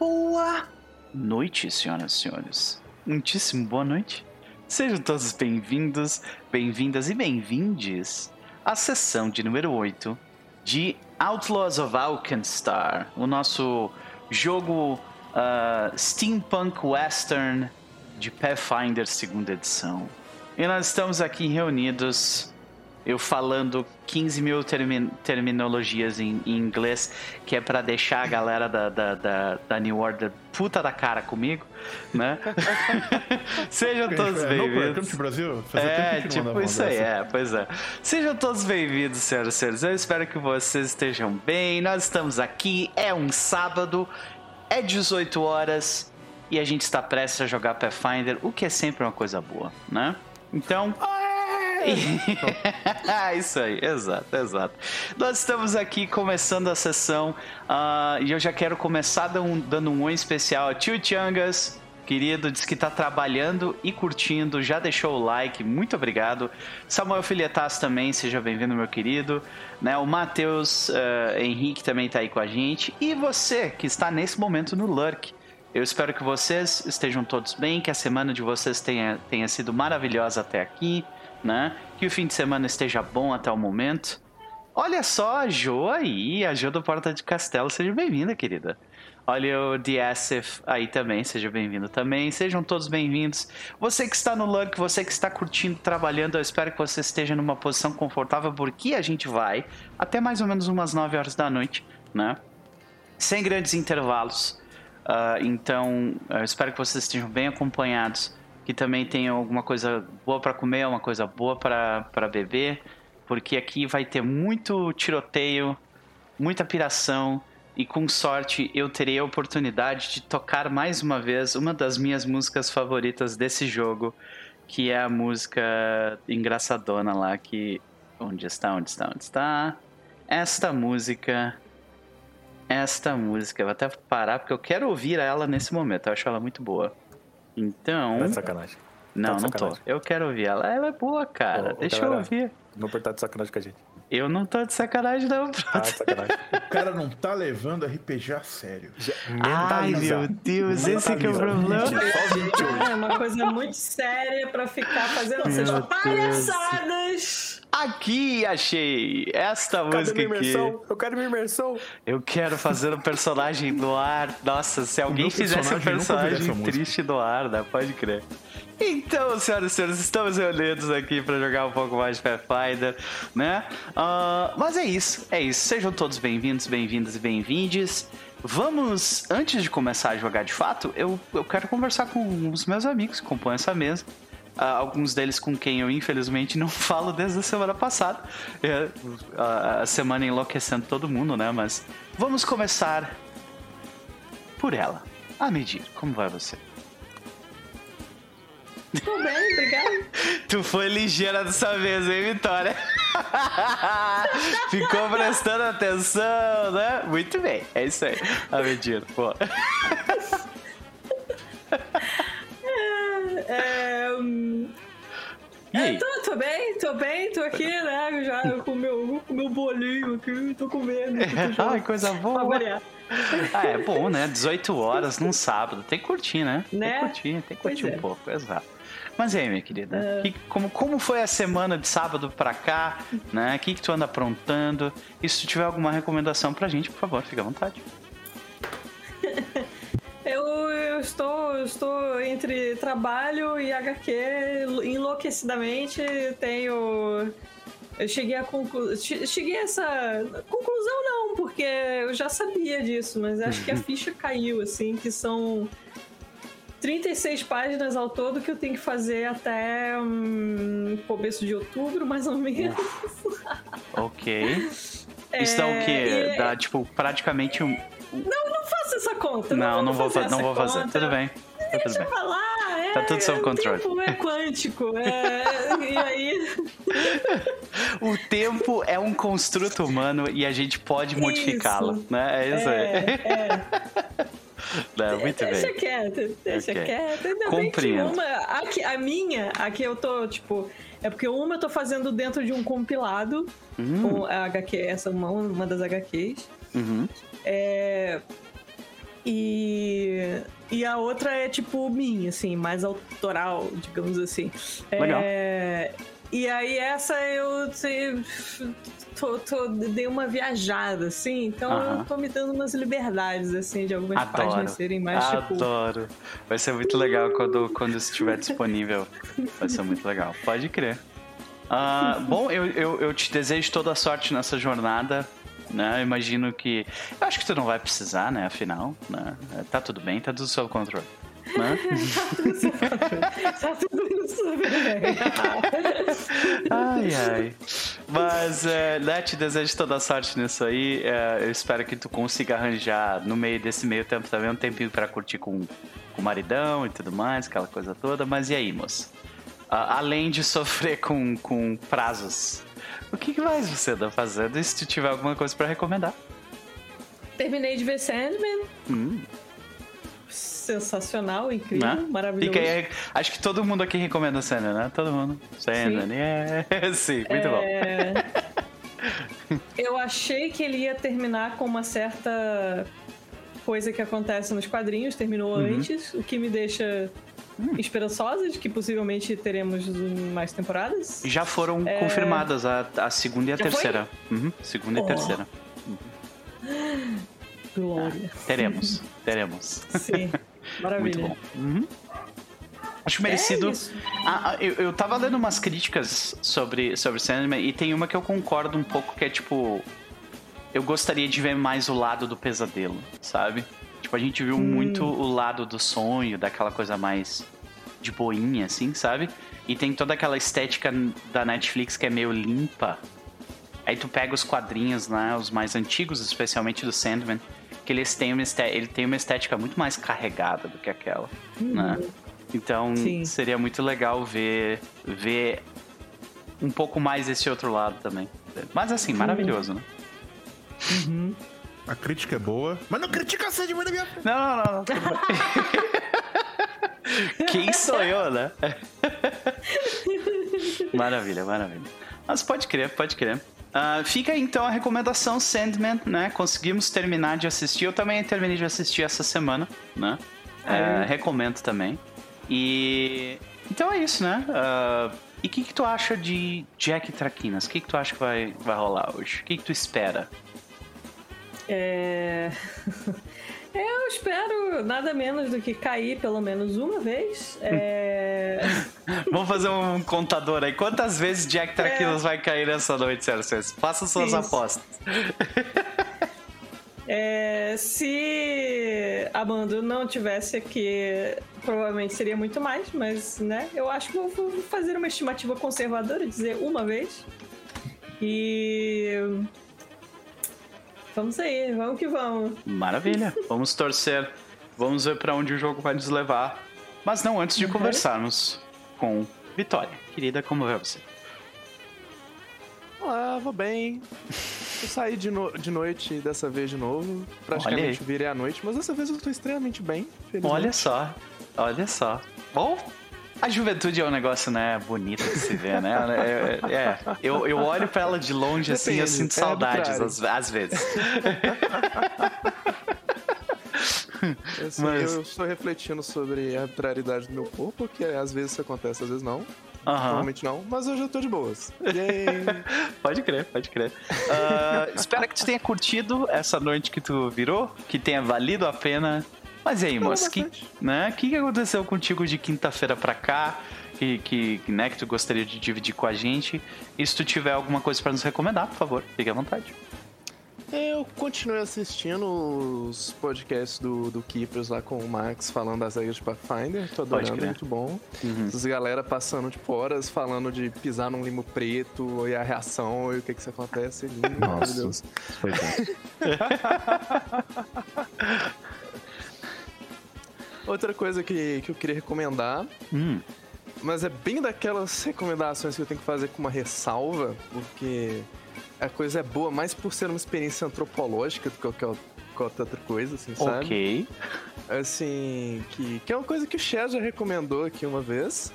Boa noite, senhoras e senhores. Muitíssimo boa noite. Sejam todos bem-vindos, bem-vindas e bem-vindes à sessão de número 8 de Outlaws of Alkenstar, o nosso jogo uh, steampunk western de Pathfinder segunda edição. E nós estamos aqui reunidos eu falando 15 mil termi terminologias em, em, inglês, que é para deixar a galera da, da, da, da, New Order puta da cara comigo, né? Sejam todos bem-vindos. Brasil? é, tipo isso aí, é, pois é. Sejam todos bem-vindos, senhoras e senhores. Eu espero que vocês estejam bem. Nós estamos aqui, é um sábado, é 18 horas e a gente está prestes a jogar Pathfinder, o que é sempre uma coisa boa, né? Então. Ah, Isso aí, exato, exato. Nós estamos aqui começando a sessão uh, e eu já quero começar dando, dando um oi especial a Tio Changas, querido, diz que está trabalhando e curtindo, já deixou o like, muito obrigado. Samuel Filietas também, seja bem-vindo, meu querido. Né, o Matheus uh, Henrique também está aí com a gente. E você que está nesse momento no Lurk. Eu espero que vocês estejam todos bem, que a semana de vocês tenha, tenha sido maravilhosa até aqui né? Que o fim de semana esteja bom até o momento. Olha só a Jo aí, a Jo do Porta de Castelo, seja bem-vinda, querida. Olha o DSF aí também, seja bem-vindo também. Sejam todos bem-vindos. Você que está no Lurk, você que está curtindo, trabalhando, eu espero que você esteja numa posição confortável, porque a gente vai até mais ou menos umas 9 horas da noite, né? Sem grandes intervalos. Uh, então, eu espero que vocês estejam bem acompanhados que também tenha alguma coisa boa para comer, uma coisa boa para beber, porque aqui vai ter muito tiroteio, muita piração e com sorte eu terei a oportunidade de tocar mais uma vez uma das minhas músicas favoritas desse jogo, que é a música engraçadona lá que onde está, onde está, onde está? Esta música esta música, eu vou até parar porque eu quero ouvir ela nesse momento, eu acho ela muito boa. Então. Tá de sacanagem. Não, tá não tô. Eu quero ouvir ela. Ela é boa, cara. Ô, Deixa galera, eu ouvir. Não por estar de sacanagem com a gente. Eu não tô de sacanagem, não, Tá de sacanagem. o cara não tá levando RPG a sério. Já, Ai, meu Deus, esse que é o problema. É uma coisa muito séria pra ficar fazendo essas palhaçadas. Aqui achei esta Cadê música aqui. Eu quero minha imersão. Eu quero fazer um personagem no ar. Nossa, se alguém fizesse um personagem triste no ar, né? Pode crer. Então, senhoras e senhores, estamos reunidos aqui para jogar um pouco mais de Pathfinder, né? Uh, mas é isso, é isso. Sejam todos bem-vindos, bem-vindas e bem-vindes. Vamos, antes de começar a jogar de fato, eu, eu quero conversar com os meus amigos que compõem essa mesa. Uh, alguns deles com quem eu infelizmente não falo desde a semana passada. É, uh, a semana enlouquecendo todo mundo, né? Mas vamos começar por ela. A medir, como vai você? Tô bem, obrigado. Tu foi ligeira dessa vez, hein, Vitória? Ficou prestando atenção, né? Muito bem, é isso aí. A ah, mentira, pô. É, é, e aí? É, tô, tô, bem, tô bem, tô aqui, né? Já com o meu, com meu bolinho aqui, tô comendo. Ai, coisa boa. Ah, é bom, né? 18 horas num sábado. Tem que curtir, né? né? Tem que né? curtir, tem que curtir pois um é. pouco, exato. Mas aí, minha querida? Uh... Que, como, como foi a semana de sábado pra cá? Né? O que, que tu anda aprontando? E se tu tiver alguma recomendação pra gente, por favor, fica à vontade. eu, eu estou, eu estou entre trabalho e HQ enlouquecidamente. Tenho. Eu cheguei a conclu... cheguei a essa conclusão não, porque eu já sabia disso, mas acho que a ficha caiu assim, que são 36 páginas ao todo que eu tenho que fazer até hum, começo de outubro, mais ou menos. ok. É, Isso dá o quê? E... Dá, tipo, praticamente um. Não, não faça essa conta. Não, não, não vou, fazer, não vou fazer. Tudo bem. Tá tudo bem. Falar, é, tá tudo sob controle. O tempo é quântico. É, e aí. o tempo é um construto humano e a gente pode modificá-lo, né? É isso é, aí. É. Não, muito deixa bem. Quieto, deixa okay. quieto, Ainda Compreendo. Uma, a, a minha, aqui eu tô, tipo... É porque uma eu tô fazendo dentro de um compilado hum. com a HQ, essa uma, uma das HQs. Uhum. É... E, e a outra é tipo minha, assim, mais autoral, digamos assim. Legal. É, e aí essa eu te- tô, tô- dei uma viajada, assim, então Aham. eu tô me dando umas liberdades, assim, de algumas Adoro. páginas serem mais tipo. Adoro. Vai ser muito legal quando, quando estiver disponível. Vai ser muito legal. Pode crer. Ah, bom, eu, eu, eu te desejo toda a sorte nessa jornada. Né? Eu imagino que. Eu acho que tu não vai precisar, né? Afinal, né? Tá tudo bem, tá tudo sob controle. Né? tá tudo super bem. Ai, ai. Mas, é, né, te desejo toda a sorte nisso aí. É, eu espero que tu consiga arranjar, no meio desse meio tempo também, um tempinho pra curtir com, com o maridão e tudo mais, aquela coisa toda. Mas e aí, moça? Ah, além de sofrer com, com prazos, o que mais você anda fazendo? E se tiver alguma coisa pra recomendar? Terminei de ver Sandman. Hum, Sensacional, incrível, né? maravilhoso. Aí, acho que todo mundo aqui recomenda cena, né? Todo mundo. Cena, né? Sim, muito bom. É, Eu achei que ele ia terminar com uma certa coisa que acontece nos quadrinhos, terminou Uhum. antes, o que me deixa. Esperançosa de que possivelmente teremos mais temporadas. Já foram confirmadas a, a segunda e a É. Já terceira. Uhum, segunda Oh. e terceira. Glória. Teremos, teremos. Sim, Muito maravilha. bom. Uhum. Acho merecido. É. Ah, ah, eu, eu tava lendo umas críticas sobre, sobre Sandman e tem uma que eu concordo um pouco que é tipo. Eu gostaria de ver mais o lado do pesadelo, sabe? Tipo, a gente viu muito o lado do sonho, daquela coisa mais de boinha, assim, sabe? E tem toda aquela estética da Netflix que é meio limpa. Aí tu pega os quadrinhos, né? Os mais antigos, especialmente do Sandman, que eles têm uma estética, ele tem uma estética muito mais carregada do que aquela, né? Então Sim. seria muito legal ver ver um pouco mais esse outro lado também. Mas assim, maravilhoso, né? A crítica é boa, mas não critica a Sandman na minha. Não, não, não. não. Quem sou eu, né? maravilha, maravilha. Mas pode crer, pode crer. Ah, fica então a recomendação Sandman, né? Conseguimos terminar de assistir. Eu também terminei de assistir essa semana, né? É, recomendo também. E então é isso, né? Ah, e o que, que tu acha de Jack Traquinas? O que, que tu acha que vai, vai rolar hoje? O que, que tu espera? É... Eu espero nada menos do que cair pelo menos uma vez. É... Vamos fazer um contador aí. Quantas vezes Jack Traquinas vai cair nessa noite, Sérgio? Faça suas Isso. apostas. É, se Amando não tivesse aqui, provavelmente seria muito mais, mas né, eu acho que eu vou fazer uma estimativa conservadora, dizer uma vez. E. Vamos aí, vamos que vamos. Maravilha. Vamos torcer. Vamos ver pra onde o jogo vai nos levar. Mas não antes de Uhum. conversarmos com Vitória. Querida, como vai você? Olá, vou bem. Eu saí de, no- de noite dessa vez de novo. Praticamente virei à noite, mas dessa vez eu tô extremamente bem. felizmente. Olha só. Olha só. Bom, a juventude é um negócio, né, bonito de se ver, né? É, é, eu, eu olho pra ela de longe, assim, eu Depende, sinto é saudades, às, às vezes. Assim, Mas- Eu estou refletindo sobre a arbitrariedade do meu corpo, que às vezes isso acontece, às vezes não. Aham. Normalmente não, mas hoje eu tô de boas. Pode crer, pode crer. Ah, espero que tu tenha curtido essa noite que tu virou, que tenha valido a pena. Mas e aí, moço, que, bastante. né, que, que aconteceu contigo de quinta-feira pra cá? Que, que, né, que tu gostaria de dividir com a gente? E se tu tiver alguma coisa pra nos recomendar, por favor, fique à vontade. Eu continuei assistindo os podcasts do, do Keepers lá com o Max falando das regras de Pathfinder. Tô adorando, crer. muito bom. Uhum. As galera passando tipo horas falando de pisar num limo preto e a reação e o que que isso acontece. Lindo, maravilhoso. foi bom. Outra coisa que, que eu queria recomendar, Hum, mas é bem daquelas recomendações que eu tenho que fazer com uma ressalva, porque a coisa é boa mais por ser uma experiência antropológica do que qualquer qualquer outra coisa, assim, sabe? ok. Assim, que, que é uma coisa que o Chaz já recomendou aqui uma vez,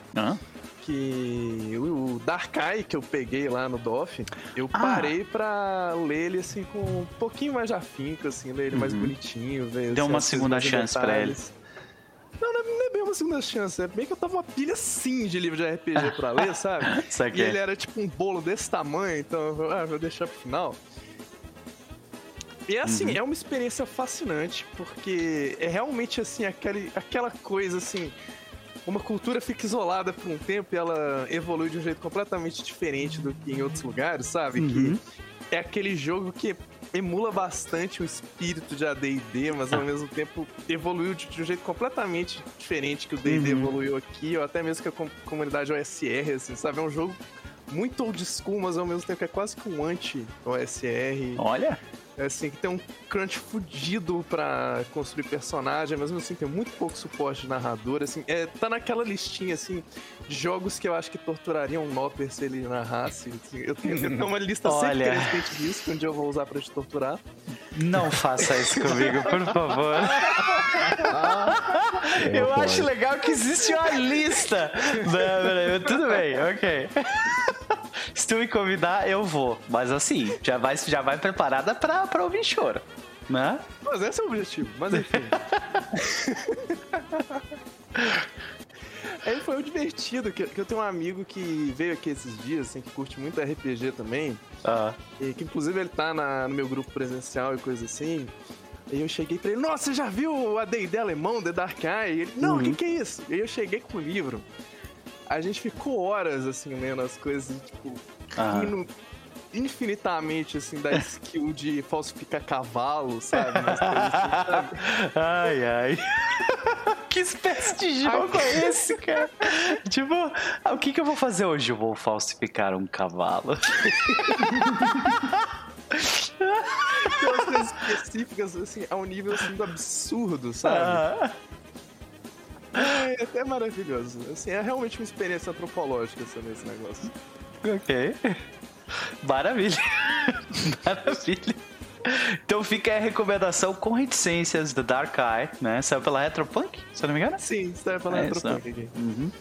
que o Darkai que eu peguei lá no DOF, eu Ah. parei pra ler ele assim com um pouquinho mais de afinco, assim, ler ele mais Uhum. bonitinho, ver Deu assim, uma segunda mais chance pra detalhes. Não, não é- não é bem uma segunda chance, é bem que eu tava uma pilha sim de livro de RPG pra ler, sabe? Aqui. E ele era tipo um bolo desse tamanho, então eu ah, vou deixar pro final. E assim, Uhum. é uma experiência fascinante, porque é realmente assim, aquele, aquela coisa assim. Uma cultura fica isolada por um tempo e ela evolui de um jeito completamente diferente do que em outros lugares, sabe? Uhum. Que é aquele jogo que emula bastante o espírito de AD&D, mas ao mesmo tempo evoluiu de, de um jeito completamente diferente que o D&D Uhum. evoluiu aqui, ou até mesmo que a com- comunidade OSR, assim, sabe? É um jogo muito old school, mas ao mesmo tempo é quase que um anti-OSR. Olha. É assim, que tem um crunch fudido pra construir personagem, mas mesmo assim tem muito pouco suporte de narrador, assim, é, tá naquela listinha, assim, de jogos que eu acho que torturariam um Nopper se ele narrasse, assim, eu tenho, eu tenho uma lista Olha. sempre crescente disso, que um dia eu vou usar pra te torturar. Não faça isso comigo, por favor. Eu acho legal que existe uma lista. Não, peraí, tudo bem, ok. Se tu me convidar, eu vou. Mas assim, já vai, já vai preparada pra, pra ouvir choro. Né? Mas esse é o objetivo, mas enfim. Aí foi o divertido, que, que eu tenho um amigo que veio aqui esses dias, assim, que curte muito RPG também, Ah, e que inclusive ele tá na- no meu grupo presencial e coisa assim. E eu cheguei pra ele, nossa, você já viu o AD&D alemão, The Dark Eye? E ele, não, o que que é isso? E eu cheguei com o livro. A gente ficou horas, assim, lendo as coisas, tipo, Ah. rindo infinitamente, assim, da skill de falsificar cavalo, sabe? Umas coisas assim, sabe? Ai, ai. que espécie de jogo é esse, cara? Tipo, ah, o que, que eu vou fazer hoje? Eu vou falsificar um cavalo. Tem umas coisas específicas, assim, a um nível, assim, do absurdo, sabe? Ah, É até maravilhoso. Assim, é realmente uma experiência antropológica sobre esse negócio. ok. Maravilha. Maravilha. Então fica a recomendação com reticências do Dark Eye, né? Saiu pela Retropunk, se eu não me engano. Sim, tá falando É, aqui. Uhum.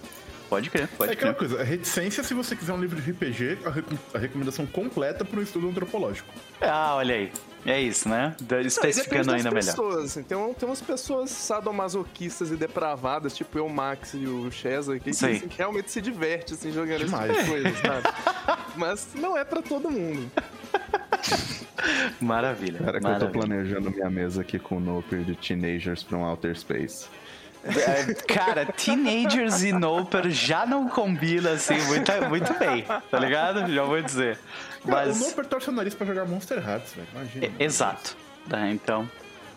Pode crer, É pode aquela crer. coisa, a reticência, se você quiser um livro de RPG, a, re- a recomendação completa para um estudo antropológico. Ah, olha aí. É isso, né? Especificando Não, ainda das melhor. pessoas, assim, tem, tem umas pessoas sadomasoquistas e depravadas, tipo eu, o Max e o Chesa, que, que, assim, realmente se diverte assim, jogando Demais. esse tipo de coisa, sabe? Mas não é pra todo mundo. Maravilha. Cara, que eu tô maravilha. planejando minha mesa aqui com o Noper de Teenagers pra um Outer Space. É, Cara, teenagers e Noper já não combina assim muito, muito bem, tá ligado? Já vou dizer. Cara, Mas. O Noper torce o nariz pra jogar Monster Hearts, velho. Imagina. É, Exato. Tá, então.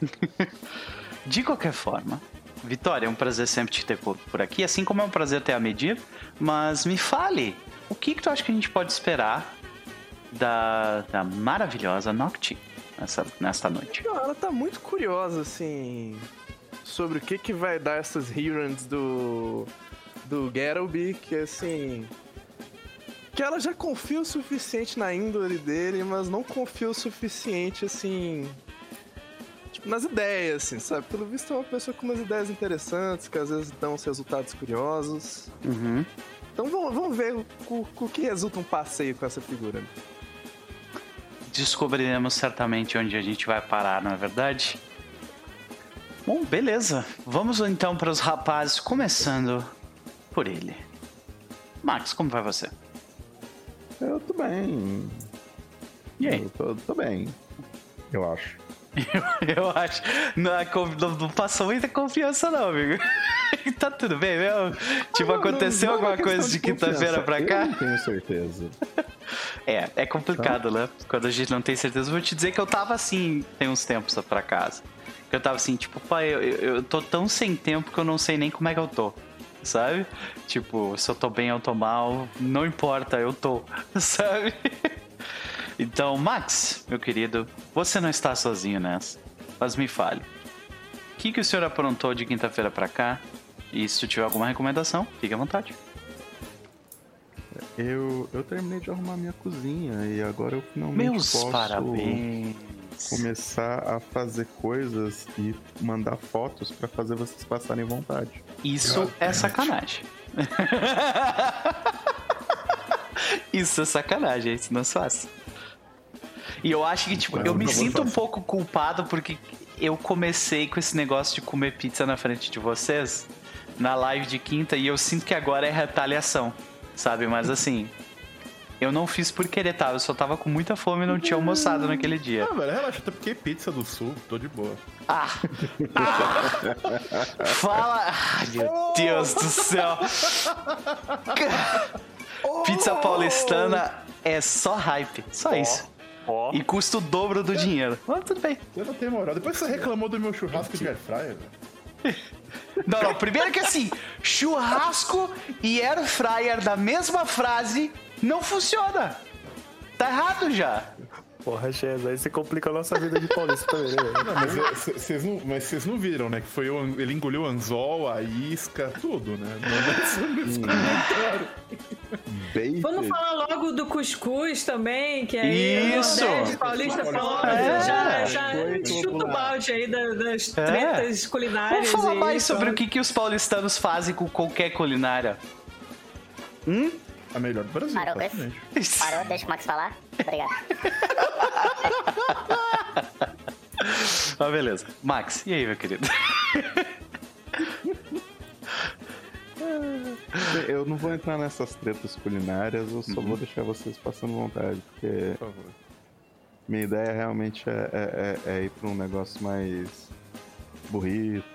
De qualquer forma, Vitória, é um prazer sempre te ter por, aqui, assim como é um prazer ter a medir. Mas me fale, o que, que tu acha que a gente pode esperar da, da maravilhosa Nocti nessa, nesta noite? Ela tá muito curiosa, assim, sobre o que que vai dar essas Herons do, do Geralby, que assim... Que ela já confia o suficiente na índole dele, mas não confia o suficiente, assim... Tipo, nas ideias, assim, sabe? Pelo visto é uma pessoa com umas ideias interessantes, que às vezes dão uns resultados curiosos. Uhum. Então vamos, vamos ver o, o, o que resulta um passeio com essa figura. Descobriremos certamente onde a gente vai parar, não é verdade? Bom, beleza. Vamos então para os rapazes, começando por ele. Max, como vai você? Eu tô bem. E aí? Eu tô, tô bem. Eu acho. Eu acho. Não, é não, não passou muita confiança, não, amigo. tá tudo bem mesmo? Tipo, Não, aconteceu não é uma alguma coisa de questão quinta-feira pra Eu cá? não tenho certeza. É, é complicado, né? Quando a gente não tem certeza. Vou te dizer que eu tava assim, tem uns tempos pra casa. Eu tava assim, tipo, pai, eu, eu tô tão sem tempo que eu não sei nem como é que eu tô. Sabe? Tipo, se eu tô bem ou tô mal, não importa, eu tô. Sabe? Então, Max, meu querido, você não está sozinho nessa. Mas me fale. O que, que o senhor aprontou de quinta-feira pra cá? E se tiver alguma recomendação, fique à vontade. Eu, eu terminei de arrumar minha cozinha e agora eu finalmente Meus posso... parabéns. começar a fazer coisas e mandar fotos pra fazer vocês passarem vontade. Isso é sacanagem. Isso é sacanagem, isso não se faz. E eu acho que, tipo, eu me sinto um pouco culpado porque eu comecei com esse negócio de comer pizza na frente de vocês na live de quinta e eu sinto que agora é retaliação, sabe? Mas assim, eu não fiz por querer, tá? Eu só tava com muita fome e não tinha almoçado naquele dia. Ah, velho, relaxa, até porque pizza do sul, tô de boa. Ah! Ah! Fala! Ai, meu Deus do céu! Pizza paulistana é só hype, só isso. Ó. E custa o dobro do dinheiro. Mas tudo bem. Você não tem moral. Depois você reclamou do meu churrasco de air fryer, velho. Não, não, primeiro que assim, churrasco e air fryer da mesma frase não funciona. Tá errado já. Porra, Chaz, aí você complica a nossa vida de paulista também, né? Não, mas é, vocês não, mas não viram, né? Que foi o, ele engoliu o anzol, a isca, tudo, né? É. Bacon. Vamos falar logo do cuscuz também, que aí Isso. o Nordeste Paulista falou, É. já, já chuta o balde aí da- das É. tretas culinárias. Vamos falar e mais isso. sobre o que, que os paulistanos fazem com qualquer culinária. Hum? A melhor do Brasil, Parou. Parou, deixa o Max falar. Obrigado. Ah, beleza. Max, e aí, meu querido? Eu não vou entrar nessas tretas culinárias, eu só vou deixar vocês passando vontade, porque Por favor. minha ideia realmente é, é- é- é ir pra um negócio mais burrito.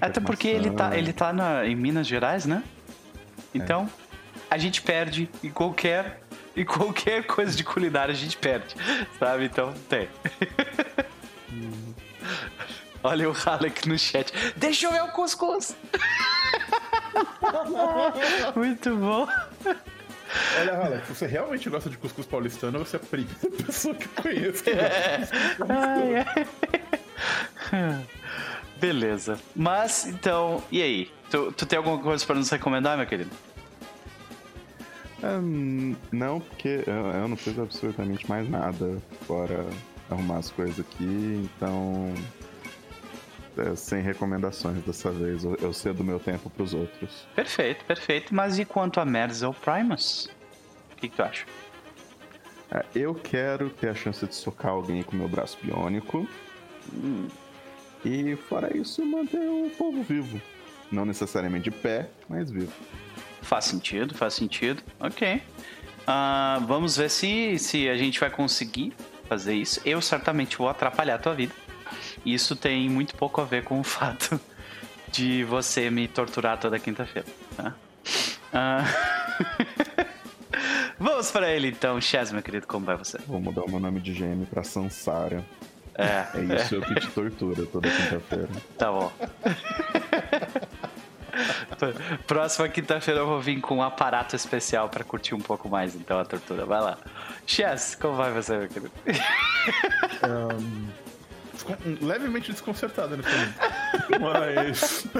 Até porque ele tá, maçã. ele tá na, em Minas Gerais, né? Então, a gente perde em qualquer, em qualquer coisa de culinária a gente perde, sabe? Então, tem. Olha o Halleck no chat. Deixa eu ver o cuscuz. Muito bom. Olha, Alex, se você realmente gosta de cuscuz paulistano, você é a primeira pessoa que eu conheço que paulistano. Ai, ai. Beleza. Mas, então, e aí? Tu, tu tem alguma coisa pra nos recomendar, meu querido? Hum, não, porque eu, eu não fiz absolutamente mais nada fora arrumar as coisas aqui, então. é, sem recomendações dessa vez, eu, eu cedo meu tempo pros outros. Perfeito, perfeito. Mas e quanto a Merzel Primus? O que, que tu acha? Ah, eu quero ter a chance de socar alguém com meu braço biônico. Hum. E fora isso, manter o povo vivo. Não necessariamente de pé, mas vivo. Faz sentido, faz sentido. Ok. Ah, vamos ver se, se a gente vai conseguir fazer isso. Eu certamente vou atrapalhar a tua vida. Isso tem muito pouco a ver com o fato de você me torturar toda quinta-feira. Tá? Ah, vamos para ele então, Chaz, meu querido, como vai você? Vou mudar o meu nome de GM pra Sansara. É, É isso, eu que te tortura toda quinta-feira. Tá bom. Próxima quinta-feira eu vou vir com um aparato especial pra curtir um pouco mais, então, a tortura. Vai lá. Chess, como vai você, meu querido? Descon- levemente desconcertado nesse momento. Mas.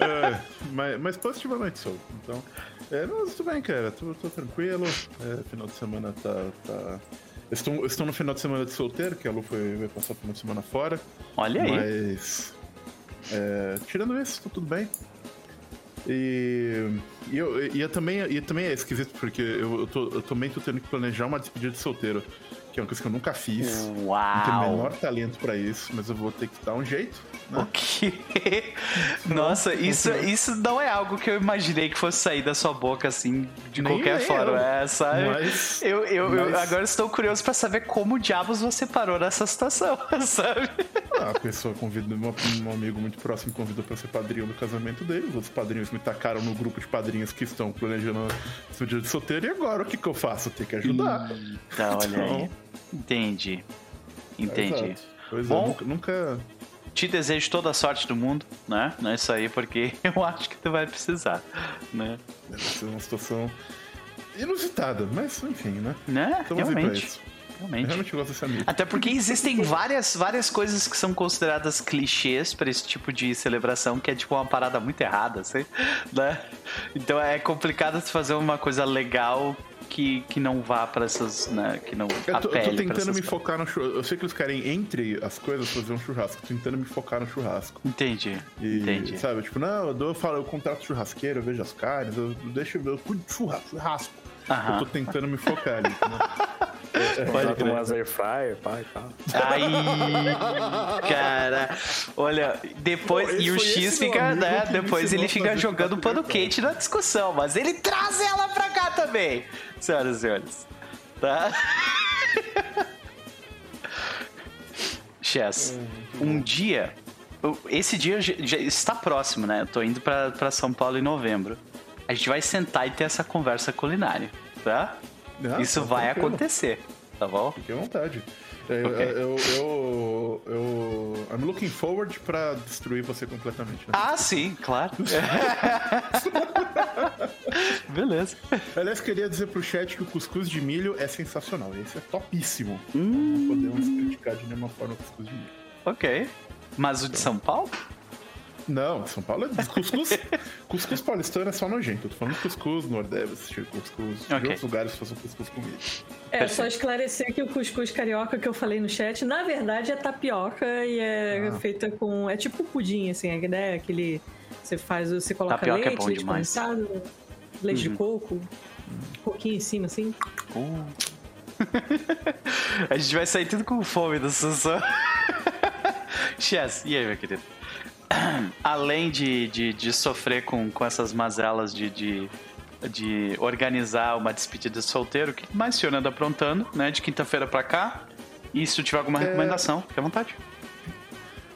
É, mas, mas positivamente sou. Então. É, mas tudo bem, cara. Tô, tô tranquilo. É, final de semana tá. tá... Estou, estou no final de semana de solteiro, que a Lu foi, vai passar o final de semana fora. Olha aí. Mas. É, tirando isso, tá tudo bem. E, e, eu, e eu também, e também é esquisito, porque eu, eu, tô, eu também tô tendo que planejar uma despedida de solteiro, que é uma coisa que eu nunca fiz. Não tenho o Uau! menor talento pra isso, mas eu vou ter que dar um jeito. Né? O quê? Nossa, isso, isso não é algo que eu imaginei que fosse sair da sua boca assim, de Nem qualquer eu. forma. É, sabe? Mas- eu, eu, eu mas- agora estou curioso pra saber como diabos você parou nessa situação, sabe? A pessoa convida, uma- um amigo muito próximo convidou pra ser padrinho do casamento dele. Os outros padrinhos me tacaram no grupo de padrinhos que estão planejando a despedida de solteiro. E agora o que, que eu faço? Eu tenho que ajudar. Tá, olha aí. Então- Entendi. Entendi. Pois Bom. é, nunca, Te desejo toda a sorte do mundo, né? Não é isso aí, porque eu acho que tu vai precisar, né? Deve ser uma situação inusitada, mas enfim, né? Né? Estamos pra Realmente. isso. Eu Realmente. realmente gosto desse amigo. Até porque existem várias, várias coisas que são consideradas clichês pra esse tipo de celebração, que é tipo uma parada muito errada, assim, né? Então é complicado fazer uma coisa legal que, que não vá pra essas. Né, que não Eu tô, eu tô tentando me coisas. focar no churrasco. Eu sei que eles querem, entre as coisas, fazer um churrasco. Tô tentando me focar no churrasco. Entendi. E, Entendi. Sabe, tipo, não, eu, dou, eu falo, eu contrato churrasqueiro, eu vejo as carnes, eu deixo, eu cuido de churrasco. churrasco. Aham. Eu tô tentando me focar ali. entendeu? Pode Bota crer. um air fryer, pai, tá. Aí, cara, olha, depois Pô, e o X fica, né? Depois ele fica jogando pano quente na discussão, mas ele traz ela pra cá também, senhoras e senhores, tá? Chess, um dia, esse dia já está próximo, né? Eu tô indo pra, pra São Paulo em novembro. A gente vai sentar e ter essa conversa culinária, tá? Ah, Isso tá vai tranquilo. acontecer, tá bom? Fique à vontade. É, Ok. eu, eu, eu. I'm looking forward pra destruir você completamente. Né? Ah, sim, claro. Beleza. Aliás, queria dizer pro chat que o cuscuz de milho é sensacional. Esse é topíssimo. Hum. Não podemos criticar de nenhuma forma o cuscuz de milho. Ok. Mas o de São Paulo? Não, São Paulo é cuscuz. cuscuz paulistano é só nojento. Eu tô falando de cuscuz nordeste, cuscuz de Ok. outros lugares fazem cuscuz com milho. É, só esclarecer que o cuscuz carioca que eu falei no chat, na verdade é tapioca e é Ah. feita com. É tipo pudim, assim, né? Aquele. Você faz, você coloca Tapioca é leite, bom leite demais. condensado, leite de coco, coquinho em cima, assim. A gente vai sair tudo com fome da sessão. Chess, e aí, meu querido? Além de, de, de sofrer com, com essas mazelas de, de, de organizar uma despedida de solteiro, o que mais o senhor anda aprontando, né? De quinta-feira pra cá. E se tiver alguma É. recomendação, fique à vontade.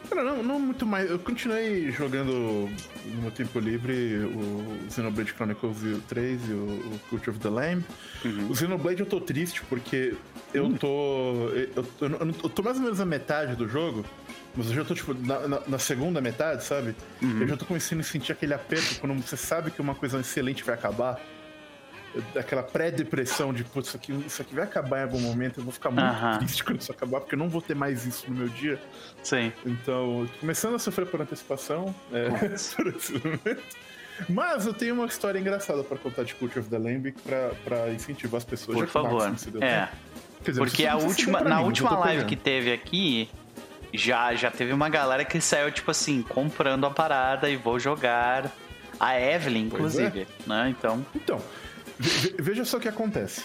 Cara, não, não muito mais. Eu continuei jogando no meu tempo livre o Xenoblade Chronicles 3 e o, Cult of the Lamb. Uhum. O Xenoblade eu tô triste porque eu tô. Eu, tô- eu, não- eu tô mais ou menos na metade do jogo. Mas eu já tô, tipo, na, na- na segunda metade, sabe? Uhum. Eu já tô começando a sentir aquele aperto quando você sabe que uma coisa excelente vai acabar. Aquela pré-depressão de, putz, isso aqui, isso aqui vai acabar em algum momento, eu vou ficar muito Aham. triste quando isso acabar, porque eu não vou ter mais isso no meu dia. Sim. Então, começando a sofrer por antecipação é, por esse momento. Mas eu tenho uma história engraçada pra contar de Cult of the Lamb pra, pra incentivar as pessoas. Por favor. É. dizer, Porque a última, na mim, última live que teve aqui, já, já teve uma galera que saiu, tipo assim, comprando a parada e vou jogar. A Evelyn, Pois inclusive, né? Então, Então, ve- ve- veja só o que acontece.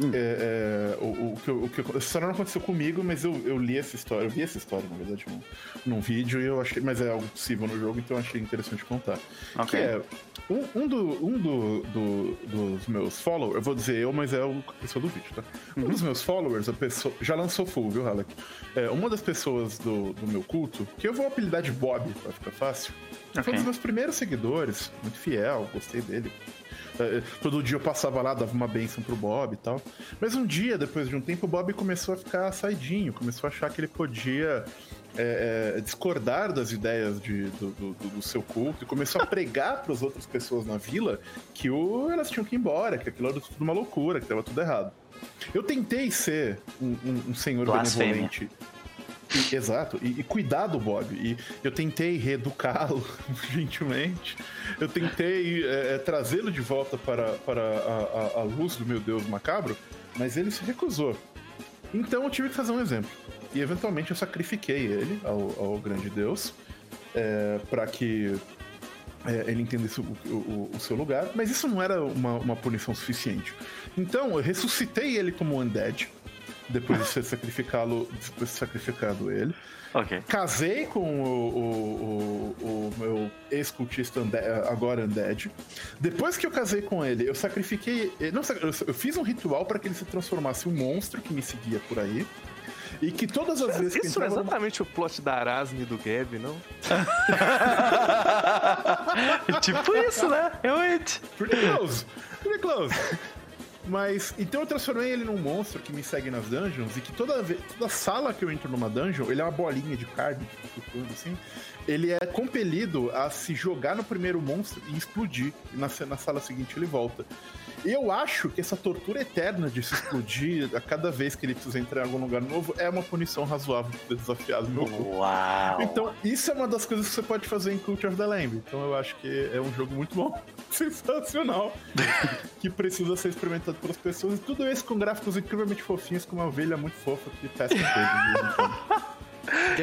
Hum. É, é, o, o que, o que eu- essa história não aconteceu comigo, mas eu, eu li essa história, eu vi essa história, na verdade, num, num vídeo, e eu achei, mas é algo possível no jogo, então eu achei interessante contar. Ok. Que é, um, um, do, um do, do- dos meus followers, eu vou dizer eu, mas é o- a pessoa do vídeo, tá? Um Uhum. dos meus followers, a pessoa, já lançou full, viu, Halleck? É, uma das pessoas do, do meu culto, que eu vou apelidar de Bob, pra ficar fácil, foi Ok. um dos meus primeiros seguidores, muito fiel, gostei dele. É, Todo dia eu passava lá, dava uma benção pro Bob e tal. Mas um dia, depois de um tempo, o Bob começou a ficar saidinho, começou a achar que ele podia é, é, discordar das ideias de- do, do- do- do seu culto e começou a pregar para as outras pessoas na vila que o, elas tinham que ir embora, que aquilo era tudo uma loucura, que estava tudo errado. Eu tentei ser um, um- um senhor Blasfêmia. benevolente. E- exato, e, e cuidar do Bob. E eu tentei reeducá-lo gentilmente. Eu tentei é, é, trazê-lo de volta para, para a, a- a luz do meu Deus macabro, mas ele se recusou. Então eu tive que fazer um exemplo. E eventualmente eu sacrifiquei ele ao, ao grande Deus é, para que é, ele entendesse o, o- o seu lugar, mas isso não era uma, uma punição suficiente. Então eu ressuscitei ele como undead, depois de ser sacrificá-lo, depois de ter sacrificado ele. ok. Casei com o, o- o- o meu ex-cultista agora undead. Depois que eu casei com ele, eu sacrifiquei. Não, eu fiz um ritual para que ele se transformasse em um monstro que me seguia por aí. E que todas as vezes que Isso é entrava numa- exatamente o plot da Arasne e do Gab, não? tipo isso, né? Realmente. Pretty close. Pretty close. Mas, então eu transformei ele num monstro que me segue nas dungeons e que toda, vez, toda sala que eu entro numa dungeon, ele é uma bolinha de carne, flutuando assim. Ele é compelido a se jogar no primeiro monstro e explodir. E na, na sala seguinte ele volta. Eu acho que essa tortura eterna de se explodir a cada vez que ele precisa entrar em algum lugar novo é uma punição razoável por ter desafiado meu. Uau. Então, isso é uma das coisas que você pode fazer em Cult of the Lamb. Então, eu acho que é um jogo muito bom. Sensacional. que precisa ser experimentado pelas pessoas. E tudo isso com gráficos incrivelmente fofinhos, com uma ovelha muito fofa que pesca coisas.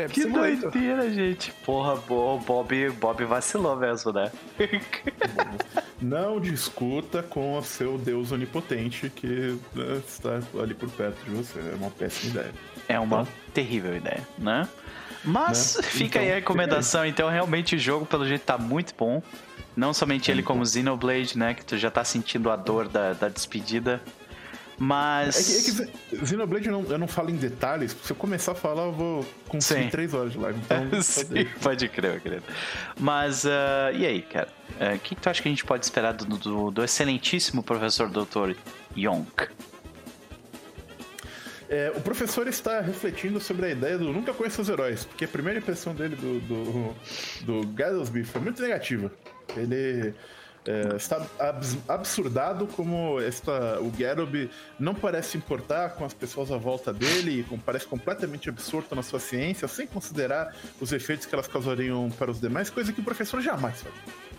Que Simulator. doideira, gente. Porra, o Bob, Bob vacilou mesmo, né? Não discuta com o seu deus onipotente que né, está ali por perto de você. É uma péssima ideia. É uma terrível ideia, né? Mas Né? fica aí a Então, recomendação. Então, realmente, o jogo, pelo jeito, tá muito bom. Não somente ele, como Xenoblade, né? Que tu já tá sentindo a dor da, da despedida. Mas. É que, é que Xenoblade eu não, eu não falo em detalhes, se eu começar a falar, eu vou consumir três horas de live. Então, Sim, pode crer, meu querido. Mas, ah, e aí, cara? Ah, O que, que tu acha que a gente pode esperar do, do, do excelentíssimo professor Dr. Yonk? É, o professor está refletindo sobre a ideia do nunca conheça os heróis, porque a primeira impressão dele do, do, do foi muito negativa. Ele é, está abs- absurdado como esta, o Garoby não parece importar com as pessoas à volta dele, e com- parece completamente absorto na sua ciência, sem considerar os efeitos que elas causariam para os demais, coisa que o professor jamais faz.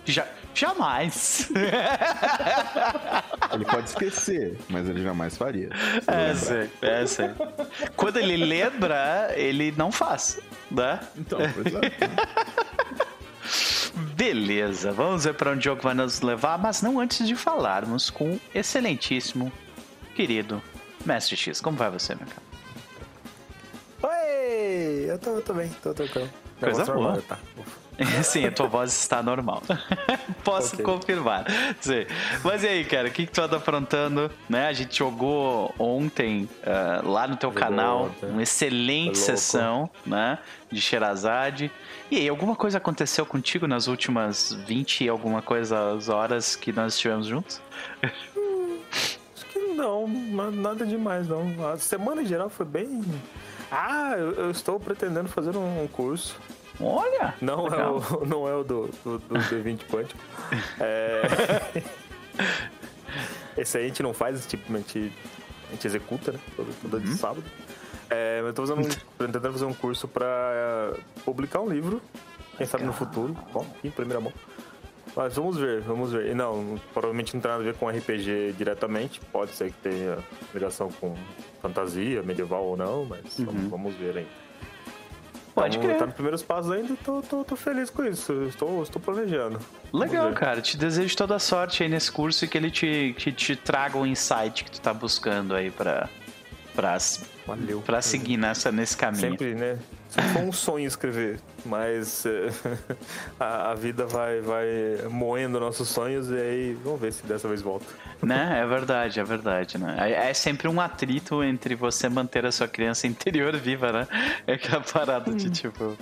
Já, jamais! Ele pode esquecer, mas ele jamais faria. É, sei, é, sei. Quando ele lembra, ele não faz, né? Então, pois é. Beleza, vamos ver para onde o jogo vai nos levar, mas não antes de falarmos com o excelentíssimo, querido Mestre X. Como vai você, meu cara? Oi! Eu tô, eu tô bem, tô tranquilo. Coisa boa. normal, Tá. Sim, a tua voz está normal. Posso Ok. confirmar. Sim. Mas e aí, cara, o que, que tu anda aprontando? Né? A gente jogou ontem ah, lá no teu Jogou canal ontem. uma excelente sessão né? de Sherazade. E aí, alguma coisa aconteceu contigo nas últimas 20 e alguma coisa horas que nós estivemos juntos? Acho que não, na- nada demais não. A semana em geral foi bem. Ah, eu, eu estou pretendendo fazer um curso. Olha! Não é o, não é o do, do, do D20 Punch. É... Esse aí a gente não faz, tipo, a gente, a gente executa, né? Todo, todo de sábado. É, eu tô fazendo um, tentando fazer um curso pra é, publicar um livro. Quem sabe no futuro. Bom, em primeira mão. Mas vamos ver, vamos ver. E não, provavelmente não tem nada a ver com RPG diretamente. Pode ser que tenha ligação com fantasia, medieval ou não, mas vamos, vamos ver ainda. Pode Então, crer. Tá nos primeiros passos ainda e tô, tô, tô feliz com isso. Estou, estou planejando. Legal, cara. Te desejo toda a sorte aí nesse curso e que ele te, que te traga o insight que tu tá buscando aí pra, pra, Valeu. pra seguir nessa, nesse caminho. Sempre, né? Foi um sonho escrever, mas eh, a, a vida vai, vai moendo nossos sonhos e aí vamos ver se dessa vez volta. Né? É verdade, é verdade, né? É é sempre um atrito entre você manter a sua criança interior viva, né? É aquela parada de, tipo,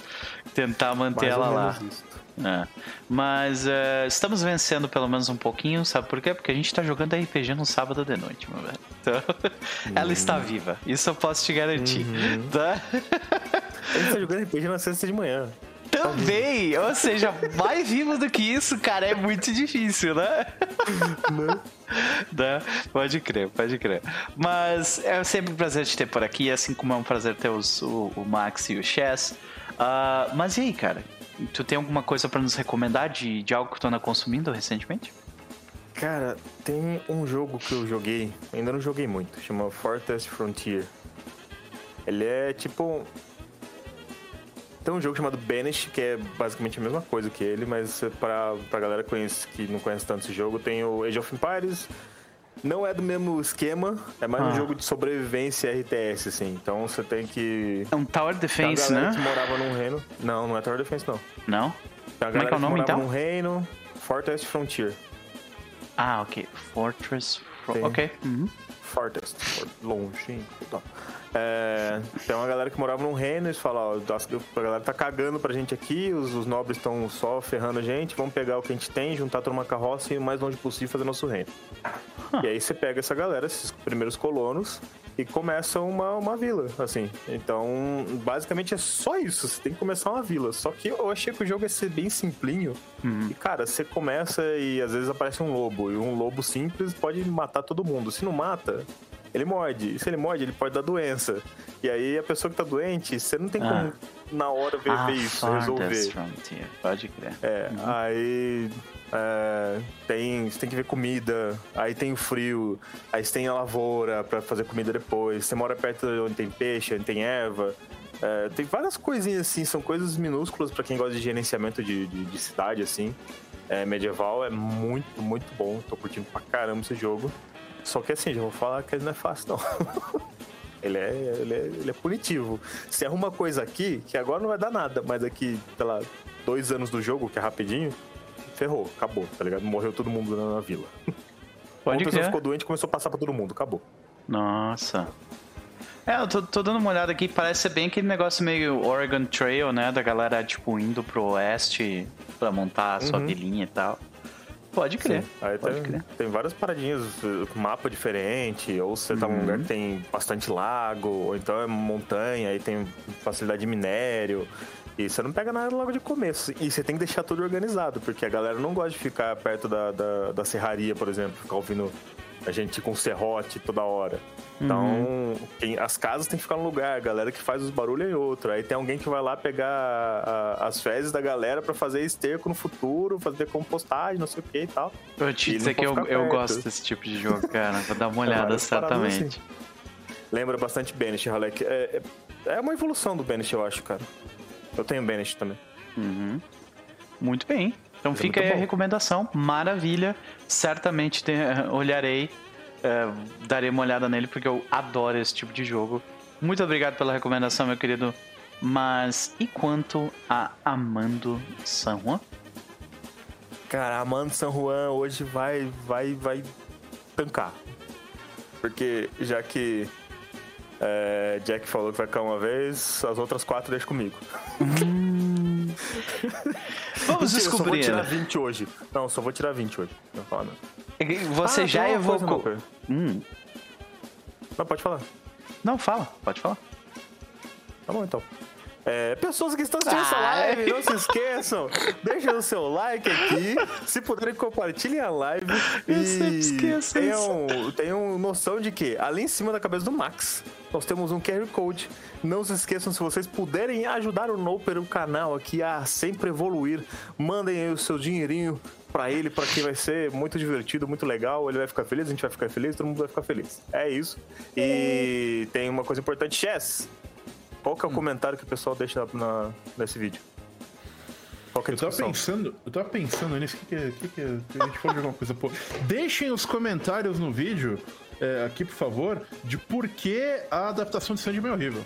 tentar manter Mais ela lá. isso. É. Mas é, estamos vencendo pelo menos um pouquinho, sabe por quê? Porque a gente tá jogando RPG no sábado de noite, meu velho. Então, ela está viva. Isso eu posso te garantir. Tá? Gente tá jogando RPG na sexta de manhã. Também! Ou seja, mais vivo do que isso, cara, é muito difícil, né? Né? Pode crer, pode crer. Mas é sempre um prazer te ter por aqui, assim como é um prazer ter os, o, o Max e o Chess. Ah, mas e aí, cara? Tu tem alguma coisa pra nos recomendar de, de algo que tu anda consumindo recentemente? Cara, tem um jogo que eu joguei, ainda não joguei muito, chama Fortress Frontier. Ele é tipo. Tem um jogo chamado Banish, que é basicamente a mesma coisa que ele, mas pra, pra galera que, conhece, que não conhece tanto esse jogo, tem o Age of Empires. Não é do mesmo esquema, é mais Ah. um jogo de sobrevivência RTS, assim. Então você tem que. É um Tower Defense, galera que né? morava num reino. Não, não é Tower Defense, não. Não? Como é que é o nome, então? num reino. Fortress Frontier. Ah, ok. Fortress. Fro- Sim. Ok. Uhum. Farthest, for- longínquo e tal. É, tem uma galera que morava num reino, eles falam, ó, a galera tá cagando pra gente aqui, os, os nobres estão só ferrando a gente, vamos pegar o que a gente tem, juntar toda uma carroça e ir o mais longe possível fazer nosso reino. E aí você pega essa galera, esses primeiros colonos, e começa uma, uma vila, assim. Então, basicamente é só isso, você tem que começar uma vila. Só que eu achei que o jogo ia ser bem simplinho. E, cara, você começa e às vezes aparece um lobo, e um lobo simples pode matar todo mundo. Se não mata, ele morde. Se ele morde, ele pode dar doença. E aí a pessoa que tá doente, você não tem Ah. como na hora ver, Ah, ver isso, resolver. Pode crer. É, aí é, tem, você tem que ver comida, aí tem o frio, aí você tem a lavoura pra fazer comida depois, você mora perto de onde tem peixe, onde tem erva. É, tem várias coisinhas assim, são coisas minúsculas pra quem gosta de gerenciamento de, de, de cidade, assim. É, medieval é muito, muito bom, tô curtindo pra caramba esse jogo. Só que assim, já vou falar que ele não é fácil, não. Ele é, ele, é, ele é punitivo. Você arruma coisa aqui, que agora não vai dar nada, mas daqui, sei lá, dois anos do jogo, que é rapidinho, ferrou, acabou, tá ligado? Morreu todo mundo na, na vila. Pode Uma pessoa ficou doente e começou a passar pra todo mundo, acabou. Nossa. É, eu tô, tô dando uma olhada aqui, parece ser bem aquele negócio meio Oregon Trail, né? Da galera, tipo, indo pro oeste pra montar a sua Uhum. vilinha e tal. Pode crer. Sim. Aí Pode tem, crer. tem várias paradinhas, mapa diferente, ou você tá num Uhum. lugar que tem bastante lago, ou então é montanha, aí tem facilidade de minério. E você não pega nada logo de começo. E você tem que deixar tudo organizado, porque a galera não gosta de ficar perto da, da, da serraria, por exemplo, ficar ouvindo a gente com serrote toda hora. Então, Uhum. as casas tem que ficar num lugar, a galera que faz os barulhos é em outro. Aí tem alguém que vai lá pegar a- as fezes da galera pra fazer esterco no futuro, fazer compostagem, não sei o que e tal. Eu te dizer que eu, eu gosto desse tipo de jogo, cara. Vou dar uma olhada, várias paradas certamente. Lembra bastante Banish, Halek. É, é, é uma evolução do Banish, eu acho, cara. Eu tenho Banish também. Uhum. Muito bem. Então É fica aí a recomendação. Maravilha. Certamente te- olharei, eh, darei uma olhada nele, porque eu adoro esse tipo de jogo. Muito obrigado pela recomendação, meu querido. Mas e quanto a Amando San Juan? Cara, a Mano San Juan hoje vai, vai, vai tancar. Porque já que é, Jack falou que vai cair uma vez, as outras quatro deixa comigo. Vamos Mentira, eu só vou descobrir. tirar 20 hoje. Não, só vou tirar 20 hoje. Não fala não. Você Ah, já coisa, evocou. Hum, Não, pode falar. não, fala, pode falar. Tá bom, então. É, pessoas que estão assistindo essa Ah, live, não se esqueçam, deixem o seu like aqui, se puderem compartilhem a live Eu e sempre esqueço tenham, tenham noção de que ali em cima da cabeça do Max nós temos um QR Code. Não se esqueçam, se vocês puderem ajudar o Noper, o canal aqui a sempre evoluir, mandem aí o seu dinheirinho pra ele, pra que vai ser muito divertido, muito legal. Ele vai ficar feliz, a gente vai ficar feliz, todo mundo vai ficar feliz. É isso. E tem uma coisa importante, Chess. Qual que é o comentário que o pessoal deixa na, nesse vídeo? Qual que é a Eu tava pensando, eu tava pensando nisso, que que é, que que é, que a gente falou de alguma coisa, pô. Deixem os comentários no vídeo, é, aqui por favor, de por que a adaptação de Sandman é horrível.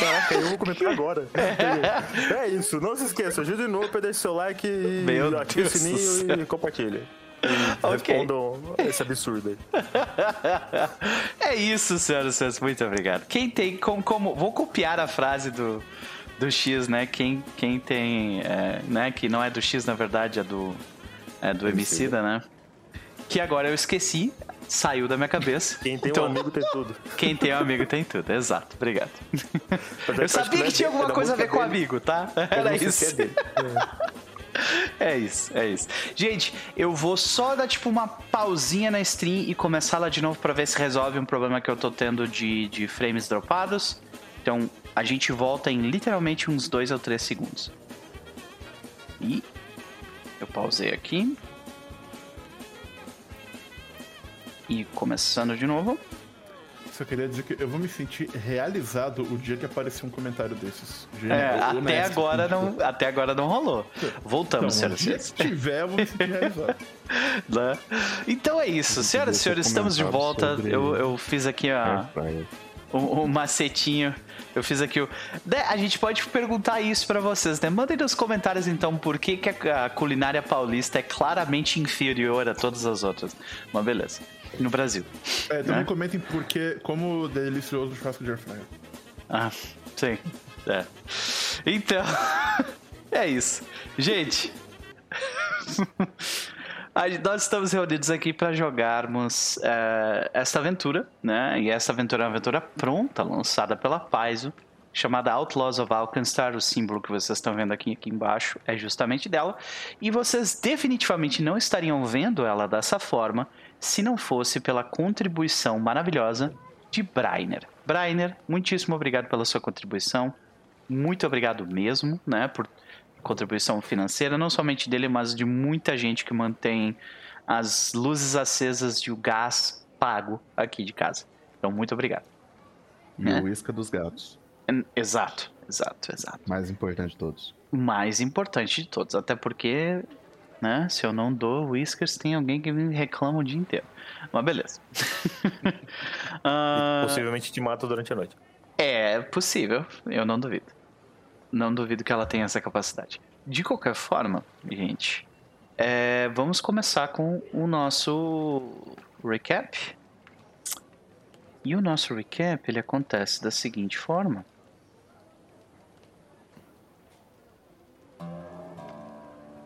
Caraca, eu vou comentar agora. É isso, não se esqueça, ajude o Noper, deixe seu like e ative o sininho céu. e compartilhe. Ok. respondam esse absurdo aí. É isso, senhoras e senhores. Muito obrigado. Quem tem como, como- Vou copiar a frase do, do X, né? Quem, quem tem. é, né? Que não é do X, na verdade, é do. É do Emicida, né? Que agora eu esqueci. Saiu da minha cabeça. Quem tem Então, um amigo tem tudo. Quem tem um amigo tem tudo, exato. Obrigado. É Eu sabia que tinha alguma coisa a ver com dele. amigo, tá? Era isso. é. É isso, é isso. Gente, eu vou só dar tipo uma pausinha na stream e começar lá de novo pra ver se resolve um problema que eu tô tendo de, de frames dropados. Então a gente volta em literalmente uns 2 ou 3 segundos. E eu pausei aqui. E começando de novo. Só queria dizer que eu vou me sentir realizado o dia que aparecer um comentário desses. É, Honesto, até agora tipo, não, até agora não rolou. Voltamos, Então, senhoras e dia senhores. que tiver, eu vou me sentir realizado. né? Então é isso, senhoras e senhores, estamos de volta. sobre Eu, eu fiz aqui a, o, o macetinho. Eu fiz aqui o. Né, A gente pode perguntar isso pra vocês, né? Mandem nos comentários então por que, que a a culinária paulista é claramente inferior a todas as outras. Mas beleza. No Brasil. É, também Né? comentem porque, como delicioso o churrasco de airfryer. Ah, sim. É. Então, é isso. Gente, nós estamos reunidos aqui para jogarmos é, esta aventura, né? E essa aventura é uma aventura pronta, lançada pela Paizo. chamada Outlaws of Alkenstar. O símbolo que vocês estão vendo aqui, aqui embaixo é justamente dela. E vocês definitivamente não estariam vendo ela dessa forma se não fosse pela contribuição maravilhosa de Brainer. Brainer, muitíssimo obrigado pela sua contribuição. Muito obrigado mesmo, né, por contribuição financeira, não somente dele, mas de muita gente que mantém as luzes acesas e o gás pago aqui de casa. Então, muito obrigado. E Né? o isca dos gatos. Exato, exato, exato. Mais importante de todos. mais importante de todos. Até porque, né, se eu não dou whiskers, tem alguém que me reclama o dia inteiro. Mas beleza. Ah, Possivelmente te mata durante a noite. é possível, eu não duvido. Não duvido que ela tenha essa capacidade. De qualquer forma, gente, é, vamos começar com o nosso recap. E o nosso recap ele acontece da seguinte forma.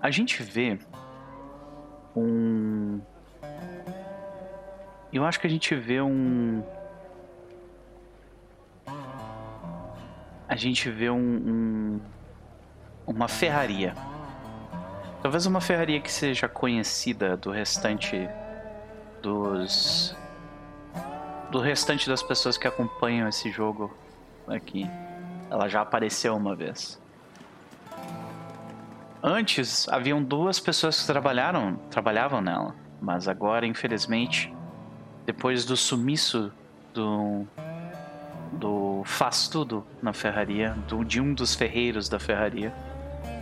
A gente vê um. Eu acho que a gente vê um. A gente vê um, um- uma ferraria. Talvez uma ferraria que seja conhecida do restante dos do restante das pessoas que acompanham esse jogo aqui. Ela já apareceu uma vez. Antes haviam duas pessoas que trabalharam, trabalhavam nela, mas agora, infelizmente, depois do sumiço do do faz tudo na ferraria, do, de um dos ferreiros da ferraria,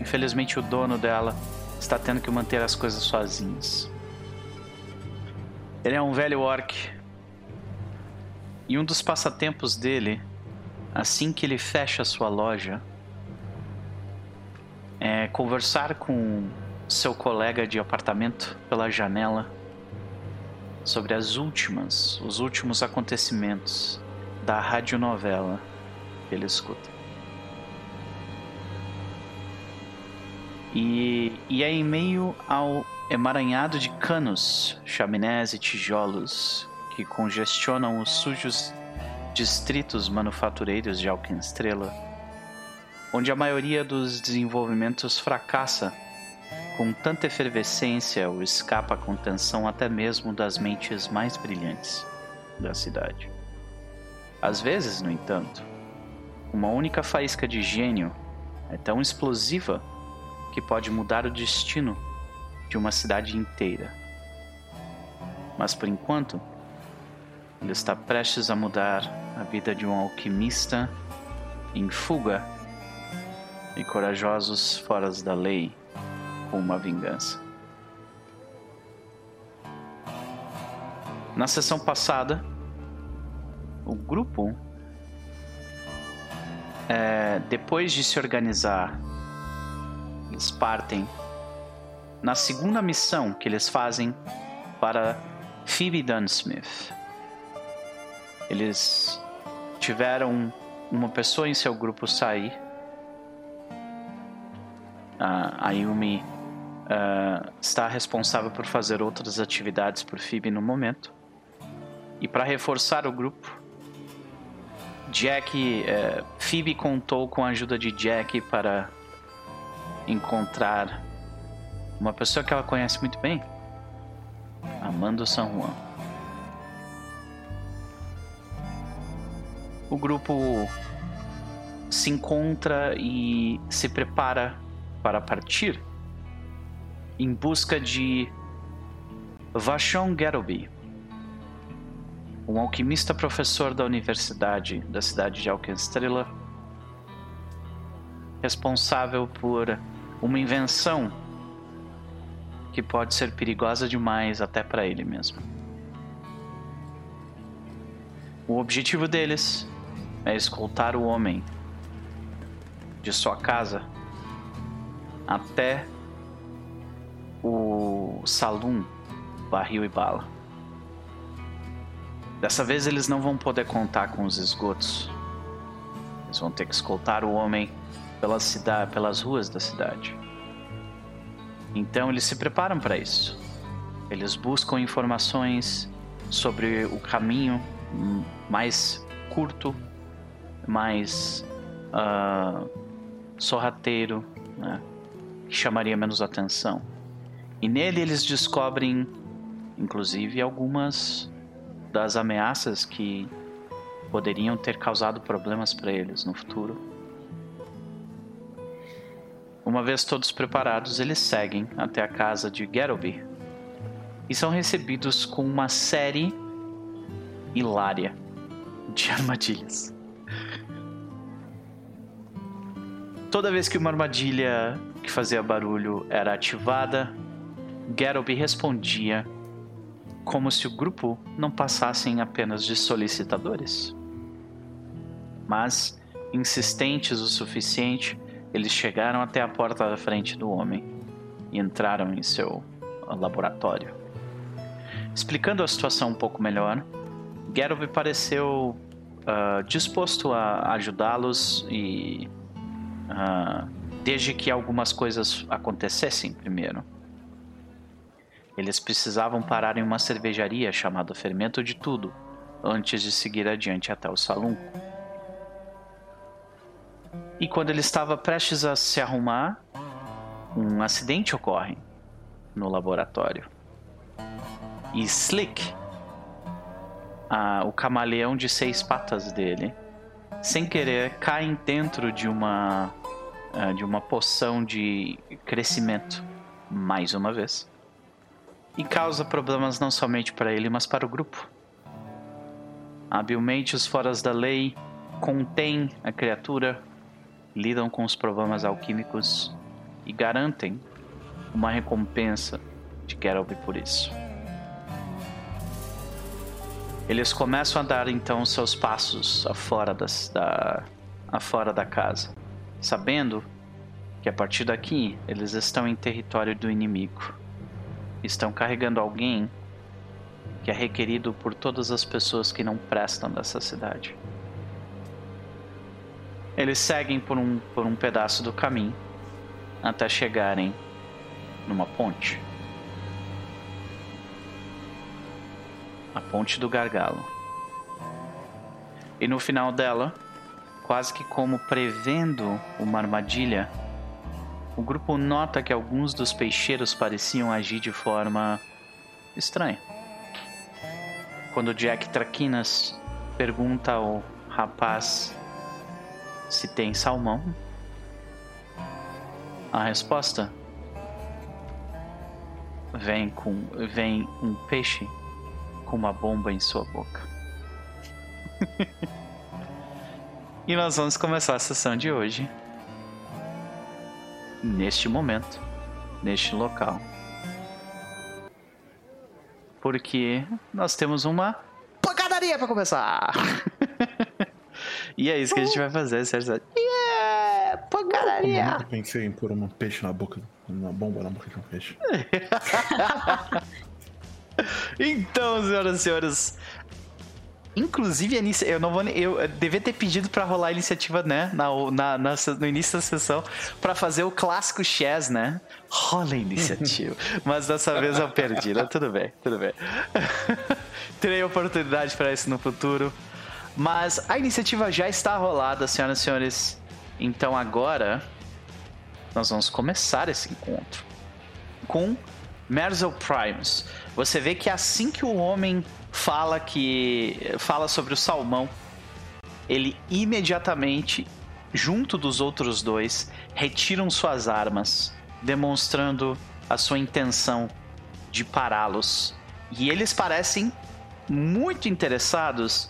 infelizmente o dono dela está tendo que manter as coisas sozinhos. Ele é um velho orc e um dos passatempos dele, assim que ele fecha sua loja, é conversar com seu colega de apartamento pela janela sobre as últimas, os últimos acontecimentos da radionovela que ele escuta. E, e é em meio ao emaranhado de canos, chaminés e tijolos que congestionam os sujos distritos manufatureiros de Alquestrela, onde a maioria dos desenvolvimentos fracassa com tanta efervescência ou escapa à contenção até mesmo das mentes mais brilhantes da cidade. Às vezes, no entanto, uma única faísca de gênio é tão explosiva que pode mudar o destino de uma cidade inteira. Mas por enquanto, ele está prestes a mudar a vida de um alquimista em fuga e corajosos fora da lei com uma vingança. Na sessão passada, o grupo, é, depois de se organizar, eles partem na segunda missão que eles fazem para Phoebe Dunsmith. Eles tiveram uma pessoa em seu grupo sair. A Ayumi ah, está responsável por fazer outras atividades por Phoebe no momento. E para reforçar o grupo, Jack, eh, Phoebe contou com a ajuda de Jack para encontrar uma pessoa que ela conhece muito bem, Amando San Juan. O grupo se encontra e se prepara para partir em busca de Vashon Garoby, um alquimista professor da universidade da cidade de Alkenstrela, responsável por uma invenção que pode ser perigosa demais até para ele mesmo. O objetivo deles é escoltar o homem de sua casa até o salão barril e bala. Dessa vez eles não vão poder contar com os esgotos. Eles vão ter que escoltar o homem pela cidade, pelas ruas da cidade. Então eles se preparam para isso. Eles buscam informações sobre o caminho hum, mais curto, mais ah, sorrateiro, né, que chamaria menos atenção. E nele eles descobrem, inclusive, algumas das ameaças que poderiam ter causado problemas para eles no futuro. Uma vez todos preparados, eles seguem até a casa de Gettleby e são recebidos com uma série hilária de armadilhas. Toda vez que uma armadilha que fazia barulho era ativada, Gettleby respondia como se o grupo não passassem apenas de solicitadores. Mas, insistentes o suficiente, eles chegaram até a porta da frente do homem e entraram em seu laboratório. Explicando a situação um pouco melhor, Geralt pareceu uh, disposto a ajudá-los e uh, desde que algumas coisas acontecessem primeiro. Eles precisavam parar em uma cervejaria chamada Fermento de Tudo antes de seguir adiante até o salão. E quando ele estava prestes a se arrumar, um acidente ocorre no laboratório. E Slick, a, o camaleão de seis patas dele, sem querer cai dentro de uma de uma poção de crescimento mais uma vez e causa problemas não somente para ele, mas para o grupo. Habilmente os foras da lei contêm a criatura lidam com os problemas alquímicos e garantem uma recompensa de Geralt por isso. Eles começam a dar então seus passos afora, das, da, afora da casa, sabendo que a partir daqui eles estão em território do inimigo. Estão carregando alguém que é requerido por todas as pessoas que não prestam dessa cidade. Eles seguem por um, por um pedaço do caminho até chegarem numa ponte. A ponte do gargalo. E no final dela, quase que como prevendo uma armadilha, o grupo nota que alguns dos peixeiros pareciam agir de forma estranha. Quando Jack Traquinas pergunta ao rapaz se tem salmão? A resposta vem com vem um peixe com uma bomba em sua boca. e nós vamos começar a sessão de hoje neste momento, neste local. Porque nós temos uma pancadaria para começar. E é isso que a gente vai fazer, certo? Yeah! Pancadaria! Eu pensei em pôr um peixe na boca, uma bomba na boca de um peixe. então, senhoras e senhores, Inclusive, eu não vou. Eu devia ter pedido para rolar a iniciativa, né? Na, na, na, no início da sessão, para fazer o clássico chess, né? Rola a iniciativa. Mas dessa vez eu perdi, né? Tudo bem, tudo bem. Terei oportunidade para isso no futuro. Mas a iniciativa já está rolada, senhoras e senhores. Então agora nós vamos começar esse encontro com Merzel Primes. Você vê que assim que o homem fala que fala sobre o salmão, ele imediatamente, junto dos outros dois, retiram suas armas, demonstrando a sua intenção de pará-los. E eles parecem muito interessados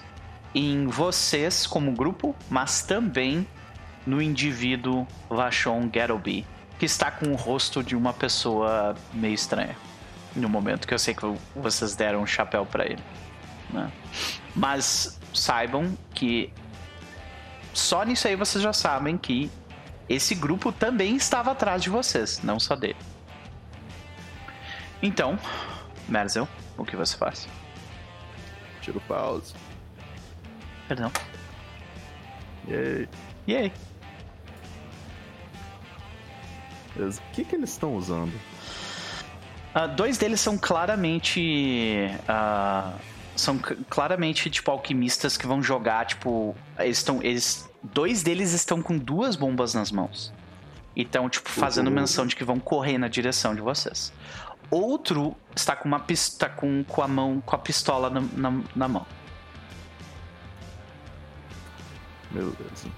em vocês como grupo, mas também no indivíduo Vachon Gettleby, que está com o rosto de uma pessoa meio estranha. No momento que eu sei que vocês deram um chapéu para ele. Né? Mas saibam que só nisso aí vocês já sabem que esse grupo também estava atrás de vocês, não só dele. Então, Merzel, o que você faz? Tiro pause. Perdão. Yay. Yay. O que, que eles estão usando? Uh, dois deles são claramente uh, são claramente, tipo, alquimistas que vão jogar, tipo. Eles estão. Eles, dois deles estão com duas bombas nas mãos. E estão, tipo, fazendo menção de que vão correr na direção de vocês. Outro está com uma pis- tá com, com a mão, com a pistola na, na, na mão. Beleza.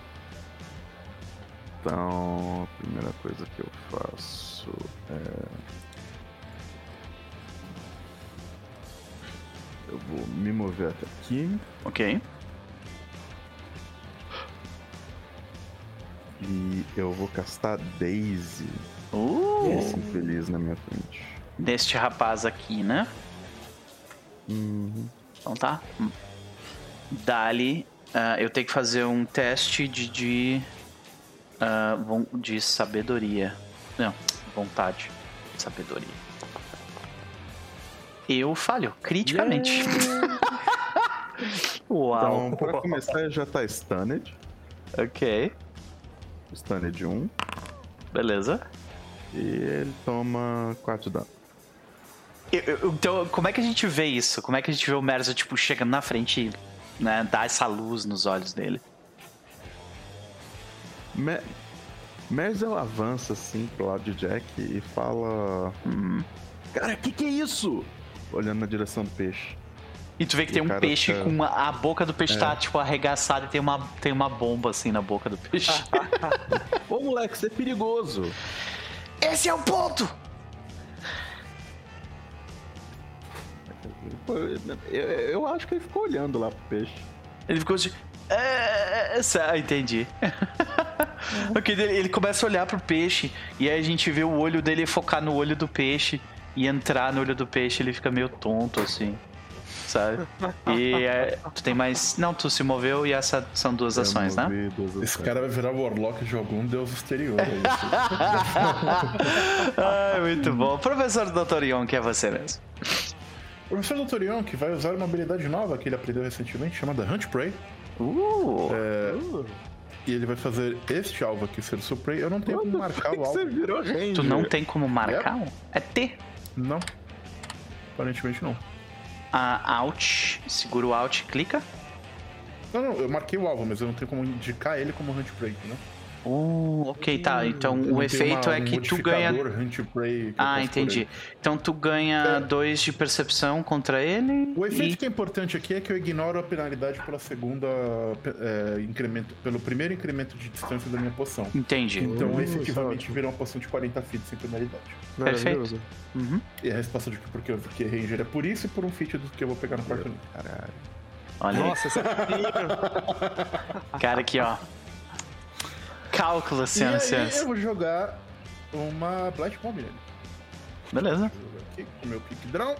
Então, a primeira coisa que eu faço é. Eu vou me mover até aqui Ok? e eu vou castar Daisy. Uh, Esse infeliz na minha frente. deste rapaz aqui, né? Uhum. Então tá. Dali, ah, eu tenho que fazer um teste de. de, von- de sabedoria. Não, vontade. Sabedoria. Eu falho, criticamente. Uau. Então, pra começar, ele já tá stunned. Ok, Stunned 1. beleza. E ele toma 4 dano. Eu- eu- então, como é que a gente vê isso? Como é que a gente vê o Merzo, tipo, chegando na frente e né, dar essa luz nos olhos dele? Me... Merzel avança assim pro lado de Jack e fala. Cara, que que é isso? Olhando na direção do peixe. E tu vê que E tem um peixe tá- com uma, a boca do peixe tá, tipo, arregaçada e tem uma, tem uma bomba, assim, na boca do peixe. Ô moleque, isso é perigoso. Esse é o ponto! Eu, eu acho que ele ficou olhando lá pro peixe. Ele ficou assim... "É, Ah, entendi. Porque ele, ele começa a olhar pro peixe e aí a gente vê o olho dele focar no olho do peixe e entrar no olho do peixe ele fica meio tonto, assim. Sabe? E é, tu tem mais... Não, tu se moveu e essas são duas ações, Eu né? movi duas Esse ações. cara vai virar Warlock de algum deus exterior. É isso. Ai, muito bom. Professor Dr. Yon, que é você mesmo. O professor Dr. Young que vai usar uma habilidade nova que ele aprendeu recentemente, chamada Hunt Prey. Uh, E ele vai fazer este alvo aqui ser o seu prey. Eu não tenho como marcar o Você alvo. virou ranger. tu não tem como marcar? um? É T. Não. Aparentemente não. A Alt, segura o Alt, clica. Não, não, eu marquei o alvo, mas eu não tenho como indicar ele como Hunt Prey, né? Uh, ok, tá. Então Eu o efeito uma- é um que tu ganha. Hunt Prey. Ah, entendi. Então tu ganha É. dois de percepção contra ele. O efeito e... que é importante aqui é que eu ignoro a penalidade pela segunda é, incremento, pelo primeiro incremento de distância da minha poção. Entendi. Então, Uh, efetivamente, vira uma poção de 40 feet sem penalidade. Maravilhoso. Uhum. E a resposta de que porque eu fiquei Ranger é por isso e por um feat do que eu vou pegar no quarto nível. Caralho. Olha. Nossa, essa Cara aqui, ó. Cálculo, senhoras e aí, eu vou jogar uma Blast Bomb nele. Beleza. Vou jogar aqui com o meu Kick Draw.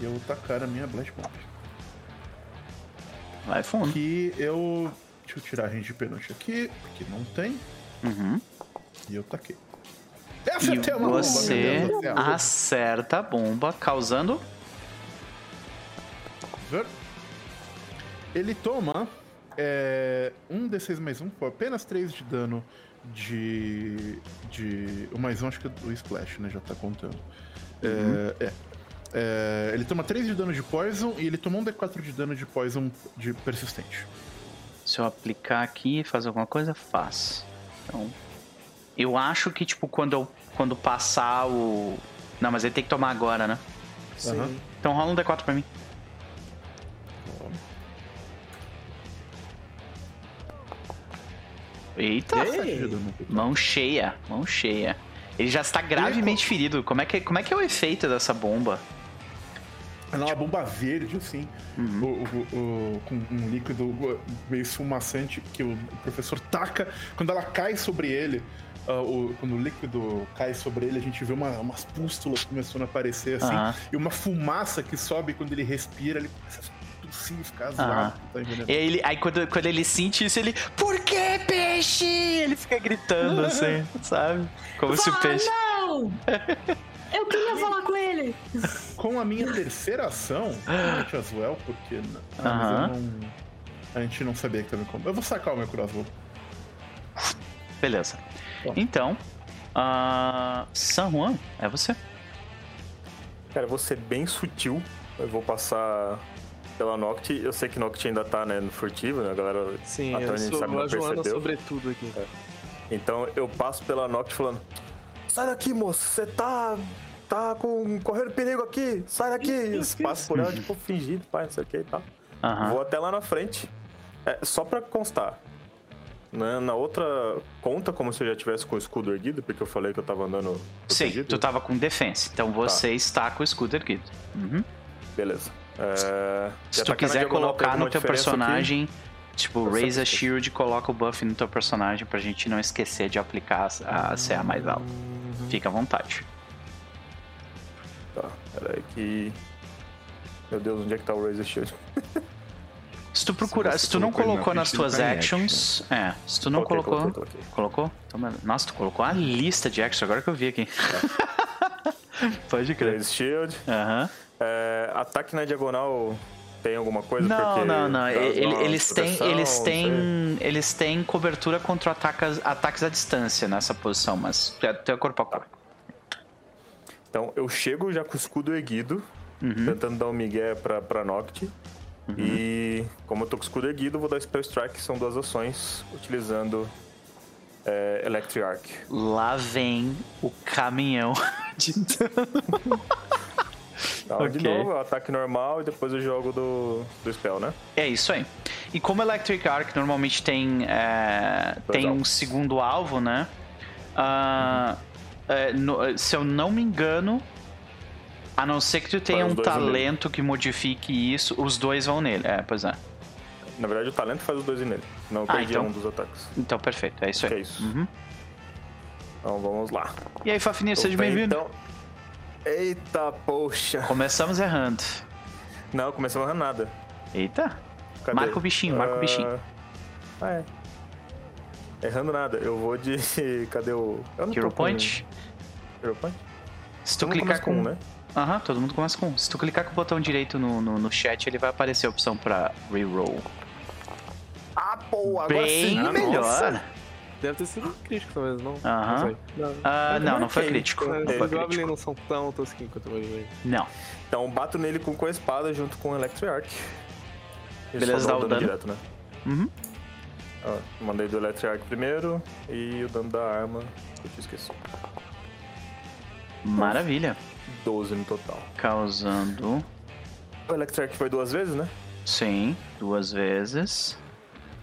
E eu vou tacar a minha Blast Bomb. Vai fundo. Que eu. Deixa eu tirar a range de penalty aqui, porque não tem. Uhum. E eu taquei. E Acertei uma bomba, você acerta a bomba, causando. Ele toma é, um D6 mais um, por apenas 3 de dano de. de. O mais um acho que é do Splash, né? Já tá contando. É, é. É, ele toma 3 de dano de Poison e ele toma um D4 de dano de Poison de persistente. Se eu aplicar aqui e fazer alguma coisa, faz. Então. Eu acho que, tipo, quando eu. Quando passar o. Não, mas ele tem que tomar agora, né? Sim. Aham. Então rola um D4 pra mim. Eita! Ei, Mão cheia, mão cheia. Ele já está gravemente ferido. Como é, que, como é que é o efeito dessa bomba? Ela é uma bomba verde, assim, Uhum. o- o- o- com um líquido meio esfumaçante que o professor taca. Quando ela cai sobre ele, ah, o- quando o líquido cai sobre ele, a gente vê uma- umas pústulas começando a aparecer, assim, Aham. e uma fumaça que sobe quando ele respira, ele começa a tossir, ficar zoado, tá envenenado. E aí, ele, aí quando, quando ele sente isso, ele. Por que peixe? Ele fica gritando assim, sabe? Como se o Ah, peixe. não! Eu queria falar com ele! Com a minha terceira ação, Might as well, porque ah, mas eu Aham. não- a gente não sabia que também como. Eu vou sacar o meu crossbow. Beleza. Então, ah, San Juan, é você. Cara, eu vou ser bem sutil. Eu vou passar pela Noct. Eu sei que Noct ainda tá, né, no furtivo, né? A galera Sim, atrás eu a gente sou sabe a Joana percebeu. sobretudo aqui. Então eu passo pela Noct falando: Sai daqui, moço, você tá. tá com. correndo perigo aqui, sai daqui. Passo por ela, tipo, fingido, pai, não sei o que e tal. Vou até lá na frente. É, só pra constar. Né, Na outra conta, como se eu já tivesse com o escudo erguido, porque eu falei que eu tava andando. Sim, protegido. tu tava com defense, então você está com o escudo erguido. Uhum. Beleza. É, Se tu quiser colocar no teu diferença aqui? personagem, tipo, raise a shield, coloca o buff no teu personagem pra gente não esquecer de aplicar a a CA mais alta. Fica à vontade. Tá, peraí que. Meu Deus, onde é que tá o Razor Shield? Se tu procurar, você se tu não colocou na nas tuas tá em actions, é, se tu não Coloquei, colocou, coloquei, coloquei. colocou? Então. Nossa, tu colocou uma lista de actions agora que eu vi aqui. Pode crer. Razor Shield. Aham. É, ataque na diagonal tem alguma coisa? Não, não, não. Ele- eles têm, eles têm, eles têm cobertura contra ataques, ataques à distância nessa posição, mas é teu corpo a corpo. Então eu chego já com o escudo erguido, Uhum. tentando dar um migué pra, pra Noct. E como eu tô com o escudo erguido, vou dar Spell Strike, que são duas ações, utilizando é, Electric Arc. Lá vem o caminhão de dano. Então, de Ok. novo, é ataque normal e depois eu jogo do, do spell, né? É isso aí. E como Electric Arc normalmente tem, é, tem um segundo alvo, né? Ah, é, no- se eu não me engano, a não ser que tu tenha um talento que modifique isso, os dois vão nele. É, pois é. Na verdade, o talento faz os dois ir nele. Não eu Ah, perdi então. um dos ataques. Então, perfeito. É isso Que é aí. isso. Uhum. Então vamos lá. E aí, Fafininha, seja Tudo bem, bem-vindo. Então... Eita, poxa. Começamos errando. Não, começamos errando nada. Eita. Cadê? Marca o bichinho, marca o Ah, bichinho. Ah, é. Errando nada. Eu vou de. Cadê o. Eu Hero tô com- Point. Hero Point? Se tu clicar começa com... um, né? Aham, todo mundo começa com. Se tu clicar com o botão direito no, no, no chat, ele vai aparecer a opção pra reroll. Ah, pô, agora Bem sim. melhor. nossa. Deve ter sido crítico, talvez, não? Aham. Não. Não. Ah, não, não foi crítico. Não Os Goblins não são tão tosquinhos quanto eu imaginei. Não. Então bato nele com, com a espada junto com o Electric Arc. E Beleza, dá o dano. direto, né? Uhum. Ó, mandei do Electric Arc primeiro e o dano da arma. Eu tinha esquecido. Maravilha. 12 no total. Causando. O Electric foi duas vezes, né? Sim, duas vezes.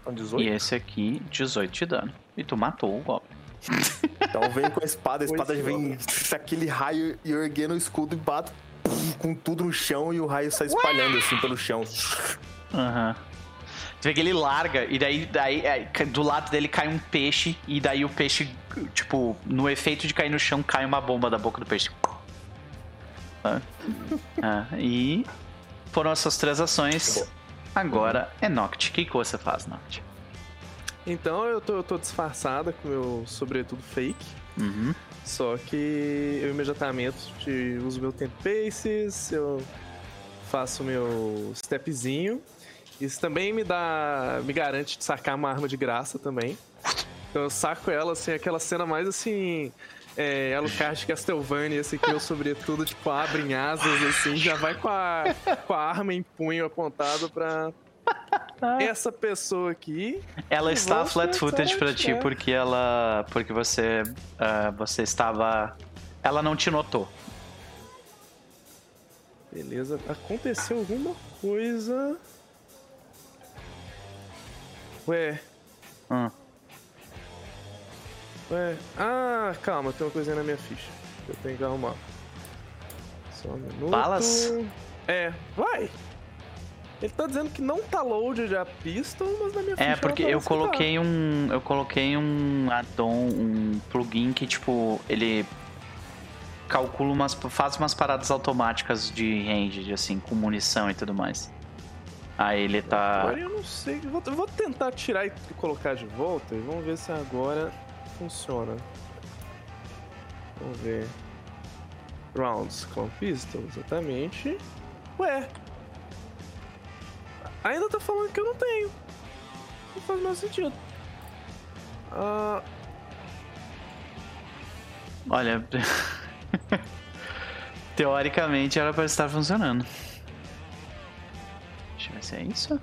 Então 18. E esse aqui, 18 de dano. E tu matou o Goblin. Então vem com a espada, a espada Pois vem aquele raio e eu erguendo o escudo e bato pum, com tudo no chão e o raio sai espalhando assim pelo chão. Aham. Tu vê que ele larga e daí, daí é, do lado dele cai um peixe e daí o peixe, tipo, no efeito de cair no chão, cai uma bomba da boca do peixe. Ah. Ah, e foram essas três ações. Agora é Noct. O que, que você faz, Noct? Então eu tô, eu tô disfarçada com meu sobretudo fake. Uhum. Só que eu imediatamente uso meu tempo paces, eu faço meu stepzinho. Isso também me dá. me garante de sacar uma arma de graça também. Então eu saco ela, assim, aquela cena mais assim. É, Alucard Castlevania, assim, que eu sobretudo, tipo, abrem asas, assim, já vai com a, com a arma em punho apontado pra essa pessoa aqui. Ela está Vamos flat footed tentar pra ti atirar. porque ela. Porque você. ah, você estava. Ela não te notou. Beleza, aconteceu alguma coisa. Ué, Hum. Ué. Ah, calma, tem uma coisinha na minha ficha. que Eu tenho que arrumar. Só um minuto. Balas? É, vai! Ele tá dizendo que não tá loaded a pistol, mas na minha ficha É, porque ela eu tá. coloquei um. Eu coloquei um addon, um plugin que, tipo, ele calcula umas. faz umas paradas automáticas de range, assim, com munição e tudo mais. Aí ele tá. Agora eu não sei. Vou, vou tentar tirar e colocar de volta e vamos ver se agora funciona. Vamos ver. Rounds com pistol, exatamente. Ué. Ainda tá falando que eu não tenho. Não faz mais sentido. Ah, Olha. Teoricamente era pra estar funcionando. é isso?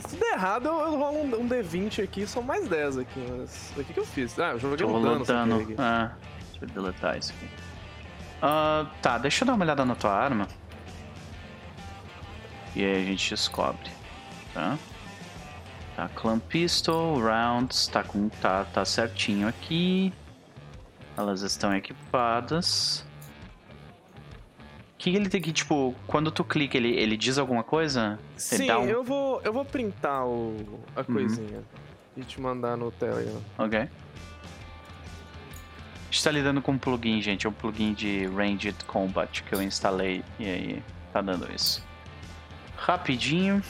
Se der errado, eu, eu rolo um, um D20 aqui, são mais 10 aqui, mas. O que, que eu fiz? Ah, eu joguei rolando dano. dano. Ah, deixa eu deletar isso aqui. Ah, tá, deixa eu dar uma olhada na tua arma. E aí a gente descobre, tá? Tá, Clan Pistol, Rounds, tá, com, tá, tá certinho aqui. Elas estão equipadas. O que ele tem que, tipo, quando tu clica, ele, ele diz alguma coisa? Sim, um- eu, vou, eu vou printar o, a coisinha e te mandar no Telegram. Ok. A gente tá lidando com um plugin, gente. É um plugin de Ranged Combat que eu instalei e aí tá dando isso. Rapidinho.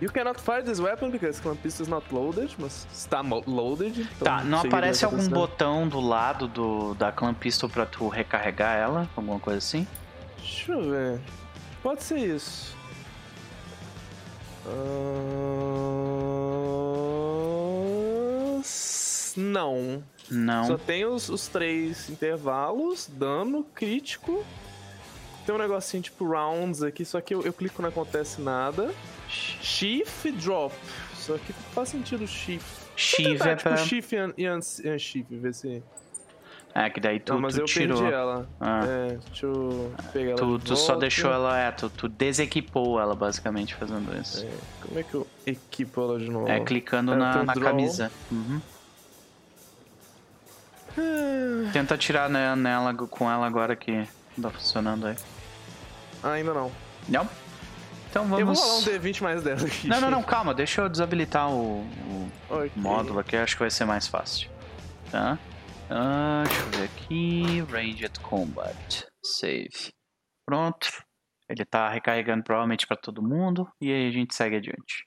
You cannot fire this weapon because Clan Pistol is not loaded, mas está loaded. então Tá, não aparece algum botão do lado do, da Clan Pistol pra tu recarregar ela? Alguma coisa assim? Deixa eu ver. Pode ser isso. S- Não. Não. Só tem os, os três intervalos, dano, crítico. Tem um negocinho tipo rounds aqui, só que eu, eu clico não acontece nada. Shift e drop. Só que faz sentido shift. Tentar, é tipo, pra. shift e, e, e shift, ver se. É, que daí tu, não, mas tu eu tirou. perdi ela. Ah. É, deixa eu pegar ela. Tu, de tu só volta. deixou ela, é, tu, tu desequipou ela basicamente fazendo isso. É, como é que eu equipo ela de novo? É, clicando É, na, na camisa. Uhum. Tenta atirar ne- nela com ela agora que não tá funcionando aí. Ah, ainda não. Não? Então vamos. Eu vou rolar um D20 mais 10 aqui. Não, não, não, calma, deixa eu desabilitar o, o módulo aqui, acho que vai ser mais fácil. Tá? Ah, deixa eu ver aqui. Ranged Combat. Save. Pronto. Ele tá recarregando provavelmente pra todo mundo. E aí a gente segue adiante.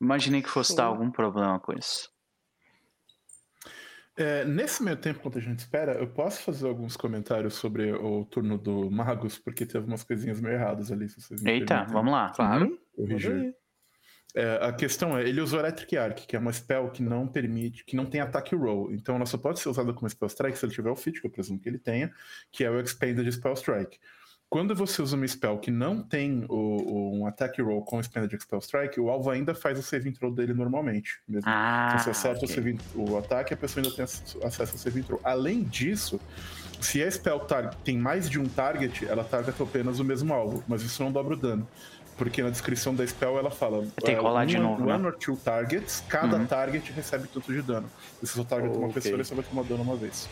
Imaginei que fosse dar Show. algum problema com isso. É, nesse meio tempo, enquanto a gente espera, eu posso fazer alguns comentários sobre o turno do Magus, porque teve umas coisinhas meio erradas ali, se vocês me Eita, permitem vamos lá. Claro. corrigir. É, a questão é, ele usou Electric Arc, que é uma spell que não permite, que não tem ataque roll. Então ela só pode ser usada como Spell Strike se ele tiver o feat, que eu presumo que ele tenha, que é o Expanded Spell Strike. Quando você usa uma spell que não tem o, o- um attack roll com Expanded Spell Strike, o alvo ainda faz o save throw dele normalmente. Mesmo. Ah, Então, se acerta ok. o, o ataque, a pessoa ainda tem ac- acesso ao save throw. Além disso, se a spell tem mais de um target, ela targeta apenas o mesmo alvo, mas isso não dobra o dano. Porque na descrição da spell ela fala. Tem que rolar de one, novo, né? One or two targets, cada Uhum. target recebe tanto de dano. Se você só targeta uma Ok. pessoa, ele só vai tomar dano uma vez.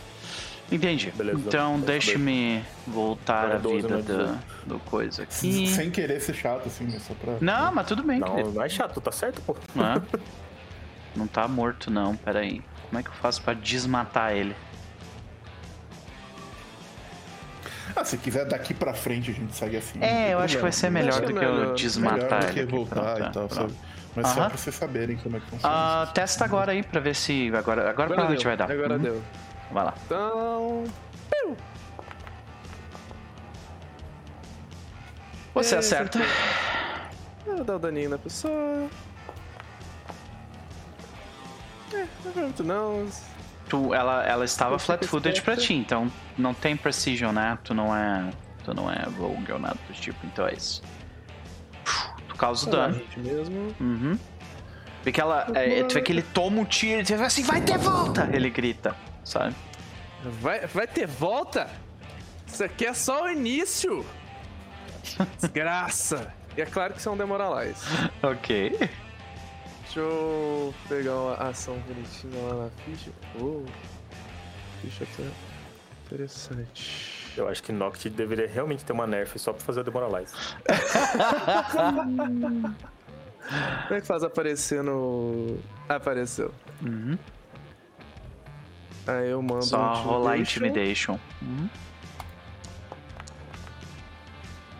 Entendi. Beleza, então deixe-me voltar 12 vida mais do, do coisa aqui. Sem querer ser chato, assim, mas só pra. Não, mas tudo bem, Não, querido. não é chato, tá certo, pô. Hã? Não tá morto não, peraí. Como é que eu faço pra desmatar ele? Ah, se quiser daqui pra frente a gente segue assim. É, eu acho que vai ser melhor do que é eu melhor. Melhor desmatar do que aqui. voltar e é, tal, pronto. sabe? Mas só pra vocês saberem como é que funciona. Ah, testa agora aí pra ver se. Agora, agora, Agora provavelmente deu. vai dar. Agora Uhum. deu. Vai lá. Então. piu. Você É, acerta. Eu dar o daninho na pessoa. É, não foi muito não. Tu, ela, ela estava flat-footed pra ti, então não tem precision, né? Tu não é. Tu não é rogue ou nada do tipo, então é isso. Tu causa o dano. mesmo. Uhum. Vê que ela. É, tu vê que ele toma um tiro e tu vê assim, vai ter volta! Ele grita, sabe? Vai, vai ter volta? Isso aqui é só o início! Desgraça! E é claro que isso é um Demoralize. Ok. Deixa eu pegar uma ação bonitinha lá na ficha. Oh, ficha até interessante. Eu acho que Noct deveria realmente ter uma nerf só pra fazer o Demoralize. Como é que faz aparecer no. Apareceu. Uhum. Aí eu mando Só um rolar intimidation. intimidation. Uhum.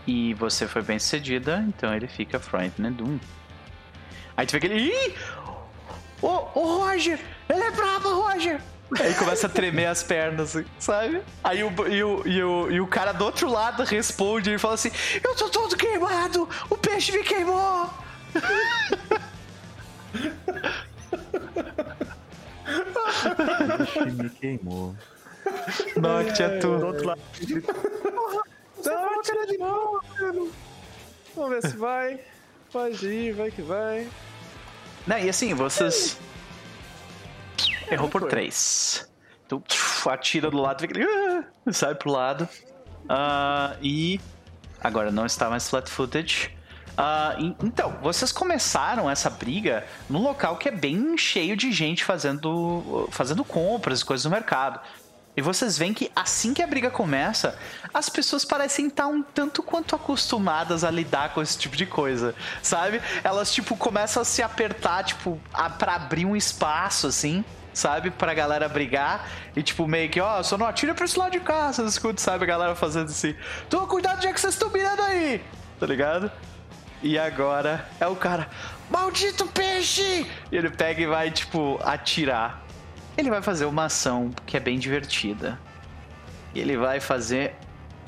E você foi bem sucedida, então ele fica frightened 1. Aí tu vê que ele. Ih! Ô, ô Roger! Ele é brabo, Roger! Aí começa a tremer as pernas, sabe? Aí o, e, o, e, o, e o cara do outro lado responde e fala assim: Eu tô todo queimado! O peixe me queimou! Ixi, me queimou. Noct é tu. Do outro lado, Não, cara de novo, mano. Vamos ver se vai. Pode ir, vai que vai. Não, e assim, vocês. Errou por foi. três. Tchuf, atira do lado, fica. ah, sai pro lado. Ah, e. Agora não está mais flat footage. E- então, vocês começaram essa briga num local que é bem cheio de gente fazendo, fazendo compras e coisas no mercado. E vocês veem que assim que a briga começa, as pessoas parecem estar um tanto quanto acostumadas a lidar com esse tipo de coisa, sabe? Elas, tipo, começam a se apertar, tipo, a, pra abrir um espaço, assim, sabe? Pra galera brigar. E, tipo, meio que, ó, só não atira pra esse lado de cá, vocês escutam, sabe? A galera fazendo assim, toma cuidado de que vocês estão mirando aí, tá ligado? E agora é o cara, maldito peixe! E ele pega e vai, tipo, atirar. Ele vai fazer uma ação que é bem divertida. E ele vai fazer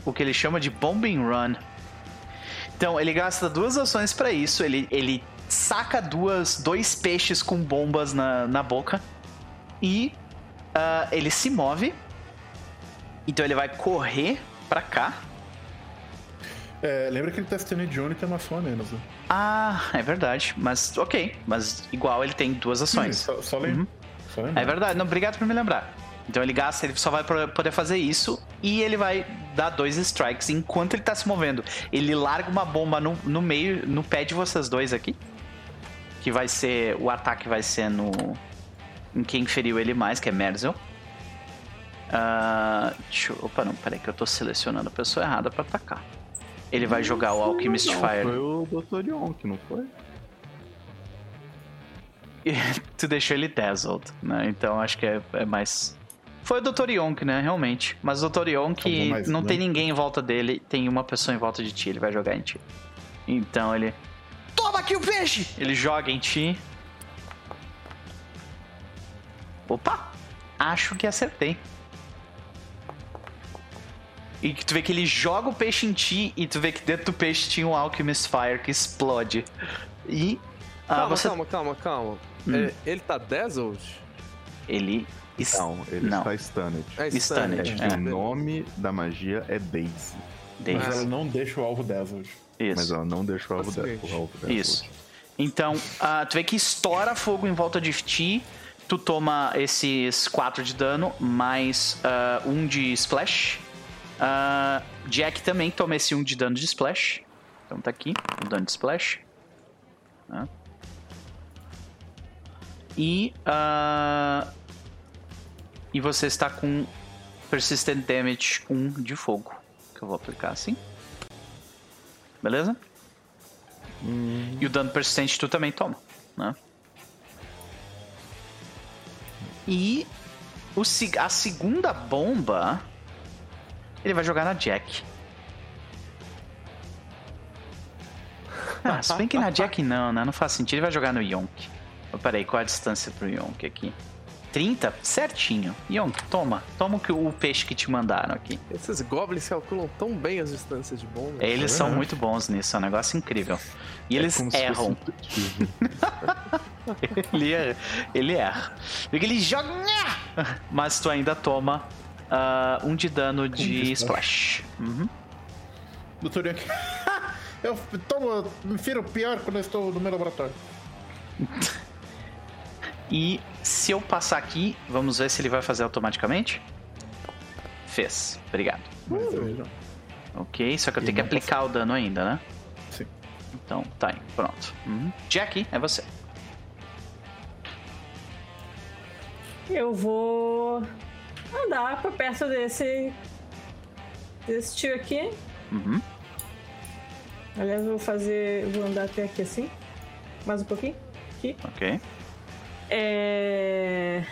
o que ele chama de bombing run. Então, ele gasta duas ações pra isso. Ele, ele saca duas, dois peixes com bombas na, na boca. E ah, ele se move. Então, ele vai correr pra cá. É, lembra que ele tá de e tem uma ação a menos, né? Ah, é verdade. Mas, ok. Mas, igual, ele tem duas ações. Só, só. Só lembra. É verdade, não, obrigado por me lembrar. Então ele gasta, ele só vai poder fazer isso e ele vai dar dois strikes enquanto ele tá se movendo. Ele larga uma bomba no, no meio, no pé de vocês dois aqui. Que vai ser. O ataque vai ser no. Em quem feriu ele mais, que é Merzel. Deixa eu, opa, não, peraí, que eu tô selecionando a pessoa errada pra atacar. Ele vai jogar o Alchemist Não, Fire. Foi o Dr. Yonk, não foi? tu deixou ele dazzled, né? Então acho que é, é mais. Foi o Dr. Yonk, né? Realmente. Mas o Dr. Yonk mais, não né? tem ninguém em volta dele, tem uma pessoa em volta de ti, ele vai jogar em ti. Então ele. Toma aqui o peixe! Ele joga em ti. Opa! Acho que acertei. E tu vê que ele joga o peixe em ti e tu vê que dentro do peixe tinha um Alchemist Fire que explode. E. ah, Calma, você... calma, calma, calma. Hum. É, ele tá dazzled? Ele. Não, ele Não. está stunned. É Stunned, E é. o nome da magia é Daisy. Daisy. Mas ela não deixa o alvo dazzled. Mas Isso. ela não deixa o alvo, de, seguinte. o alvo dela. Isso. Então, ah, tu vê que estoura fogo em volta de ti. Tu toma esses 4 de dano, mais ah, um de splash. Ah, Jack também toma esse 1 de dano de splash. Então tá aqui, o dano de splash. Tá. E. ah, e você está com Persistent Damage 1 de fogo. Que eu vou aplicar assim. Beleza? E o dano persistente tu também toma, né? E o, a segunda bomba ele vai jogar na Jack. Ah, se bem que na Jack não, né? Não faz sentido. Ele vai jogar no Yonk. Peraí, qual a distância pro Yonk aqui? 30? Certinho. Yonk, toma. Toma o, que- o peixe que te mandaram aqui. Esses goblins calculam tão bem as distâncias de bomba. Eles são muito bons nisso, é um negócio incrível. E eles se fosse erram. ele, erra, ele erra. Ele joga. Mas tu ainda toma ah, um de dano de de splash. Uhum. Doutor Yankee. eu tomo, me firo pior quando eu estou no meu laboratório. E se eu passar aqui, vamos ver se ele vai fazer automaticamente. Fez. Obrigado. Já. Ok, só que eu E tenho que aplicar o dano ainda, né? Sim. Então, tá aí, pronto. Uhum. Jack, é você. Eu vou andar pra perto desse. desse tio aqui. Uhum. Aliás, eu vou fazer. Vou andar até aqui assim. Mais um pouquinho. Aqui. Ok. É.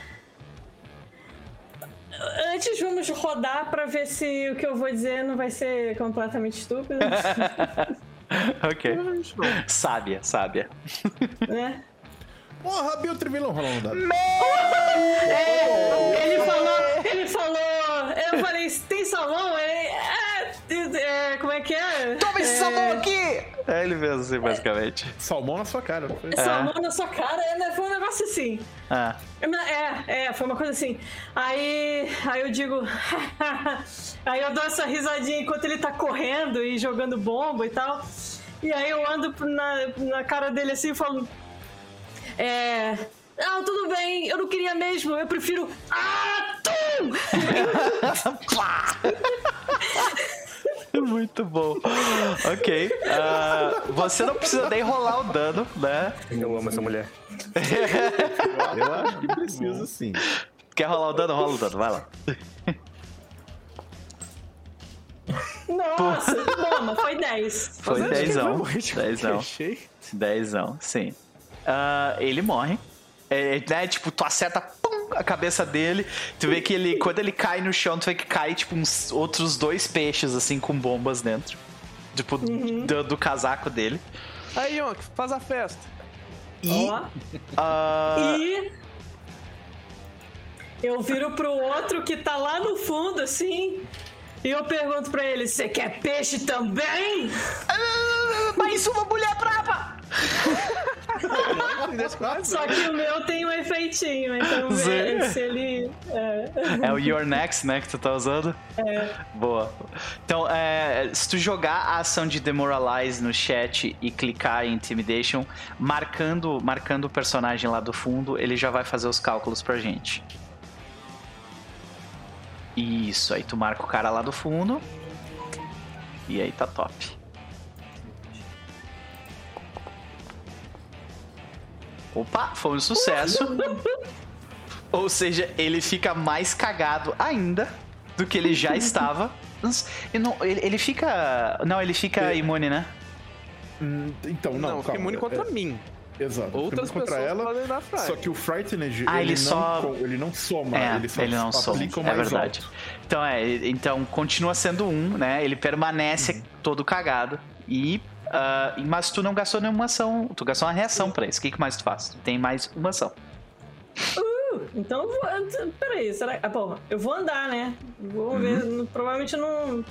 Antes vamos rodar pra ver se o que eu vou dizer não vai ser completamente estúpido, ok. Sábia, sábia. né? Porra, Biltrivillon rolando um dado. É, ele falou, ele falou, eu falei, tem salmão? Ele, é, é, como é que é? Toma esse é, salmão aqui! É, ele fez assim, basicamente. Salmão na sua cara, não foi? É salmão na sua cara, é, né? foi um negócio assim. Ah, É, é, foi uma coisa assim. Aí, aí eu digo. aí eu dou essa risadinha enquanto ele tá correndo e jogando bomba e tal. E aí eu ando na, na cara dele assim, falando. É. Não, tudo bem, eu não queria mesmo, eu prefiro. Atum! Muito bom. Ok. ah, você não precisa nem rolar o dano, né? Eu amo essa mulher. Eu acho que precisa sim. Quer rolar o dano? Rola o dano, vai lá. Nossa, toma, foi 10. Foi Mas acho que ele vai dezão. morrer de Dezão. qualquer jeito. Dezão, sim. Ah, ele morre. É, né, tipo, tu acerta pum, a cabeça dele. Tu vê que ele, quando ele cai no chão, tu vê que cai, tipo, uns outros dois peixes, assim, com bombas dentro. Tipo, do, do casaco dele. Aí, Yonk, faz a festa. E. Ah, E eu viro pro outro que tá lá no fundo, assim. E eu pergunto pra ele: Você quer peixe também? mais uma mulher brava! Só que o meu tem um efeitinho, então é, se ele. É. É o Your Next, né, que tu tá usando? É. Boa. Então, é, se tu jogar a ação de Demoralize no chat e clicar em Intimidation, marcando, marcando o personagem lá do fundo, ele já vai fazer os cálculos pra gente. Isso, aí tu marca o cara lá do fundo. E aí tá top. Opa, foi um sucesso. Ou seja, ele fica mais cagado ainda do que ele já estava. E não- ele, ele fica. Não, ele fica imune, né? Hum, Então, não, Não, fica imune contra É, mim. Exato. Outras contra pessoas ela. podem dar frag. Só que o Frightened, Ah, ele, ele não, só- co- ele não soma, É, ele só ele não soma. aplica o É mais verdade. alto. Então é, então continua sendo um, né? Ele permanece todo cagado. E. ah, mas tu não gastou nenhuma ação. Tu gastou uma reação pra isso. O que, que mais tu faz? Tu tem mais uma ação. Então eu vou. Peraí, será que. Ah, bom, eu vou andar, né? Vou ver. Provavelmente não.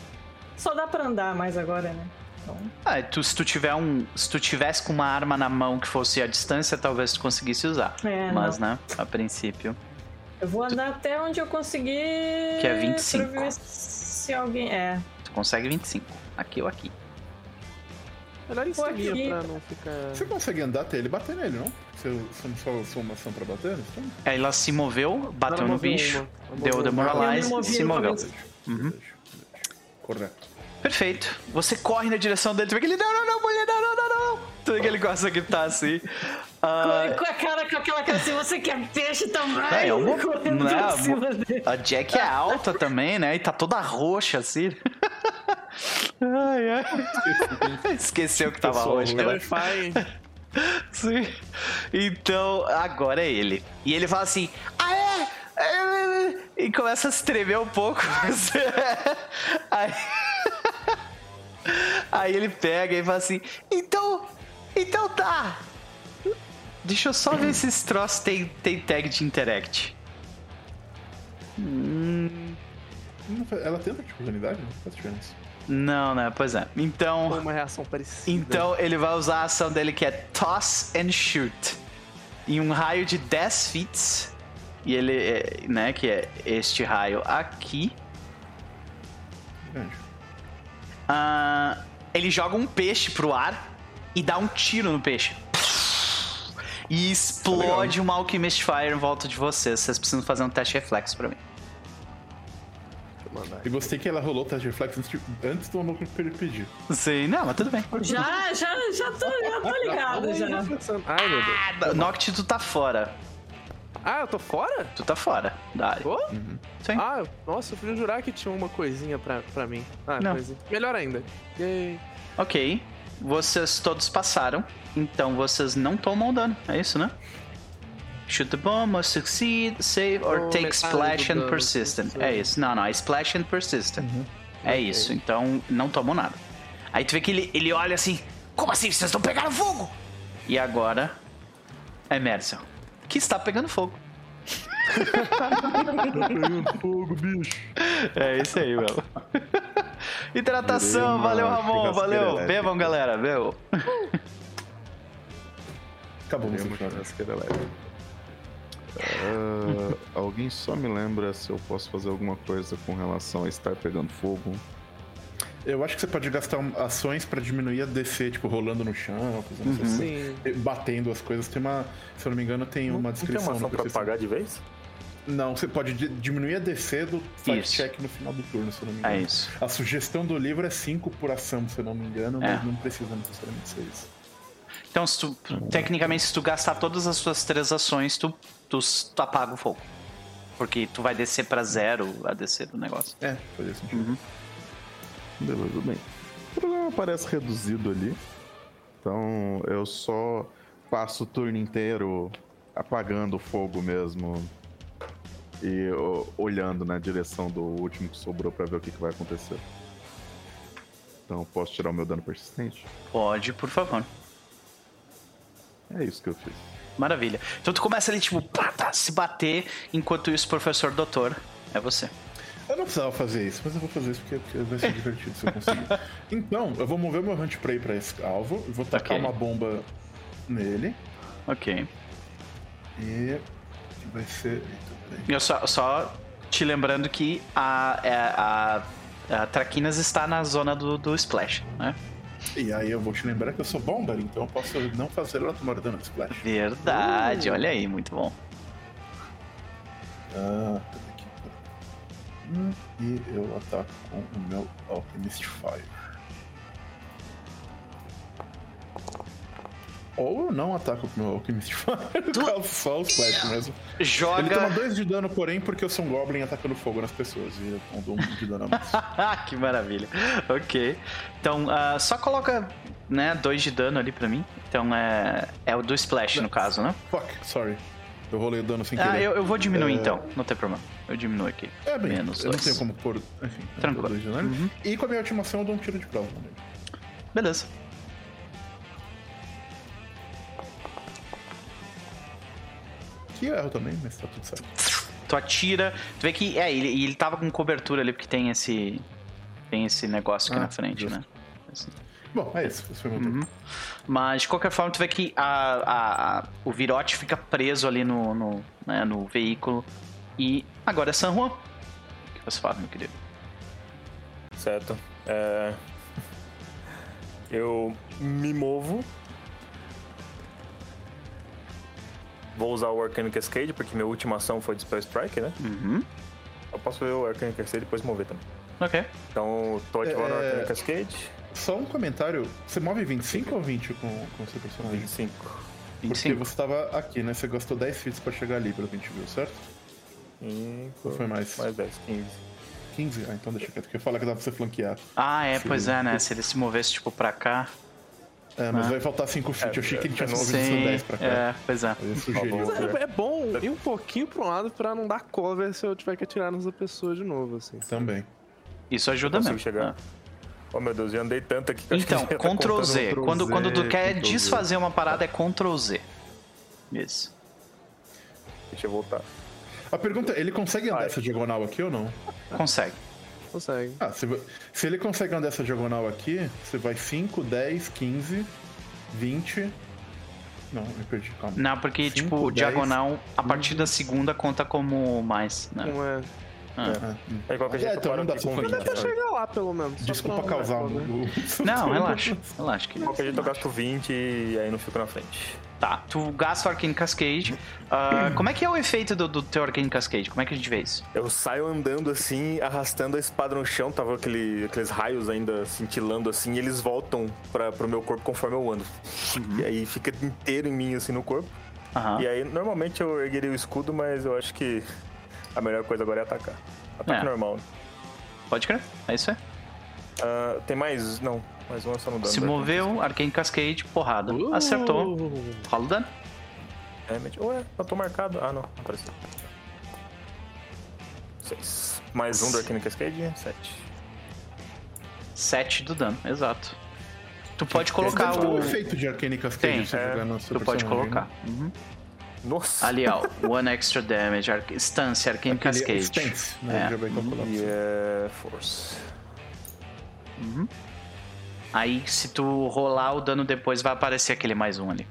Só dá pra andar mais agora, né? Então. Ah, tu, se tu tiver um. Se tu tivesse com uma arma na mão que fosse a distância, talvez tu conseguisse usar. É, mas, não. né? A princípio. Eu vou andar até onde eu conseguir. Que é 25. Pra ver se alguém. É. Tu consegue 25. Aqui ou aqui. Melhor em cima aqui. pra não ficar... Você consegue andar até ele e bater nele, não? Você, você não só usou uma ação pra bater? Então, Aí ela se moveu, bateu no bicho, uma. Deu demoralize e se moveu. Uhum. Correto. Perfeito. Você corre na direção dele, tu vê que ele. Não, não, não, mulher, não, não, não, não. Tu vê que ele gosta de gritar assim. Ah, Com, a cara, com aquela cara assim, você quer peixe também? É, é uma- Correndo não é, a- dele. a Jack é alta também, né? E tá toda roxa assim. Ai, ai. Esqueceu que tava roxa. né? Terrifying. Sim. Então, agora é ele. E ele fala assim: Ah, é? É, E começa a se tremer um pouco. Aí, aí ele pega e fala assim: Então, então tá. Deixa eu só ver se esse troço tem, tem tag de interact. Hum, Não faz- Ela tenta tipo unidade? Não faz diferença. não, né? Pois é. Então. Foi uma reação parecida. Então ele vai usar a ação dele que é Toss and Shoot. Em um raio de 10 feet. E ele, é, né, que é este raio aqui. Grande. Ah, ele joga um peixe pro ar e dá um tiro no peixe. E explode uma Alchemist Fire em volta de vocês. Vocês precisam fazer um teste de reflexo pra mim. Eu. E gostei que ela rolou o teste de reflexo antes, de- antes do maluco pedir. Sim, não, mas tudo bem. Já, já, já tô, já tô ligado já. Ai, meu Deus. Noct, tu tá fora. Ah, eu tô fora? Tu tá fora da área. Tô? Sim. Ah, nossa, eu fui jurar que tinha uma coisinha pra, pra mim. Ah, Não. coisinha. Melhor ainda. Yay. Ok. Vocês todos passaram, então vocês não tomam dano. É isso, né? Shoot the bomb, must succeed, save, or Oh, take splash and persistent. É isso. Não, não, é splash and persistent. É isso, então não tomam nada. Aí tu vê que ele, ele olha assim: Como assim? Vocês não pegaram fogo? E agora é Mercer, que está pegando fogo. Pegando fogo, bicho. É isso aí, meu. Hidratação, valeu, Ramon, valeu. Bebam, galera, bebam. Acabou. Ah, alguém só me lembra se eu posso fazer alguma coisa com relação a estar pegando fogo? Eu acho que você pode gastar ações pra diminuir a DC, tipo, rolando no chão, fazendo essas Sim. coisas. Batendo as coisas. Tem uma. Se eu não me engano, tem uma Não tem descrição uma ação pra pagar de vez? Não, você pode di- diminuir a DC do fight check no final do turno, se eu não me engano. É isso. A sugestão do livro é 5 por ação, se eu não me engano, mas É. não precisa necessariamente ser isso. Então, se tu, tecnicamente, se tu gastar todas as tuas três ações, tu, tu, tu apaga o fogo. Porque tu vai descer pra zero a descer do negócio. É, fazia sentido. Beleza, bem. O programa parece reduzido ali. Então eu só passo o turno inteiro apagando o fogo mesmo. E olhando na direção do último que sobrou pra ver o que, que vai acontecer. Então posso tirar o meu dano persistente? Pode, por favor. É isso que eu fiz. Maravilha. Então tu começa ali, tipo, pá, tá, se bater, enquanto isso, professor doutor, é você. Eu não precisava fazer isso, mas eu vou fazer isso porque, porque vai ser divertido se eu conseguir. Então, eu vou mover meu Hunt Prey pra esse alvo, vou tacar Ok. uma bomba nele Ok. e vai ser. Eu só, só te lembrando que a, é, a, a Traquinas está na zona do, do Splash, né? E aí eu vou te lembrar que eu sou bomber, então eu posso não fazer ela tomar dano de splash. Verdade, olha aí, muito bom. Ah, E eu ataco com o meu Alchemist Fire. Ou eu não ataco com o meu Alchemist Fire, caso só o Splash mesmo. Ele toma Joga. 2 de dano, porém, porque eu sou um Goblin atacando fogo nas pessoas. E eu dou um de dano a mais. que maravilha. Ok. Então, ah, só coloca, né, dois de dano ali pra mim. Então é, é o do Splash, no caso, né? Fuck, sorry. Eu rolei o dano sem Ah, querer. eu, eu vou diminuir É. então, não tem problema. Eu diminuo aqui. É, bem, Menos eu não dois. tenho como pôr. Enfim, eu Tranquilo. dois dano. E com a minha última ação eu dou um tiro de prova nele. Beleza. Que erro também, mas tá tudo certo. Tu atira. Tu vê que. É, ele, e ele tava com cobertura ali, porque tem esse. Tem esse negócio aqui Ah, na frente, justo. né? Assim. Bom, é isso. Esse foi meu turno. Mas de qualquer forma, tu vê que a, a- a- o virote fica preso ali no, no, né, no veículo. E agora é San Juan. O que você fala, meu querido? Certo. É... Eu me movo. Vou usar o Arcane Cascade, porque minha última ação foi Dispel Strike, né? Uhum. Eu posso ver o Arcane Cascade e depois mover também. Ok. Então, tô ativando o É. Arcane Cascade. Só um comentário. Você move 25 ou 20 com com o seu personagem? 25. Porque 25. você tava aqui, né? Você gastou 10 feats pra chegar ali, pelo que a gente viu, certo? 5. Ou foi mais? Mais 10, 15. 15? Ah, então deixa quieto, porque eu falar que dá pra você flanquear. Ah, é, Sim. pois é, né? Se ele se movesse, tipo, pra cá. É, mas Ah. vai faltar 5 feet. É, eu achei que ele tinha não movido só Sim. 10 pra cá. É, pois é. Eu- É, é bom ir um pouquinho pra um lado pra não dar cover se eu tiver que atirar nessa pessoa de novo, assim. Também. Isso ajuda mesmo. chegar. Ah. Oh meu Deus, eu andei tanto aqui que eu acho que Então, já tá Ctrl contando Z. Quando, quando tu Z, quer Ctrl Z. desfazer uma parada é Ctrl Z. Isso. Deixa eu voltar. A pergunta é, ele consegue andar Vai. essa diagonal aqui ou não? Consegue. Consegue. Ah, se, se ele consegue andar essa diagonal aqui, você vai 5, 10, 15, 20... Não, me perdi, calma. Não, porque, Cinco, tipo, dez, diagonal, a partir da segunda conta como mais, né? Não é. Ah, hum. Aí qualquer É, jeito então eu não dá aqui pra com flanquear. 20. Até chegar lá, pelo menos. Desculpa não causar um... cover. Não, relaxa. Relaxa, que Qualquer jeito eu gasto 20 e aí não fico na frente. Tá, tu gasta o Arcane Cascade. Ah, como é que é o efeito do, do teu Arcane Cascade? Como é que a gente vê isso? Eu saio andando assim, arrastando a espada no chão, tava aquele, aqueles raios ainda cintilando assim, e eles voltam pra, pro meu corpo conforme eu ando. E aí fica inteiro em mim assim no corpo. Aham. E aí normalmente eu ergueria o escudo, mas eu acho que a melhor coisa agora é atacar. Ataque É. normal. né? Pode crer, é isso aí. Ah, tem mais. Não, mais uma só no dano. Se né? moveu, Arcane Cascade, porrada. Uh! Acertou. Rola o dano. Damage. Ué, eu tô marcado. Ah, não, apareceu. 6. Mais um do Arcane Cascade, 7. 7 do dano, exato. Tu pode colocar ter um o. efeito de Arcane Cascade Tem, você é, Tu pode personagem, colocar. né? Uhum. Nossa! Ali, ó. One extra damage, arc... stance, Arcane Aquele Cascade. Stance, né? É. E é. Force. Aí, se tu rolar o dano depois, vai aparecer aquele mais um ali.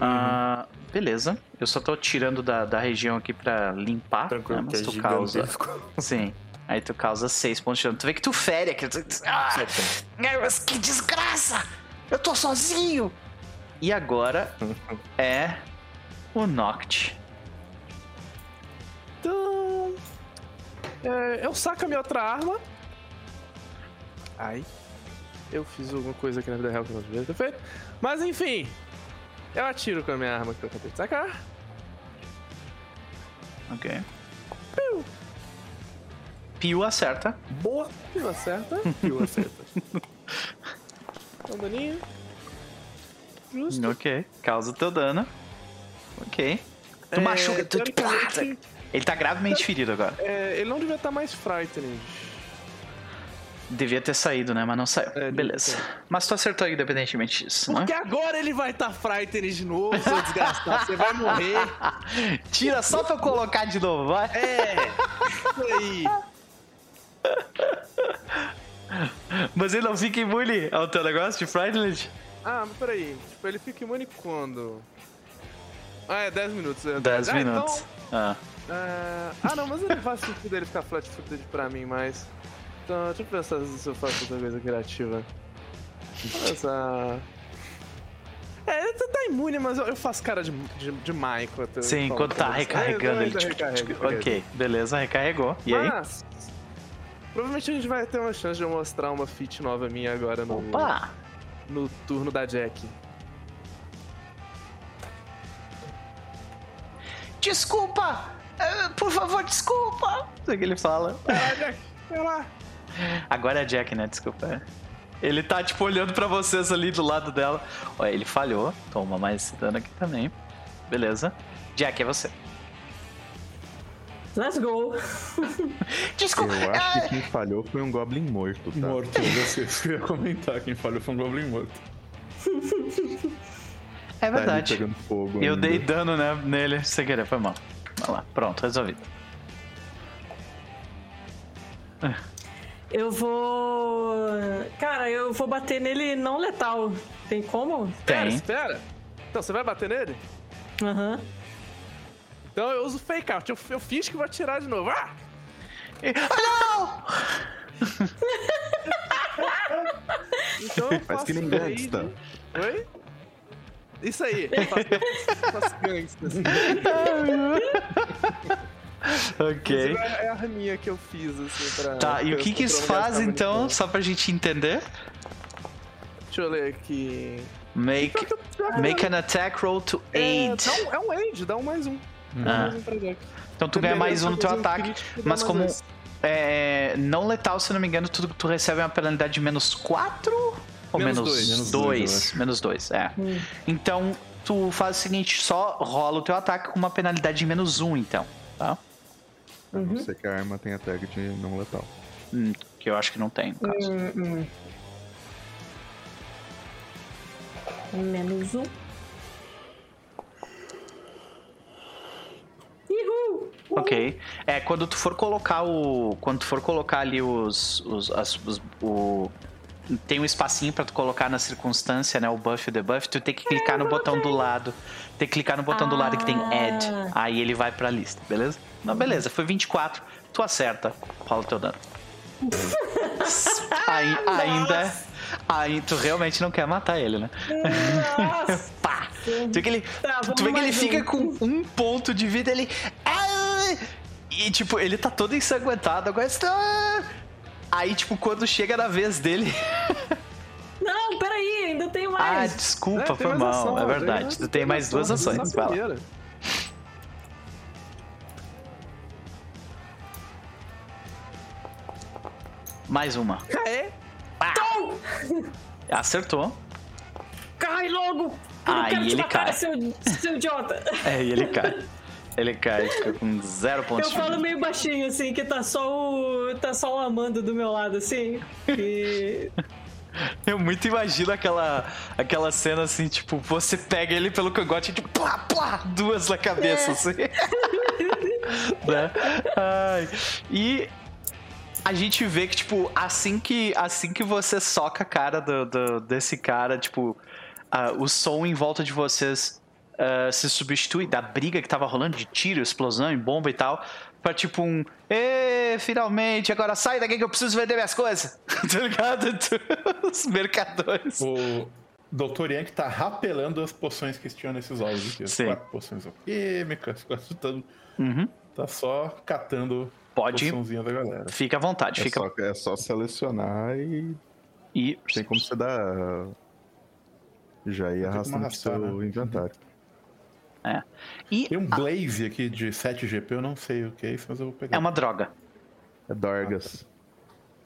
Ah, beleza. Eu só tô tirando da, da região aqui pra limpar, Tranquilo, né? Mas é tu causa. gigantesco. Sim. Aí tu causa 6 pontos de dano. Tu vê que tu fere aqui. Ah, mas que desgraça! Eu tô sozinho! E agora é o Noct. Então. é, eu saco a minha outra arma. Ai. Eu fiz alguma coisa aqui na vida real que eu não devia ter feito. Mas enfim. Eu atiro com a minha arma que eu acabei de sacar. Ok. Pio acerta. Boa. Pio acerta. Pio acerta. Um daninho. Justo. Ok. Causa o teu dano. Ok. Tu É, machuca. Tu, teoricamente, ele tá gravemente ferido agora. é, ele não devia estar mais frightening. Devia ter saído, né? Mas não saiu. É, Beleza. Mas tu acertou independentemente disso, né? Porque agora ele vai estar frightening de novo, seu desgraçado. Você vai morrer. Tira só pra eu colocar de novo, vai. É. Isso aí. Mas ele não fica imune ao teu negócio de Frightened? Ah, mas peraí. Tipo, ele fica imune quando? Ah, é 10 minutos. É 10 Ah, minutos. Então, Ah. é, Ah, não, mas não faz sentido ele ficar flat-footed pra mim, mas... Então, deixa eu pensar se eu faço outra coisa criativa. Essa... É, ele tá imune, mas eu, eu faço cara de, de, de Michael. eu Sim, falo quando tá recarregando É, ele. ok, beleza, recarregou. E aí? Mas, provavelmente a gente vai ter uma chance de eu mostrar uma feat nova minha agora no, Opa! no turno da Jack. Desculpa! Eh, Por favor, desculpa! Isso que ele fala. Ah, Jack, vai lá. Agora é a Jack, né? Desculpa. é. Ele tá, tipo, olhando pra vocês ali do lado dela. Olha, ele falhou. Toma mais esse dano aqui também. Beleza. Jack, é você. Let's go. Desculpa! Eu acho que quem falhou foi um Goblin morto, tá? Morto, eu ia comentar. Quem falhou foi um Goblin morto. É Tá verdade. pegando fogo. Eu ainda. dei dano, né, nele sem querer, foi mal. Vai lá, pronto, resolvido. Eu vou. Cara, eu vou bater nele não letal. Tem como? Pera, Tem. espera. Então, você vai bater nele? Aham. Então eu uso fake out. Eu, eu fiz que vou atirar de novo. Ah! Então eu Faz faço que nem gangsta. Oi? Isso aí. Ok. Inclusive, É a arminha que eu fiz, assim, pra... Tá, e o que que isso faz então, só pra gente entender? Deixa eu ler aqui... Make, make an attack roll to É, aid. dá um, é um aid, dá um mais um. Dá Ah. mais um pra. Então tu ganha mais um no teu ataque, mas como é, não letal, se não me engano, tu, tu recebe uma penalidade de menos 4 ou Menos menos dois. 2? Menos dois, eu acho. menos 2, é. Então tu faz o seguinte, só rola o teu ataque com uma penalidade de menos 1, então, tá? A não ser que a arma tenha tag de não letal. Hum, que eu acho que não tem, no caso. Hum, hum. Menos um. Uhul! Ok. É, quando tu for colocar o. Quando tu for colocar ali os. os, as- os- o, tem um espacinho pra tu colocar na circunstância, né? O buff e o debuff, tu tem que clicar no botão do lado. Tem que clicar no botão do lado que tem add. Aí ele vai pra lista, beleza? Não, beleza, foi 24. Tu acerta. Rola o teu dano. Ai- ainda. Aí tu realmente não quer matar ele, né? Nossa! Pá! Tu vê que ele, Tá, tu vê que ele mais fica com um ponto de vida, ele. Ah! E tipo, ele tá todo ensanguentado, agora está. Aí, tipo, quando chega na vez dele. Não, peraí, ainda tem Ah, mais. desculpa, É, foi mal. ação, é tem verdade. Tu tem mais duas ações. Vai lá. Mais uma. É? Acertou. Cai logo! Eu Aí ele cai. Seu, seu idiota. É, e ele cai. Ele cai, fica com zero pontos Eu falo meio baixinho, assim, que tá só o. tá só o Amanda do meu lado, assim. E. Eu muito imagino aquela, aquela cena assim, tipo, você pega ele pelo cangote e tipo, plá, plá, duas na cabeça, É. assim. né? Ai. E a gente vê que, tipo, assim que, assim que você soca a cara do, do- desse cara, tipo, ah, o som em volta de vocês ah, se substitui da briga que tava rolando de tiro, explosão e bomba e tal, pra tipo um. Ê, finalmente, agora sai daqui que eu preciso vender minhas coisas. tá ligado? Os mercadores. O Dr. Yank tá rapelando as poções que tinham nesses ovos aqui. As Sim. quatro poções químicas, quatro, tá, Uhum. tá só catando Pode. poçãozinha da galera. Fica à vontade, É fica. só, é só selecionar e E tem como você dar. Já ir arrastando arrastar, seu né? inventário. E Tem um Blaze aqui de 7GP, eu não sei o que é isso, mas eu vou pegar. é uma droga. É Dorgas.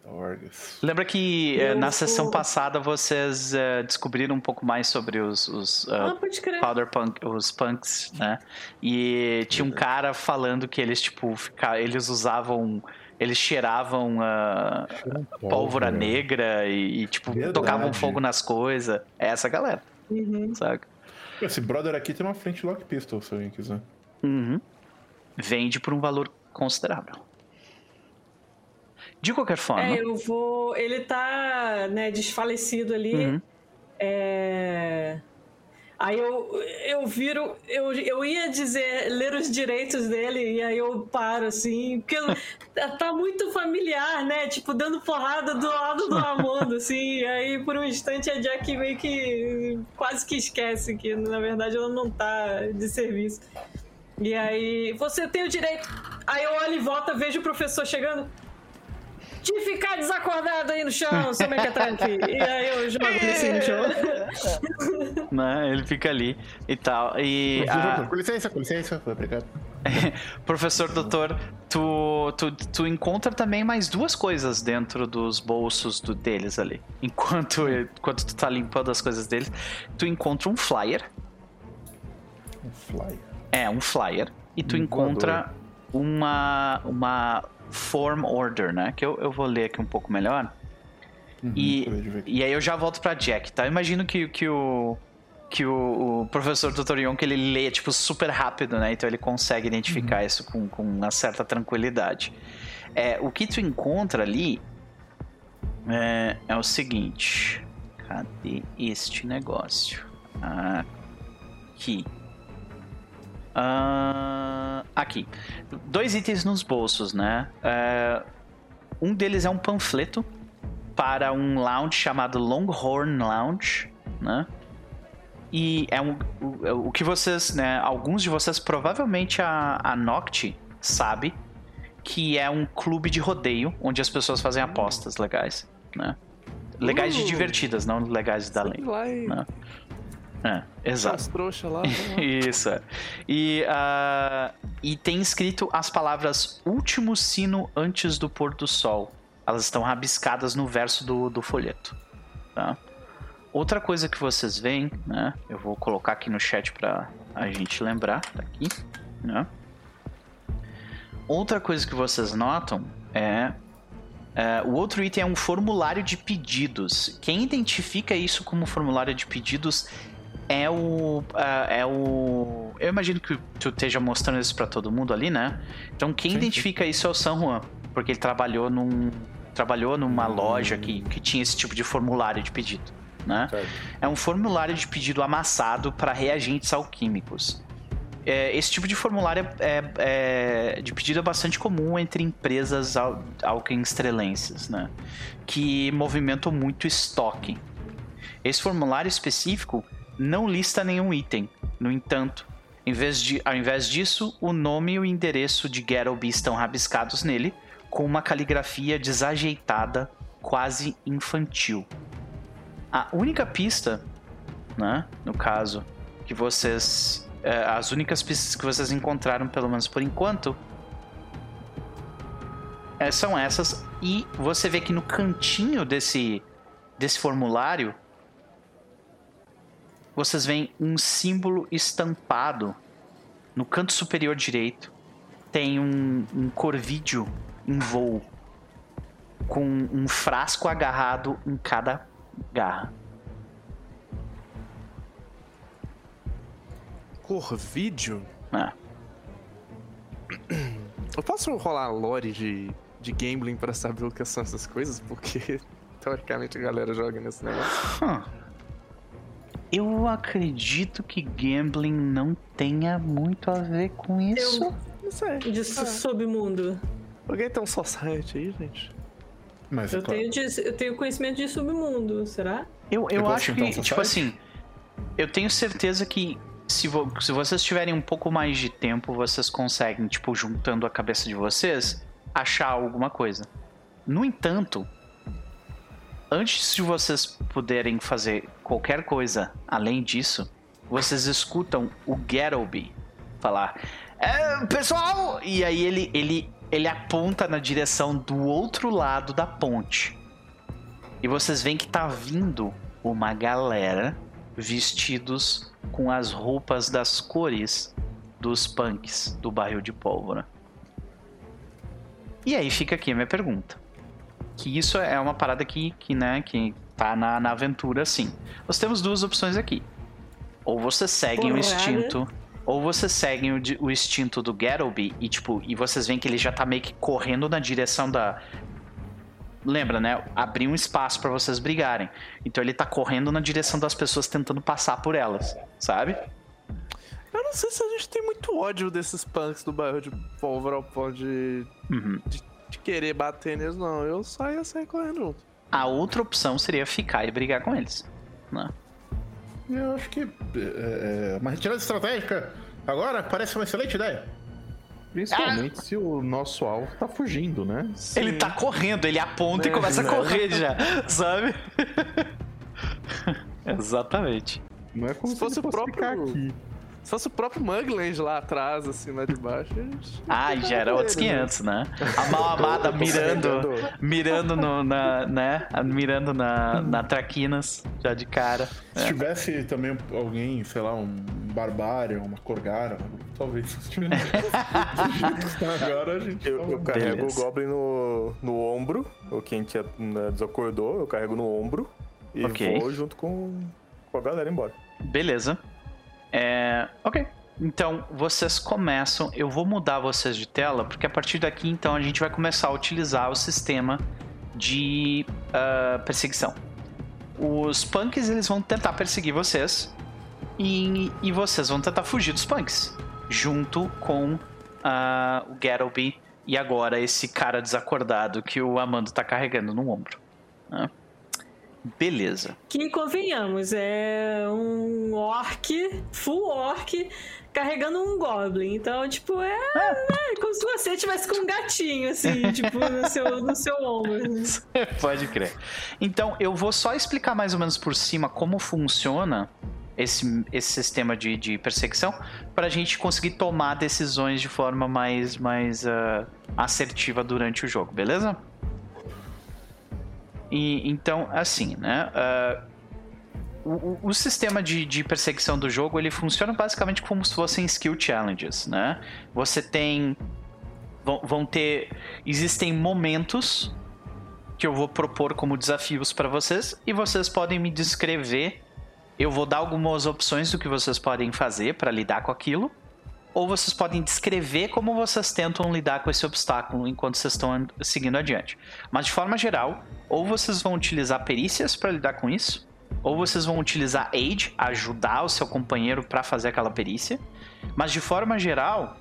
Orgas. Lembra que Eu na vou- sessão passada vocês eh, descobriram um pouco mais sobre os, os, ah, Ah, powder punk, os punks, né? E tinha um cara falando que eles tipo fica, eles usavam, eles cheiravam ah, pólvora negra e, e, tipo Verdade. tocavam fogo nas coisas. É essa galera, Uhum. sabe? Esse brother aqui tem uma frente lock pistol, se alguém quiser. Uhum. Vende por um valor considerável. De qualquer forma, É, eu vou. Ele tá, né, desfalecido ali. Uhum. É. Aí eu, eu viro, eu, eu ia dizer, ler os direitos dele, e aí eu paro, assim, porque tá muito familiar, né? Tipo, dando porrada do lado do Ramondo, assim, aí por um instante a Jack meio que quase que esquece que, na verdade, ela não tá de serviço. E aí, você tem o direito. Aí eu olho e volto, vejo o professor chegando. De ficar desacordado aí no chão, seu mequetranque. E aí eu jogo ele assim no chão. né? Ele fica ali e tal. E a- Com licença, com licença. Obrigado. Professor Doutor, tu, tu, tu encontra também mais duas coisas dentro dos bolsos do, deles ali. Enquanto, enquanto tu tá limpando as coisas deles, tu encontra um flyer. Um flyer. É, um flyer. E tu Um encontra uma, uma form order, né? Que eu, eu vou ler aqui um pouco melhor. E, ver aqui. e aí eu já volto pra Jack, tá? Eu imagino que, que o. Que o, o professor Dr. Yonk ele lê, tipo, super rápido, né? Então ele consegue identificar isso com, com uma certa tranquilidade. É, o que tu encontra ali é, é o seguinte. Cadê este negócio? Aqui. Ah, aqui. Dois itens nos bolsos, né? É, um deles é um panfleto para um lounge chamado Longhorn Lounge, né? E é um, o, o que vocês, né? Alguns de vocês, provavelmente a, a Noct sabe que é um clube de rodeio onde as pessoas fazem apostas legais, né? Legais de Uh. divertidas, não legais da lei. Não. É, exato. as trouxas lá. lá. Isso. é. E, ah, e tem escrito as palavras último sino antes do pôr do sol. Elas estão rabiscadas no verso do, do folheto. Tá? Outra coisa que vocês veem, né? Eu vou colocar aqui no chat pra a gente lembrar. Tá aqui, né? Outra coisa que vocês notam é é, o outro item é um formulário de pedidos. Quem identifica isso como formulário de pedidos é o. ah, é o. Eu imagino que tu esteja mostrando isso pra todo mundo ali, né? Então quem Sim, identifica isso é o San Juan. Porque ele trabalhou num. Trabalhou numa loja que, que tinha esse tipo de formulário de pedido. Né? É um formulário de pedido amassado para reagentes alquímicos. É, esse tipo de formulário é, é- de pedido é bastante comum entre empresas al- alquimistrelenses, né? Que movimentam muito estoque. Esse formulário específico não lista nenhum item. No entanto, em vez de, ao invés disso, o nome e o endereço de Geralby estão rabiscados nele com uma caligrafia desajeitada, quase infantil. A única pista, né, no caso, que vocês. é, as únicas pistas que vocês encontraram, pelo menos por enquanto, é, são essas. E você vê que no cantinho desse, desse formulário, vocês veem um símbolo estampado no canto superior direito. Tem um, um corvídeo em voo com um frasco agarrado em cada garra. Corvídeo? É. Eu posso rolar lore de, de gambling pra saber o que são essas coisas? Porque, teoricamente, a galera joga nesse negócio. Hum. Eu acredito que gambling não tenha muito a ver com isso. Não sei. De Ah, submundo. alguém tem um society aí, gente? Mas é Eu claro. tenho, de- eu tenho conhecimento de submundo, será? Eu, eu gosta acho então, que, Society? tipo assim, eu tenho certeza que se, vo- se vocês tiverem um pouco mais de tempo, vocês conseguem, tipo, juntando a cabeça de vocês, achar alguma coisa. No entanto, antes de vocês puderem fazer qualquer coisa além disso, vocês escutam o Gettleby falar: "É, pessoal! E aí ele, ele, ele aponta na direção do outro lado da ponte. E vocês veem que tá vindo uma galera vestidos com as roupas das cores dos punks do barril de pólvora. E aí fica aqui a minha pergunta. Que isso é uma parada que, que, né, que tá na, na aventura, sim. Nós temos duas opções aqui. Ou vocês seguem o instinto, ou vocês seguem o, o instinto do Gettleby e, tipo, e vocês veem que ele já tá meio que correndo na direção da, lembra, né? Abrir um espaço pra vocês brigarem. Então ele tá correndo na direção das pessoas tentando passar por elas, sabe? Eu não sei se a gente tem muito ódio desses punks do bairro de pólvora de, Uhum. de, de querer bater neles, não. Eu só ia sair correndo junto. A outra opção seria ficar e brigar com eles. Né? Eu acho que é, é, uma retirada estratégica agora parece uma excelente ideia. Principalmente se o nosso alvo tá fugindo, né? Ele tá correndo, ele aponta e É, começa a né? correr já, sabe? Exatamente. Não é como Se se, fosse o próprio- ficar aqui. Se fosse o próprio Mugland lá atrás, assim, lá de baixo, a gente... Ah, já era outros 500, né? A mal amada mirando, mirando no, na, né? Mirando na, na traquinas, já de cara. Se tivesse também alguém, sei lá, um barbário, uma corgara, talvez agora a gente. Eu, eu carrego Beleza. o Goblin no, no ombro, o quem tinha né, desacordou, eu carrego no ombro e Ok. vou junto com, com a galera embora. Beleza. É, ok. Então, vocês começam. Eu vou mudar vocês de tela, porque a partir daqui, então, a gente vai começar a utilizar o sistema de ah, perseguição. Os punks eles vão tentar perseguir vocês e, e vocês vão tentar fugir dos punks, junto com ah, o Gettleby e agora esse cara desacordado que o Amando tá carregando no ombro. né? Beleza. Que convenhamos, é um orc, full orc, carregando um goblin. Então, tipo, é, é como se você tivesse com um gatinho, assim, tipo, no seu, no seu ombro. Pode crer. Então, eu vou só explicar mais ou menos por cima como funciona esse, esse sistema de, de perseguição para a gente conseguir tomar decisões de forma mais, mais ah, assertiva durante o jogo, beleza? E, então, assim, né? ah, o, o- sistema de, de perseguição do jogo ele funciona basicamente como se fossem skill challenges, né? Você tem. Vão, vão ter. Existem momentos que eu vou propor como desafios para vocês e vocês podem me descrever. Eu vou dar algumas opções do que vocês podem fazer para lidar com aquilo, ou vocês podem descrever como vocês tentam lidar com esse obstáculo enquanto vocês estão seguindo adiante. Mas de forma geral, ou vocês vão utilizar perícias para lidar com isso, ou vocês vão utilizar aid, ajudar o seu companheiro para fazer aquela perícia. Mas de forma geral,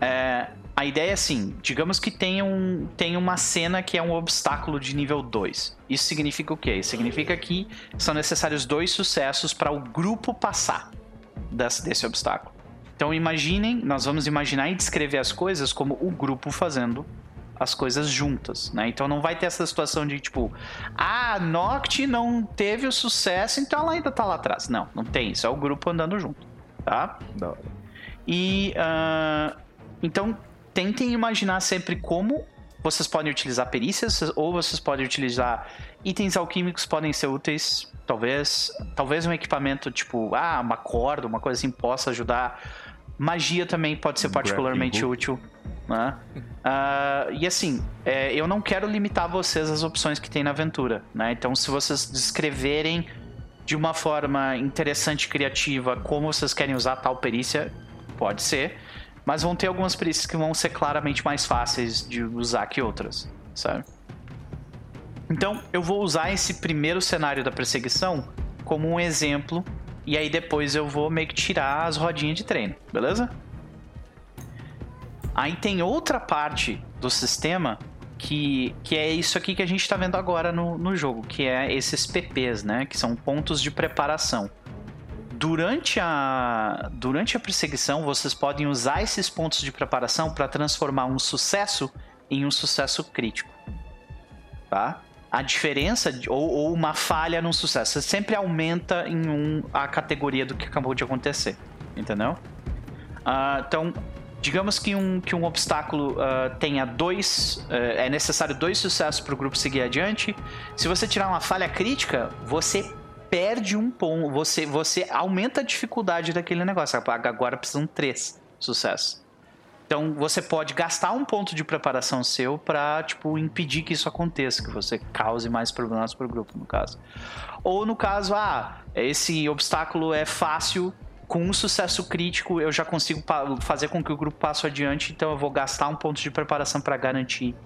é, a ideia é assim: digamos que tem, um, tem uma cena que é um obstáculo de nível 2. Isso significa o quê? Significa que são necessários dois sucessos para o grupo passar desse, desse obstáculo. Então imaginem, nós vamos imaginar e descrever as coisas como o grupo fazendo as coisas juntas, né? Então não vai ter essa situação de tipo, ah, a Noct não teve o sucesso, então ela ainda tá lá atrás. Não, não tem isso, é o grupo andando junto, tá? Hora. E ah, então tentem imaginar sempre como vocês podem utilizar perícias ou vocês podem utilizar itens alquímicos podem ser úteis, talvez, talvez um equipamento tipo, ah, uma corda, uma coisa assim possa ajudar. Magia também pode ser particularmente útil, né? Ah, e assim, é, eu não quero limitar vocês às opções que tem na aventura, né? Então, se vocês descreverem de uma forma interessante e criativa como vocês querem usar tal perícia, pode ser. Mas vão ter algumas perícias que vão ser claramente mais fáceis de usar que outras, sabe? Então, eu vou usar esse primeiro cenário da perseguição como um exemplo. E aí depois eu vou meio que tirar as rodinhas de treino, beleza? Aí tem outra parte do sistema que, que é isso aqui que a gente está vendo agora no, no jogo, que é esses PPs, né? Que são pontos de preparação. Durante a, durante a perseguição, vocês podem usar esses pontos de preparação para transformar um sucesso em um sucesso crítico. Tá? A diferença, ou, ou uma falha num sucesso, você sempre aumenta em um a categoria do que acabou de acontecer. Entendeu? Ah, então, digamos que um, que um obstáculo ah, tenha dois. eh, é necessário dois sucessos para o grupo seguir adiante. Se você tirar uma falha crítica, você perde um ponto. Você, você aumenta a dificuldade daquele negócio. Agora precisam três sucessos. Então você pode gastar um ponto de preparação seu pra, tipo, impedir que isso aconteça, que você cause mais problemas pro grupo, no caso. Ou no caso, ah, esse obstáculo é fácil, com um sucesso crítico eu já consigo fazer com que o grupo passe adiante, então eu vou gastar um ponto de preparação pra garantir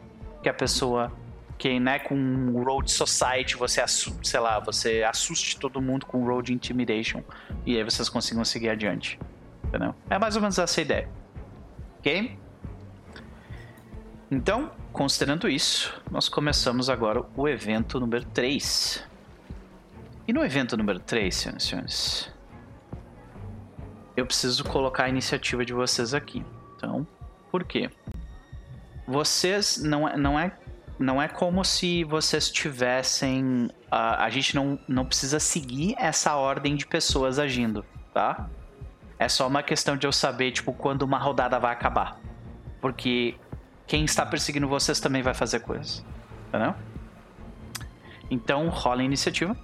que a pessoa que, né, com Road Society, você, sei lá, você assuste todo mundo com Road Intimidation e aí vocês consigam seguir adiante. Entendeu? É mais ou menos essa a ideia. Ok? Então, considerando isso, nós começamos agora o evento número 3. E no evento número 3, senhoras e senhores, eu preciso colocar a iniciativa de vocês aqui. Então, por quê? Vocês não é, não é, não é como se vocês tivessem. ah, a gente não, não precisa seguir essa ordem de pessoas agindo, tá? É só uma questão de eu saber, tipo, quando uma rodada vai acabar. Porque quem está perseguindo vocês também vai fazer coisas. Entendeu? Então, rola a iniciativa.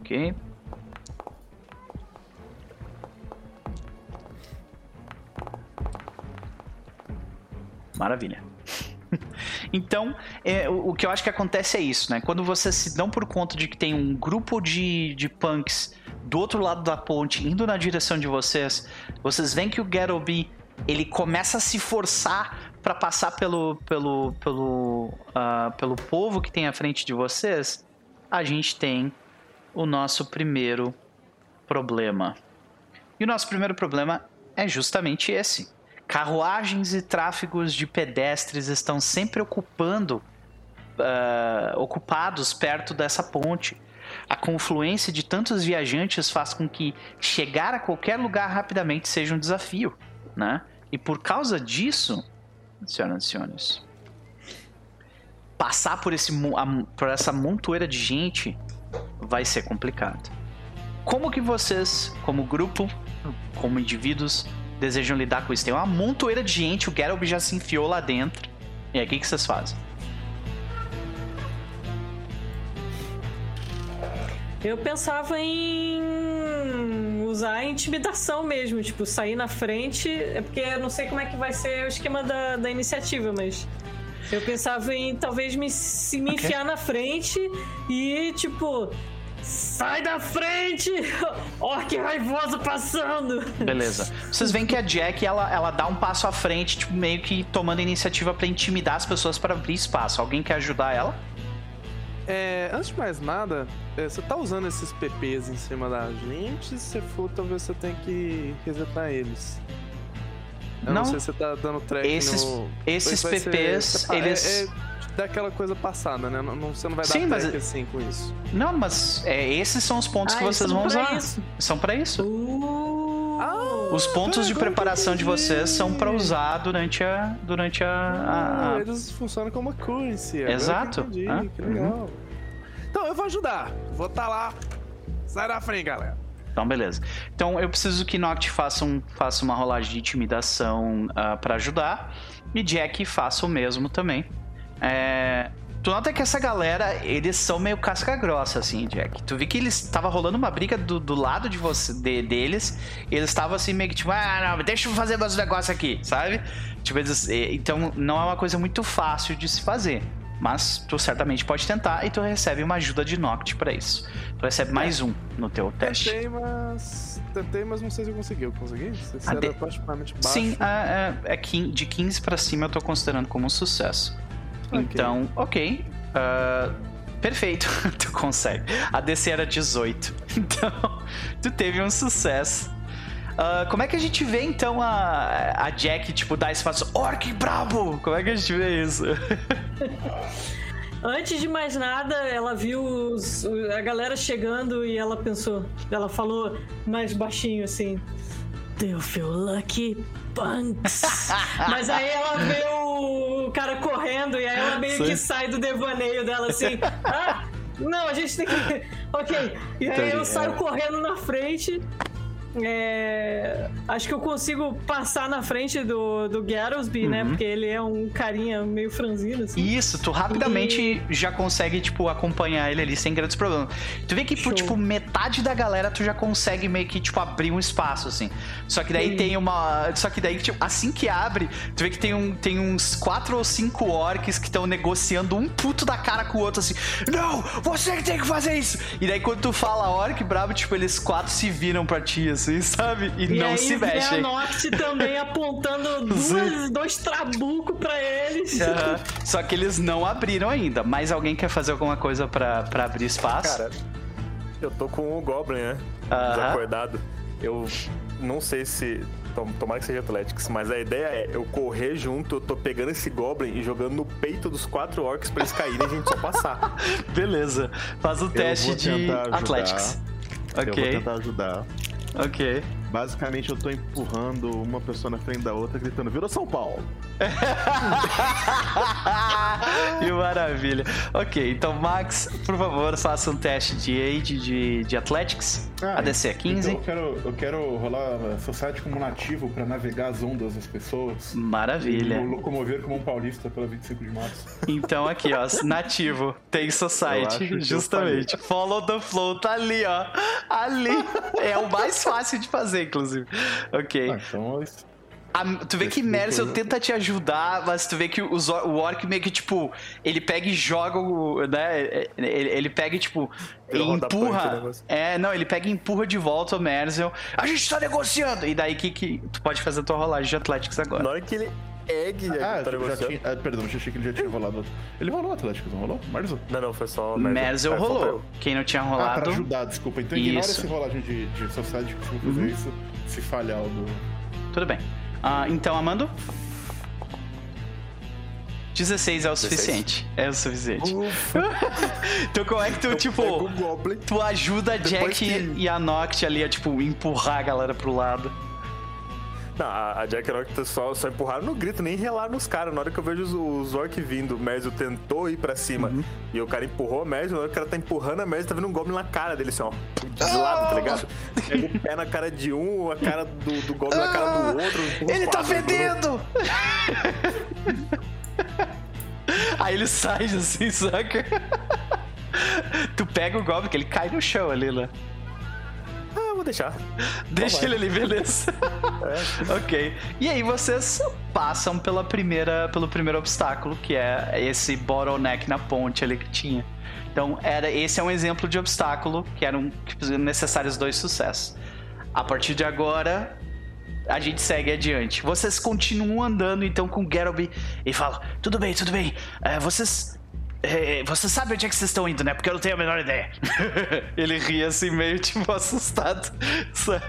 Ok. Maravilha. Então, é, o, que eu acho que acontece é isso, né? Quando vocês se dão por conta de que tem um grupo de, de punks do outro lado da ponte indo na direção de vocês, vocês veem que o Garobi ele começa a se forçar para passar pelo pelo pelo ah, pelo povo que tem à frente de vocês. A gente tem o nosso primeiro problema. E o nosso primeiro problema é justamente esse. Carruagens e tráfegos de pedestres estão sempre ocupando, ah, ocupados perto dessa ponte. A confluência de tantos viajantes faz com que chegar a qualquer lugar rapidamente seja um desafio, né? E por causa disso, senhoras e senhores, passar por, esse, por essa montoeira de gente vai ser complicado. Como que vocês, como grupo, como indivíduos, desejam lidar com isso? Tem uma montoeira de gente, o Geralt já se enfiou lá dentro. E aí, o que, que vocês fazem? Eu pensava em usar a intimidação mesmo, tipo, sair na frente. É porque eu não sei como é que vai ser o esquema da, da iniciativa, mas. Eu pensava em talvez me, se me Ok. enfiar na frente e, tipo. Sai da frente! Orc raivoso passando! Beleza. Vocês veem que a Jack, ela, ela dá um passo à frente, tipo, meio que tomando iniciativa pra intimidar as pessoas para abrir espaço. Alguém quer ajudar ela? É, antes de mais nada, é, você tá usando esses PPs em cima da gente? Se for, talvez você tenha que resetar eles. Eu não, Não. sei se você tá dando track Esses- no... esses ser- PPs, separa- eles- É, é daquela coisa passada, né? Não, não- você não vai dar Sim, mas- assim com isso. Não, mas é, esses são os pontos que Ah, vocês são vão usar. isso. São pra isso. Uh, Ah, Os pontos de que preparação de vocês são pra usar durante a durante a, a- Ah, eles funcionam como currency. agora que Exato. entendi, Ah, que legal. Então eu vou ajudar. Vou tá lá. Sai da frente, galera. Então, beleza. Então, eu preciso que Noct faça, um, faça uma rolagem de intimidação ah, pra ajudar. E Jack faça o mesmo também. É, Tu nota que essa galera, eles são meio casca grossa, assim, Jack. Tu vi que eles tava rolando uma briga do, do lado de você, de- deles. E eles estavam assim, meio que tipo, ah, não, deixa eu fazer meus negócios aqui, sabe? Tipo, eles, então não é uma coisa muito fácil de se fazer. mas tu certamente pode tentar e tu recebe uma ajuda de Noct pra isso. Tu recebe mais um no teu teste. Tentei, mas. Tentei, mas não sei se eu consegui. Eu consegui? Se Ah, de- particularmente baixo. Sim, é, é, é de 15 pra cima eu tô considerando como um sucesso. Então, ok. ah, perfeito, tu consegue. A DC era 18. Então, tu teve um sucesso. Ah, como é que a gente vê então a, a Jack, tipo, dar esse passo? Orc brabo! Como é que a gente vê isso? Antes de mais nada, ela viu os- a galera chegando e ela pensou. Ela falou mais baixinho assim. You feel lucky, punks? Mas aí ela vê o cara correndo e aí ela meio que sai do devaneio dela assim. Ah, não, a gente tem que. Ok. E aí eu saio correndo na frente. É, Acho que eu consigo passar na frente do, do Garrelsby, né? Porque ele é um carinha meio franzino, assim. Isso, tu rapidamente já consegue, tipo, acompanhar ele ali sem grandes problemas. Tu vê que por, tipo, metade da galera tu já consegue meio que, tipo, abrir um espaço, assim. Só que daí Sim. tem uma... Só que daí, tipo, assim que abre, tu vê que tem, um, tem uns quatro ou cinco orcs que estão negociando um puto da cara com o outro, assim. Não, você que tem que fazer isso! E daí quando tu fala orc brabo, tipo, eles quatro se viram pra ti, assim, sabe? E, E não aí se vem a mexem. Noct também apontando duas, dois trabucos pra eles. Aham. Só que eles não abriram ainda. Mais alguém quer fazer alguma coisa pra, pra abrir espaço? Cara, eu tô com o Goblin, né? Aham. Desacordado. Eu não sei se. tom- Tomara que seja Athletics, mas a ideia é eu correr junto, eu tô pegando esse Goblin e jogando no peito dos quatro orcs pra eles caírem e a gente só passar. Beleza. Faz o teste vou de ajudar. Athletics. Eu vou Ok, tentar ajudar. Ok. Basicamente, eu tô empurrando uma pessoa na frente da outra, gritando: Virou São Paulo! que maravilha. Ok, então, Max, por favor, faça um teste de Age de, de Athletics. Ah, ADC é 15. Então eu quero, eu quero rolar a Society como nativo pra navegar as ondas das pessoas. Maravilha. E locomover como um paulista pela 25 de março. Então aqui, ó, nativo, tem society, justamente. Follow the flow, tá ali, ó. Ali. É o mais fácil de fazer, inclusive. Ok. Ah, então isso. A- tu vê que Merzel tipo- tenta te ajudar, mas tu vê que os o Orc meio que, tipo, ele pega e joga o. né? Ele, ele pega e, tipo, e punk empurra. negócio. É, não, ele pega e empurra de volta o Merzel. A gente tá negociando! E daí que, que tu pode fazer a tua rolagem de Athletics agora. Na hora que ele egg Ah, tá já tinha, ah, perdão, já achei que ele já tinha rolado. Ele rolou o Atlético, não rolou? Marzo? Não, não, foi só. Merzel É, só pra rolou. eu. Quem não tinha Ah, rolado. pra ajudar, desculpa. Então ignora Isso. essa rolagem de, de Society que eu vou fazer isso se falhar o do. Tudo bem. Ah, então, Amando? 16 é o suficiente. É o suficiente. então, como é que tu, tipo. Tu ajuda a Jack que- e a Noct ali a, tipo, empurrar a galera pro lado. Não, a a Jack a Orc só, só empurraram no grito, nem relaram nos caras. Na hora que eu vejo os, os Orc vindo, o Merzel tentou ir pra cima Uhum. e o cara empurrou a Merzel. Na hora que o cara tá empurrando a Merzel, tá vendo um Goblin na cara dele, assim, ó. De lado, tá ligado? Pega o pé na cara de um, a cara do, do Goblin na cara do outro. empurra Ele os tá quatro, fedendo! Aí ele sai assim, saca? tu pega o Goblin, que ele cai no chão ali, né? Vou deixar. Deixa vai. ele ali, beleza. ok. E aí vocês passam pela primeira, pelo primeiro obstáculo, que é esse bottleneck na ponte ali que tinha. Então, era, esse é um exemplo de obstáculo que eram necessários dois sucessos. A partir de agora, a gente segue adiante. Vocês continuam andando então com o Garoby e fala: Tudo bem, tudo bem. É, vocês. É, você sabe onde é que vocês estão indo, né? Porque eu não tenho a menor ideia. Ele ri assim, meio tipo assustado. sabe?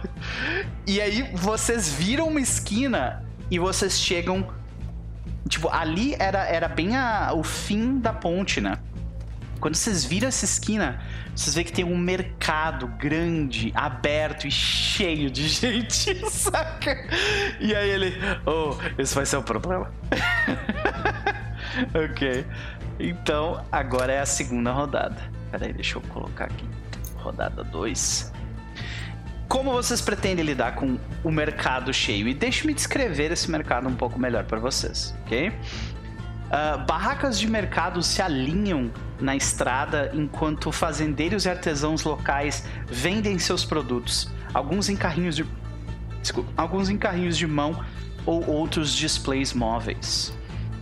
E aí vocês viram uma esquina e vocês chegam. Tipo, ali era, era bem a- o fim da ponte, né? Quando vocês viram essa esquina, vocês veem que tem um mercado grande, aberto e cheio de gente, saca? E aí ele, oh, esse vai ser o problema. ok. Então, agora é a segunda rodada. Peraí, deixa eu colocar aqui. Rodada 2. Como vocês pretendem lidar com o mercado cheio? E deixe-me descrever esse mercado um pouco melhor para vocês, ok? Ah, barracas de mercado se alinham na estrada enquanto fazendeiros e artesãos locais vendem seus produtos, alguns em carrinhos de desculpa, alguns em carrinhos de mão ou outros displays móveis.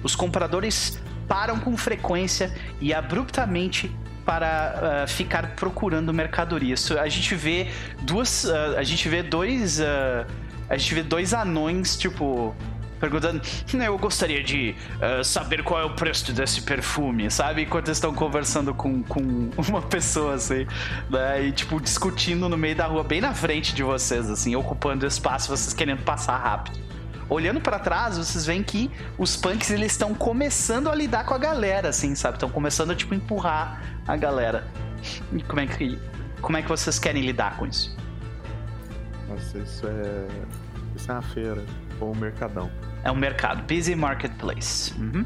Os compradores param com frequência e abruptamente para ah, ficar procurando mercadoria. A gente vê duas, ah, a gente vê dois, ah, a gente vê dois anões tipo perguntando, eu gostaria de ah, saber qual é o preço desse perfume, sabe? Enquanto eles estão conversando com, com uma pessoa assim, né? E tipo discutindo no meio da rua, bem na frente de vocês, assim, ocupando espaço, vocês querendo passar rápido. Olhando pra trás, vocês veem que os punks eles estão começando a lidar com a galera, assim, sabe? Estão começando a tipo empurrar a galera. E como é que como é que vocês querem lidar com isso? Nossa, isso é. Isso é uma feira. Ou um mercadão. É um mercado, busy marketplace. Uhum.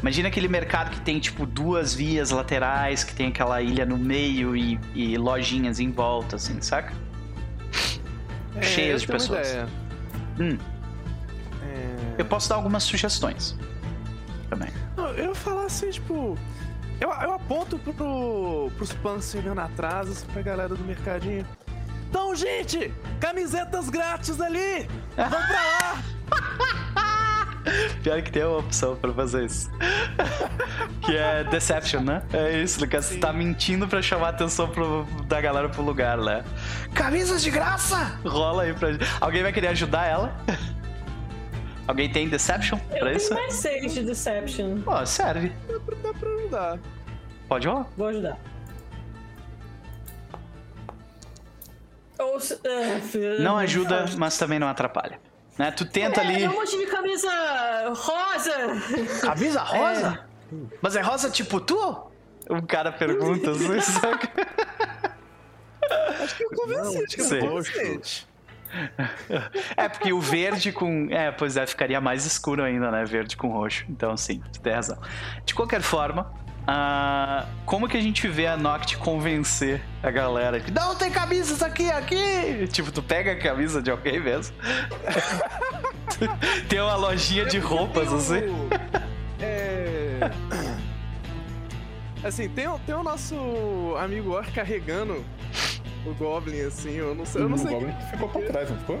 Imagina aquele mercado que tem tipo duas vias laterais, que tem aquela ilha no meio e, e lojinhas em volta, assim, saca? É, Cheias de uma pessoas. ideia. Hum, É, eu posso dar algumas sugestões também. Não, eu ia falar assim, tipo. Eu, eu aponto pro, pro, pros punks chegando atrás, assim, pra galera do mercadinho. Então, gente, camisetas grátis ali! Vamos pra lá! Pior que tem uma opção pra fazer isso. que é Deception, né? É isso, Lucas. Você tá mentindo pra chamar a atenção pro- da galera pro lugar, né? Camisas de graça! Rola aí pra gente. Alguém vai querer ajudar ela? Alguém tem Deception Eu pra isso? tenho mais seis de Deception. Pô, serve. Dá pra ajudar. Pode rolar. Vou ajudar. Ou ah, Não ajuda, mas também não atrapalha. Né? Tu tenta É, ali. tem um monte de camisa rosa. Camisa rosa? Mas é rosa tipo tu? Um cara pergunta assim, saca? Acho que eu convenci, acho que eu convenci. É, porque o verde com. É, pois é, ficaria mais escuro ainda, né? Verde com roxo. Então, sim, tu tem razão. De qualquer forma, ah, como que a gente vê a Noct convencer a galera que não tem camisas aqui, aqui? Tipo, tu pega a camisa de alguém mesmo. tem uma lojinha de roupas, Tem o- assim. É. Assim, tem, o- tem o nosso amigo Or carregando o Goblin, assim, eu não sei. Eu não o sei. Goblin ficou pra trás, não ficou?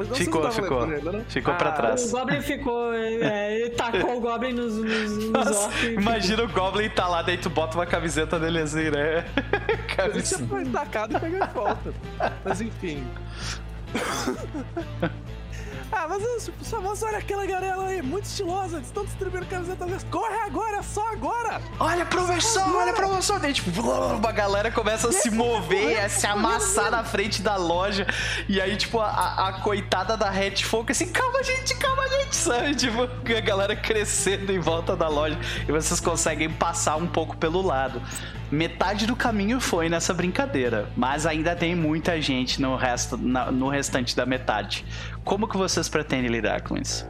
Mas não Ficou, sei se tava ficou. ele, né? Ficou pra Ah, trás. O Goblin ficou. É, ele tacou o Goblin nos, nos, nos Nossa, orcs. e imagina o Goblin tá lá, daí tu bota uma camiseta dele assim, né? Ele Camisa. tinha foi tacado e pegou de volta. Mas enfim. ah, mas só mas olha aquela galera aí, muito estilosa, eles estão distribuindo camisetas. Corre agora, é só agora! Olha a promoção, olha a promoção. Daí, tipo, uma galera começa a se mover, a se amassar na frente da loja. E aí, tipo, a, a coitada da Hatch Folk assim, calma, gente, calma, gente, sabe? Tipo, a galera crescendo em volta da loja. E vocês conseguem passar um pouco pelo lado. Metade do caminho foi nessa brincadeira, mas ainda tem muita gente no, resto, na- no restante da metade. Como que vocês pretendem lidar com isso?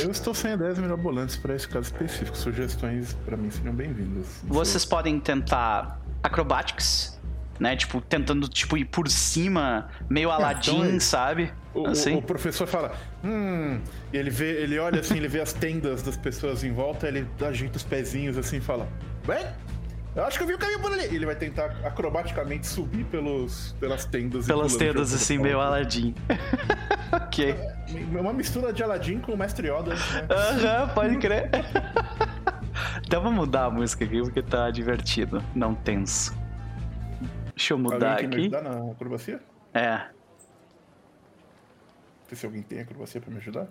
Eu estou sem ideias mirabolantes para esse caso específico. Sugestões pra mim seriam bem-vindas. Vocês podem tentar acrobatics, né? Tipo, tentando tipo, ir por cima, meio Aladdin, então é- sabe? O, o- assim. o professor fala, hum, e ele vê, ele olha assim, ele vê as tendas das pessoas em volta, ele ajeita os pezinhos assim e fala, bem, eu acho que eu vi o caminho por ali. Ele vai tentar acrobaticamente subir pelos, pelas tendas. e Pelas tendas, assim, meio Aladdin. ok. É Uma mistura de Aladdin com o Mestre Yoda. Né? Aham, pode crer. então vamos mudar a música aqui, porque tá divertido, não tenso. Deixa eu mudar Alguém quer me aqui. ajudar na acrobacia? É. Se alguém tem acrobacia pra me ajudar?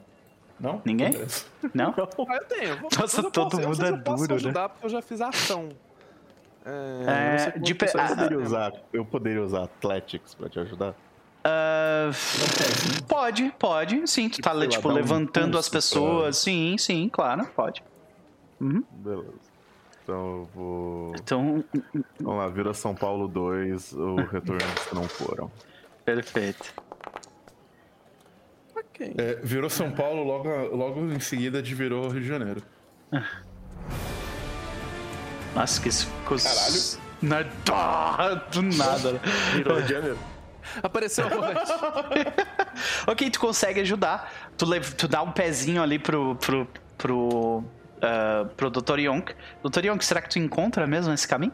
Não? Ninguém? Beleza. Não? Ah, eu tenho. Vou- Nossa, eu todo posso- eu não sei mundo se é eu posso duro, né? ajudar porque eu já fiz ação. É, eu É, de pe- você ah, Poderia fazer. usar, eu poderia usar Athletics pra te ajudar? Ah, pode, pode, sim. Tu tá Sei lá, tipo dá um levantando as pessoas. Sim, sim, claro, pode. Beleza. Então eu vou. Então, Vamos lá, vira São Paulo 2, o retorno que não foram. perfeito. Ok. É, virou São Paulo, logo, logo em seguida de virou Rio de Janeiro. Nossa, que isso ficou. Caralho. Na... Do nada, né? Virou de Janeiro. Apareceu. Ok, tu consegue ajudar. Tu, lev- tu dá um pezinho ali pro. pro. pro. ah, pro Dr. Yonk. Dr. Yonk, será que tu encontra mesmo esse caminho?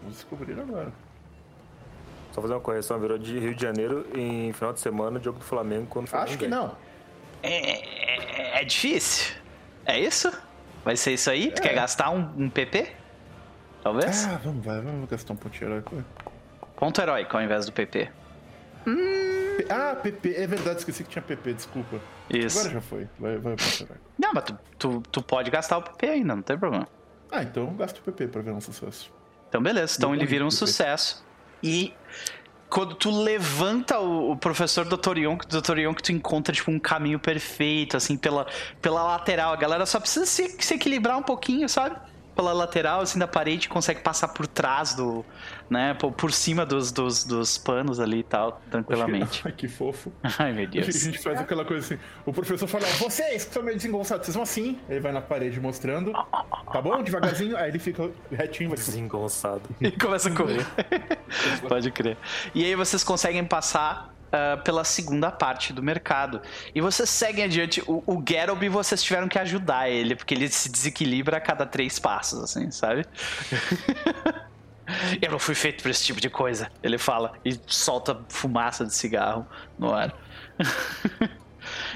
Vamos descobrir agora. Só fazer uma correção, virou de Rio de Janeiro em final de semana, jogo do Flamengo, quando foi Acho que não. É, é, é difícil. É isso? Vai ser isso aí? Tu quer gastar um, um PP? Talvez? Ah, vamos, vai, vamos gastar um pontinho heróico. Ponto heróico ao invés do PP. Ah, PP, é verdade, esqueci que tinha PP, desculpa. Isso. Agora já foi, vai, vai ponto heróico. Não, mas tu, tu, tu pode gastar o PP ainda, não tem problema. Ah, então gasto o PP pra ver um sucesso. Então, beleza. Então ele vira um sucesso. E quando tu levanta o, o professor Dr. Yonk, o Dr. Yonk tu encontra, tipo, um caminho perfeito, assim, pela, pela lateral. A galera só precisa se, se equilibrar um pouquinho, sabe? Pela lateral, assim, da parede, consegue passar por trás do... Né? Por, por cima dos, dos, dos panos ali e tal, tranquilamente. Ai, que fofo. Ai, meu A Deus. gente faz aquela coisa assim. O professor fala, vocês que são meio desengonçados, vocês vão assim. Ele vai na parede mostrando. Tá bom? Devagarzinho. Aí ele fica retinho, assim. Desengonçado. E começa a correr. Pode crer. E aí vocês conseguem passar ah, pela segunda parte do mercado. E vocês seguem adiante. O, o vocês tiveram que ajudar ele, porque ele se desequilibra a cada três passos, assim, sabe? Eu não fui feito pra esse tipo de coisa, ele fala. E solta fumaça de cigarro no ar.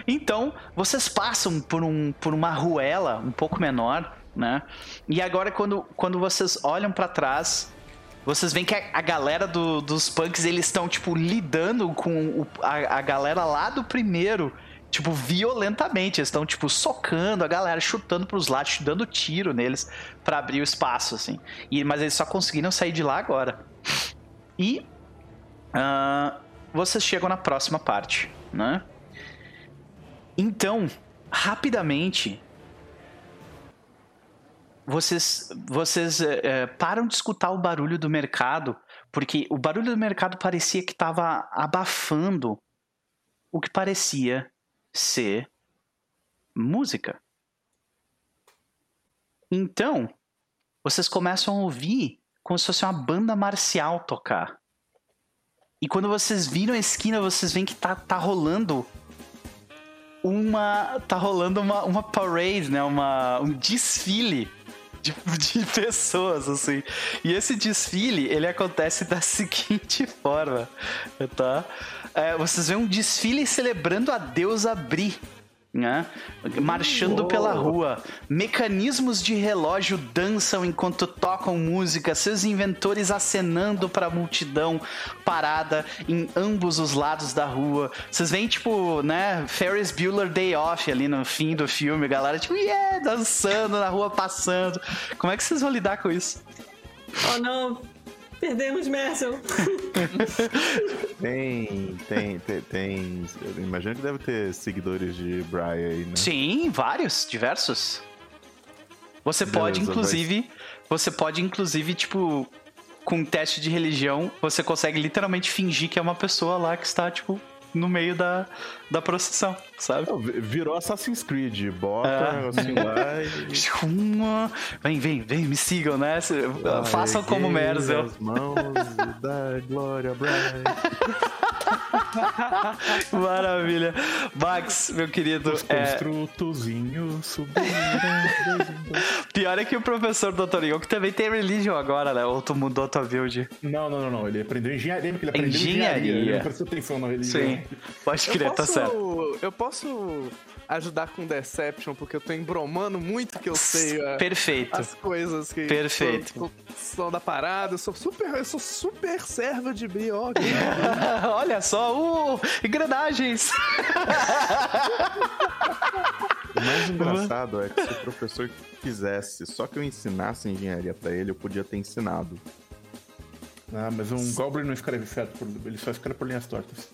Então, vocês passam por, um, por uma ruela um pouco menor, né? E agora, quando, quando vocês olham pra trás, vocês veem que a, a galera do- dos punks, eles estão, tipo, lidando com o- a, a galera lá do primeiro, tipo, violentamente. Eles estão, tipo, socando a galera, chutando pros lados, dando tiro neles pra abrir o espaço, assim. E, mas eles só conseguiram sair de lá agora. E ah, vocês chegam na próxima parte, né? Então, rapidamente, vocês, vocês eh, param de escutar o barulho do mercado, porque o barulho do mercado parecia que estava abafando o que parecia ser música. Então, vocês começam a ouvir como se fosse uma banda marcial tocar. E quando vocês viram a esquina, vocês veem que tá, tá rolando uma. tá rolando uma, uma parade, né? Uma, um desfile de, de pessoas, assim. E esse desfile, ele acontece da seguinte forma, tá? É, vocês veem um desfile celebrando a deusa Bri. Né? Marchando pela rua. Mecanismos de relógio dançam enquanto tocam música, seus inventores acenando para a multidão parada em ambos os lados da rua. Vocês veem, tipo, né, Ferris Bueller Day Off ali no fim do filme, a galera, tipo, yeah, dançando na rua, passando. Como é que vocês vão lidar com isso? Oh não, perdemos Mercel. Tem, tem, tem, tem. Imagino que deve ter seguidores de Brian aí, né? Sim, vários, diversos. Você Beleza, pode, inclusive, você pode, inclusive, tipo, com um teste de religião, você consegue literalmente fingir que é uma pessoa lá que está, tipo, no meio da, da procissão, sabe? Vi- Virou Assassin's Creed. Bota É. assim lá. Uma- Vem, vem, vem, me sigam, né? Se- Façam como Merzel. As mãos dá glória. Maravilha. Max, meu querido, é, Construtozinho subindo. pior é que o professor Dr. Yonk também tem religion agora, né? Ou tu mudou tua build? Não, não, não, não. Ele aprendeu engenharia, porque ele aprendeu Engenharia. engenharia. Ele não prestou atenção na religião. Sim, pode crer, tá certo. eu posso ajudar com Deception, porque eu tô embromando muito que eu sei é, Perfeito. as coisas que Perfeito. são, são da parada. Eu sou super, eu sou super servo de Brioque. Olha só, uh, engrenagens. O mais engraçado é que se o professor quisesse só que eu ensinasse engenharia pra ele, eu podia ter ensinado. Ah, mas um Goblin não escreve certo, por, ele só escreve por linhas tortas.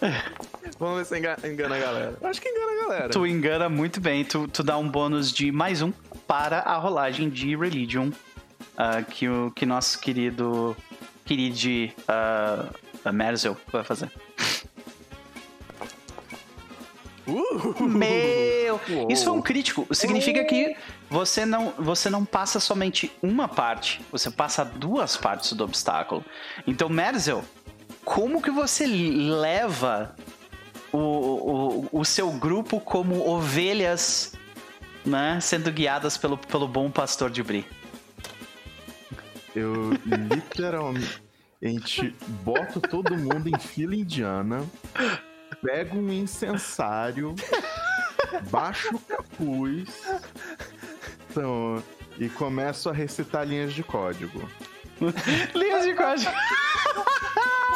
Vamos ver se enga- engana a galera. Acho que engana a galera. tu engana muito bem, tu, tu dá um bônus de mais um para a rolagem de Religion ah, que o que nosso querido querido uh, Merzel vai fazer. Uh! Meu! Isso foi um crítico. Significa que você não, você não passa somente uma parte, você passa duas partes do obstáculo. Então, Merzel, como que você leva o, o, o seu grupo como ovelhas, né, sendo guiadas pelo, pelo bom pastor de Bri? Eu literalmente boto todo mundo em fila indiana, pego um incensário, baixo o capuz. Então, e começo a recitar linhas de código. Linhas de código.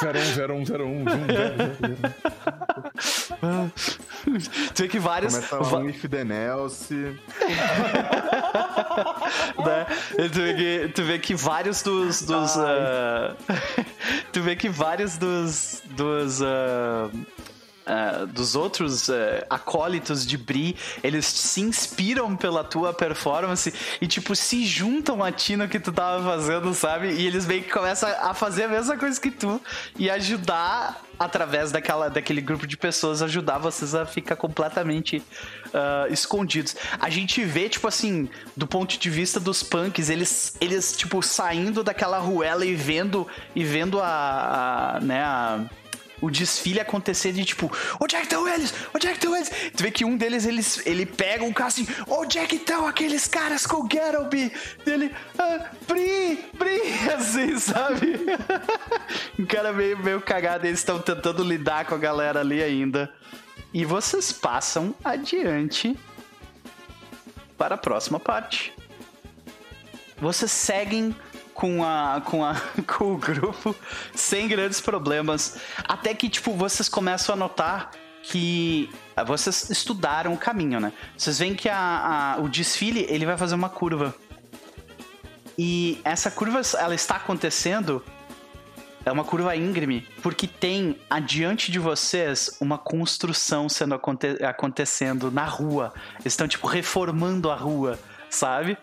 010101. Tu vê que vários. Começa va- um if then else. né? Tu vê que, tu vê que vários dos. dos ah, tu vê que vários dos. dos. ah, ah, dos outros ah, acólitos de Bri, eles se inspiram pela tua performance e, tipo, se juntam a ti no que tu tava fazendo, sabe? E eles meio que começam a fazer a mesma coisa que tu e ajudar, através daquela, daquele grupo de pessoas, ajudar vocês a ficar completamente ah, escondidos. A gente vê, tipo assim, do ponto de vista dos punks, eles, eles tipo, saindo daquela ruela e vendo, e vendo a, a né, a o desfile acontecer de tipo, onde é que estão eles? Onde é que estão eles? Tu vê que um deles, eles, ele pega um cara assim, onde é que estão aqueles caras com o Garoby? Ele, ah, Bri, Bri, assim, sabe? um cara meio, meio cagado, eles estão tentando lidar com a galera ali ainda. E vocês passam adiante para a próxima parte. Vocês seguem com, a, com, a, com o grupo sem grandes problemas. Até que, tipo, vocês começam a notar que ah, vocês estudaram o caminho, né? Vocês veem que a, a- o desfile ele vai fazer uma curva. E essa curva ela está acontecendo é uma curva íngreme, porque tem adiante de vocês uma construção sendo aconte- acontecendo na rua. Eles estão tipo reformando a rua, sabe?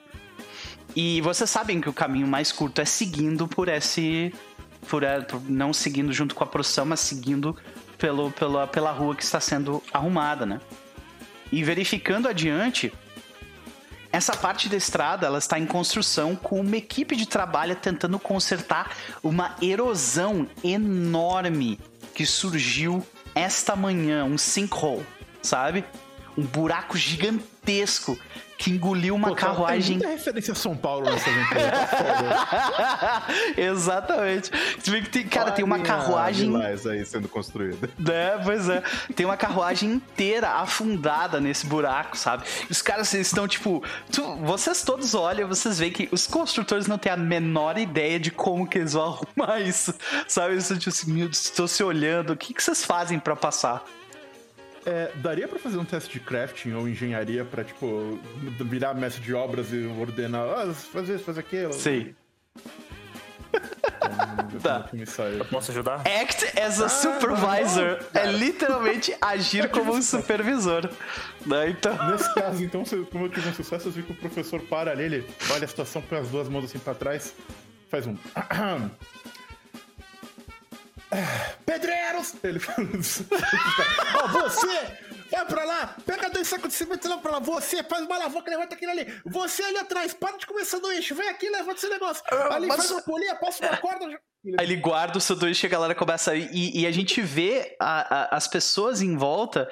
E vocês sabem que o caminho mais curto é seguindo por esse. Por, por- não seguindo junto com a procissão, mas seguindo pelo, pela, pela rua que está sendo arrumada, né? E verificando adiante, essa parte da estrada ela está em construção com uma equipe de trabalho tentando consertar uma erosão enorme que surgiu esta manhã, um sinkhole, sabe? Um buraco gigantesco que engoliu uma Pô, carruagem Tem muita referência a São Paulo nessa aventura. tá. Exatamente. Vê que tem, cara, tem uma carruagem. Lilás aí sendo construída. É, pois é. Tem uma carruagem inteira afundada nesse buraco, sabe? Os caras estão, tipo. tu- vocês todos olham, vocês veem que os construtores não têm a menor ideia de como que eles vão arrumar isso. Sabe? Eles estão tipo assim, meu Deus, estou se olhando. O que, que vocês fazem pra passar? É, daria pra fazer um teste de crafting ou engenharia pra, tipo, virar mestre de obras e ordenar, ah, faz isso, faz aquilo. Sei. Então, Tá. Posso ajudar? Act as a supervisor é literalmente agir como um supervisor. Né? Então. Nesse caso, então, se- como eu tive um sucesso, eu vi que o professor para ali, ele olha a situação, põe as duas mãos assim pra trás, faz um. Pedreiros! Ele fala isso. Ó, você! Vai pra lá! Pega dois sacos de cimento e leva pra lá! Você faz uma alavanca, levanta aquilo ali! Você ali atrás, para de comer sanduíche! Vem aqui, levanta esse negócio! Ali mas- faz uma polia, passa uma corda. Aí ele guarda o sanduíche e a galera começa a. E, e a gente vê a- a- as pessoas em volta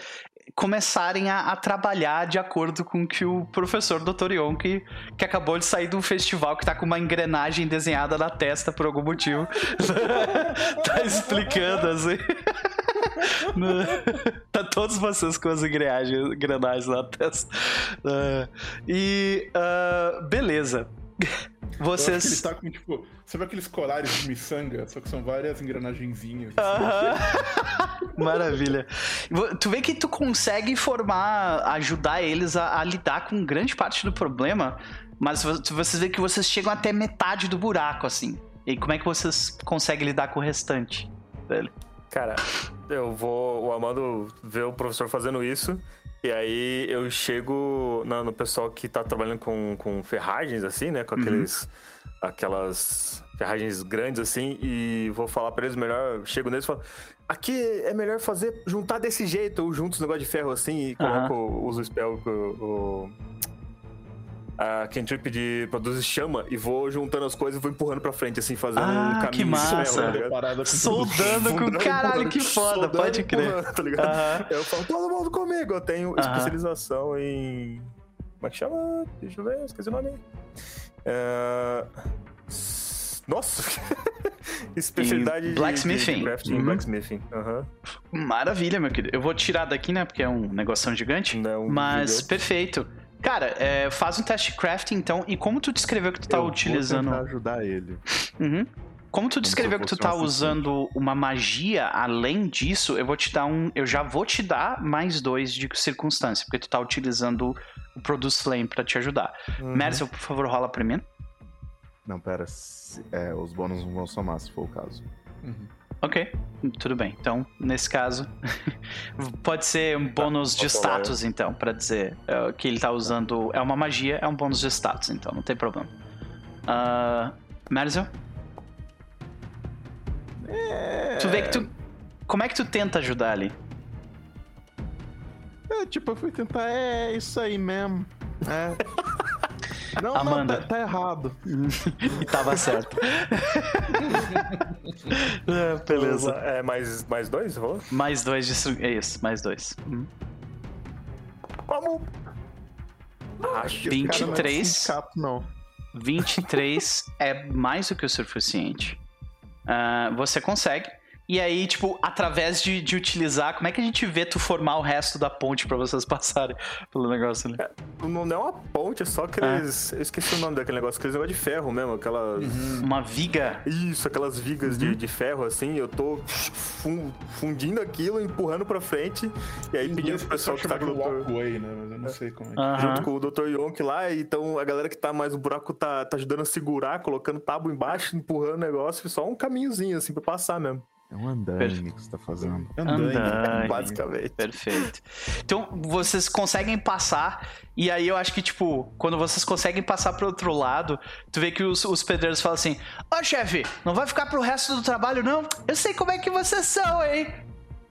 começarem a, a trabalhar de acordo com o que o professor Dr. Yon, que, acabou de sair de um festival que tá com uma engrenagem desenhada na testa por algum motivo, tá explicando assim. Tá todos vocês com as engrenagens, engrenagens na testa. Ah, e ah, beleza. Eu acho que ele Vocês. tá com, tipo, sabe aqueles colares de miçanga? Só que são várias engrenagenzinhas. Aham. Maravilha. Vo- Tu vê que tu consegue formar, ajudar eles a, a lidar com grande parte do problema, mas vo- vocês vê que vocês chegam até metade do buraco, assim. E como é que vocês conseguem lidar com o restante? Velho? Cara, eu vou. O Amando vê o professor fazendo isso. E aí eu chego na- no pessoal que tá trabalhando com, com ferragens, assim, né? Com aqueles. Aquelas ferragens grandes, assim, e vou falar pra eles melhor. Chego neles e falo. Aqui é melhor fazer, juntar desse jeito, ou juntos negócio de ferro assim, e coloco, uso o spell, o, o, a cantrip de produzir chama, e vou juntando as coisas e vou empurrando pra frente, assim, fazendo Ah, um caminho que massa. tá ligado? Parada com Soldando com caralho, que foda, soldando pode e crer. tá ligado? Aham. Eu falo, todo mundo comigo. Eu tenho Aham. especialização em. Como é que chama? Deixa eu ver, esqueci o nome. É... Nossa! Especialidade Em de- blacksmithing. De, crafting Uhum. blacksmithing. Aham. Maravilha, meu querido. Eu vou tirar daqui, né? Porque é um negoção gigante. Não, mas gigante. perfeito. Cara, é, faz um teste de crafting, então. E como tu descreveu que tu tá Eu vou utilizando. tentar ajudar ele. Uhum. Como tu descreveu eu que tu tá um usando uma magia além disso, eu vou te dar um. Eu já vou te dar mais dois de circunstância, porque tu tá utilizando o Produce Flame pra te ajudar. Uhum. Merzel, por favor, rola pra mim. Não, pera. é, os bônus não vão somar, se for o caso. Ok, tudo bem. Então, nesse caso, pode ser um bônus de posso rolar, status, então, pra dizer é, que ele tá usando. É uma magia, é um bônus de status, então, não tem problema. Uh, Merzel? Tu vê que tu. Como é que tu tenta ajudar ali? É, tipo, eu fui tentar. É isso aí mesmo. É. Não, Amanda. não, tá, tá errado. E tava certo. É, beleza. É, mais, mais dois? Rolou? Mais dois de. É isso, mais dois. Hum. Vamos! Acho. Esse cara não é 23. não. 23 é mais do que o suficiente. Ah, você consegue. E aí, tipo, através de, de utilizar. Como é que a gente vê tu formar o resto da ponte pra vocês passarem pelo negócio ali? Não é uma ponte, é só aqueles. Eu esqueci o nome daquele negócio, aqueles negócio de ferro mesmo, aquelas. Uma viga. Isso, aquelas vigas de, de ferro assim, eu tô fun- fundindo aquilo, empurrando pra frente, e aí pedindo pro o pessoal que tá com o Dr. walkway, né? Mas eu não sei como é. que- Aham. Junto com o Dr. Yonk lá, então a galera que tá mais no buraco tá, tá ajudando a segurar, colocando tábua embaixo, empurrando o negócio, só um caminhozinho assim pra passar mesmo. É um andaime Perfeito. que você tá fazendo. Andaime. Andaime. Basicamente. Perfeito. Então, vocês conseguem passar, e aí eu acho que, tipo, quando vocês conseguem passar pro outro lado, tu vê que os, os pedreiros falam assim: Ô chefe, não vai ficar pro resto do trabalho, não? Eu sei como é que vocês são, hein?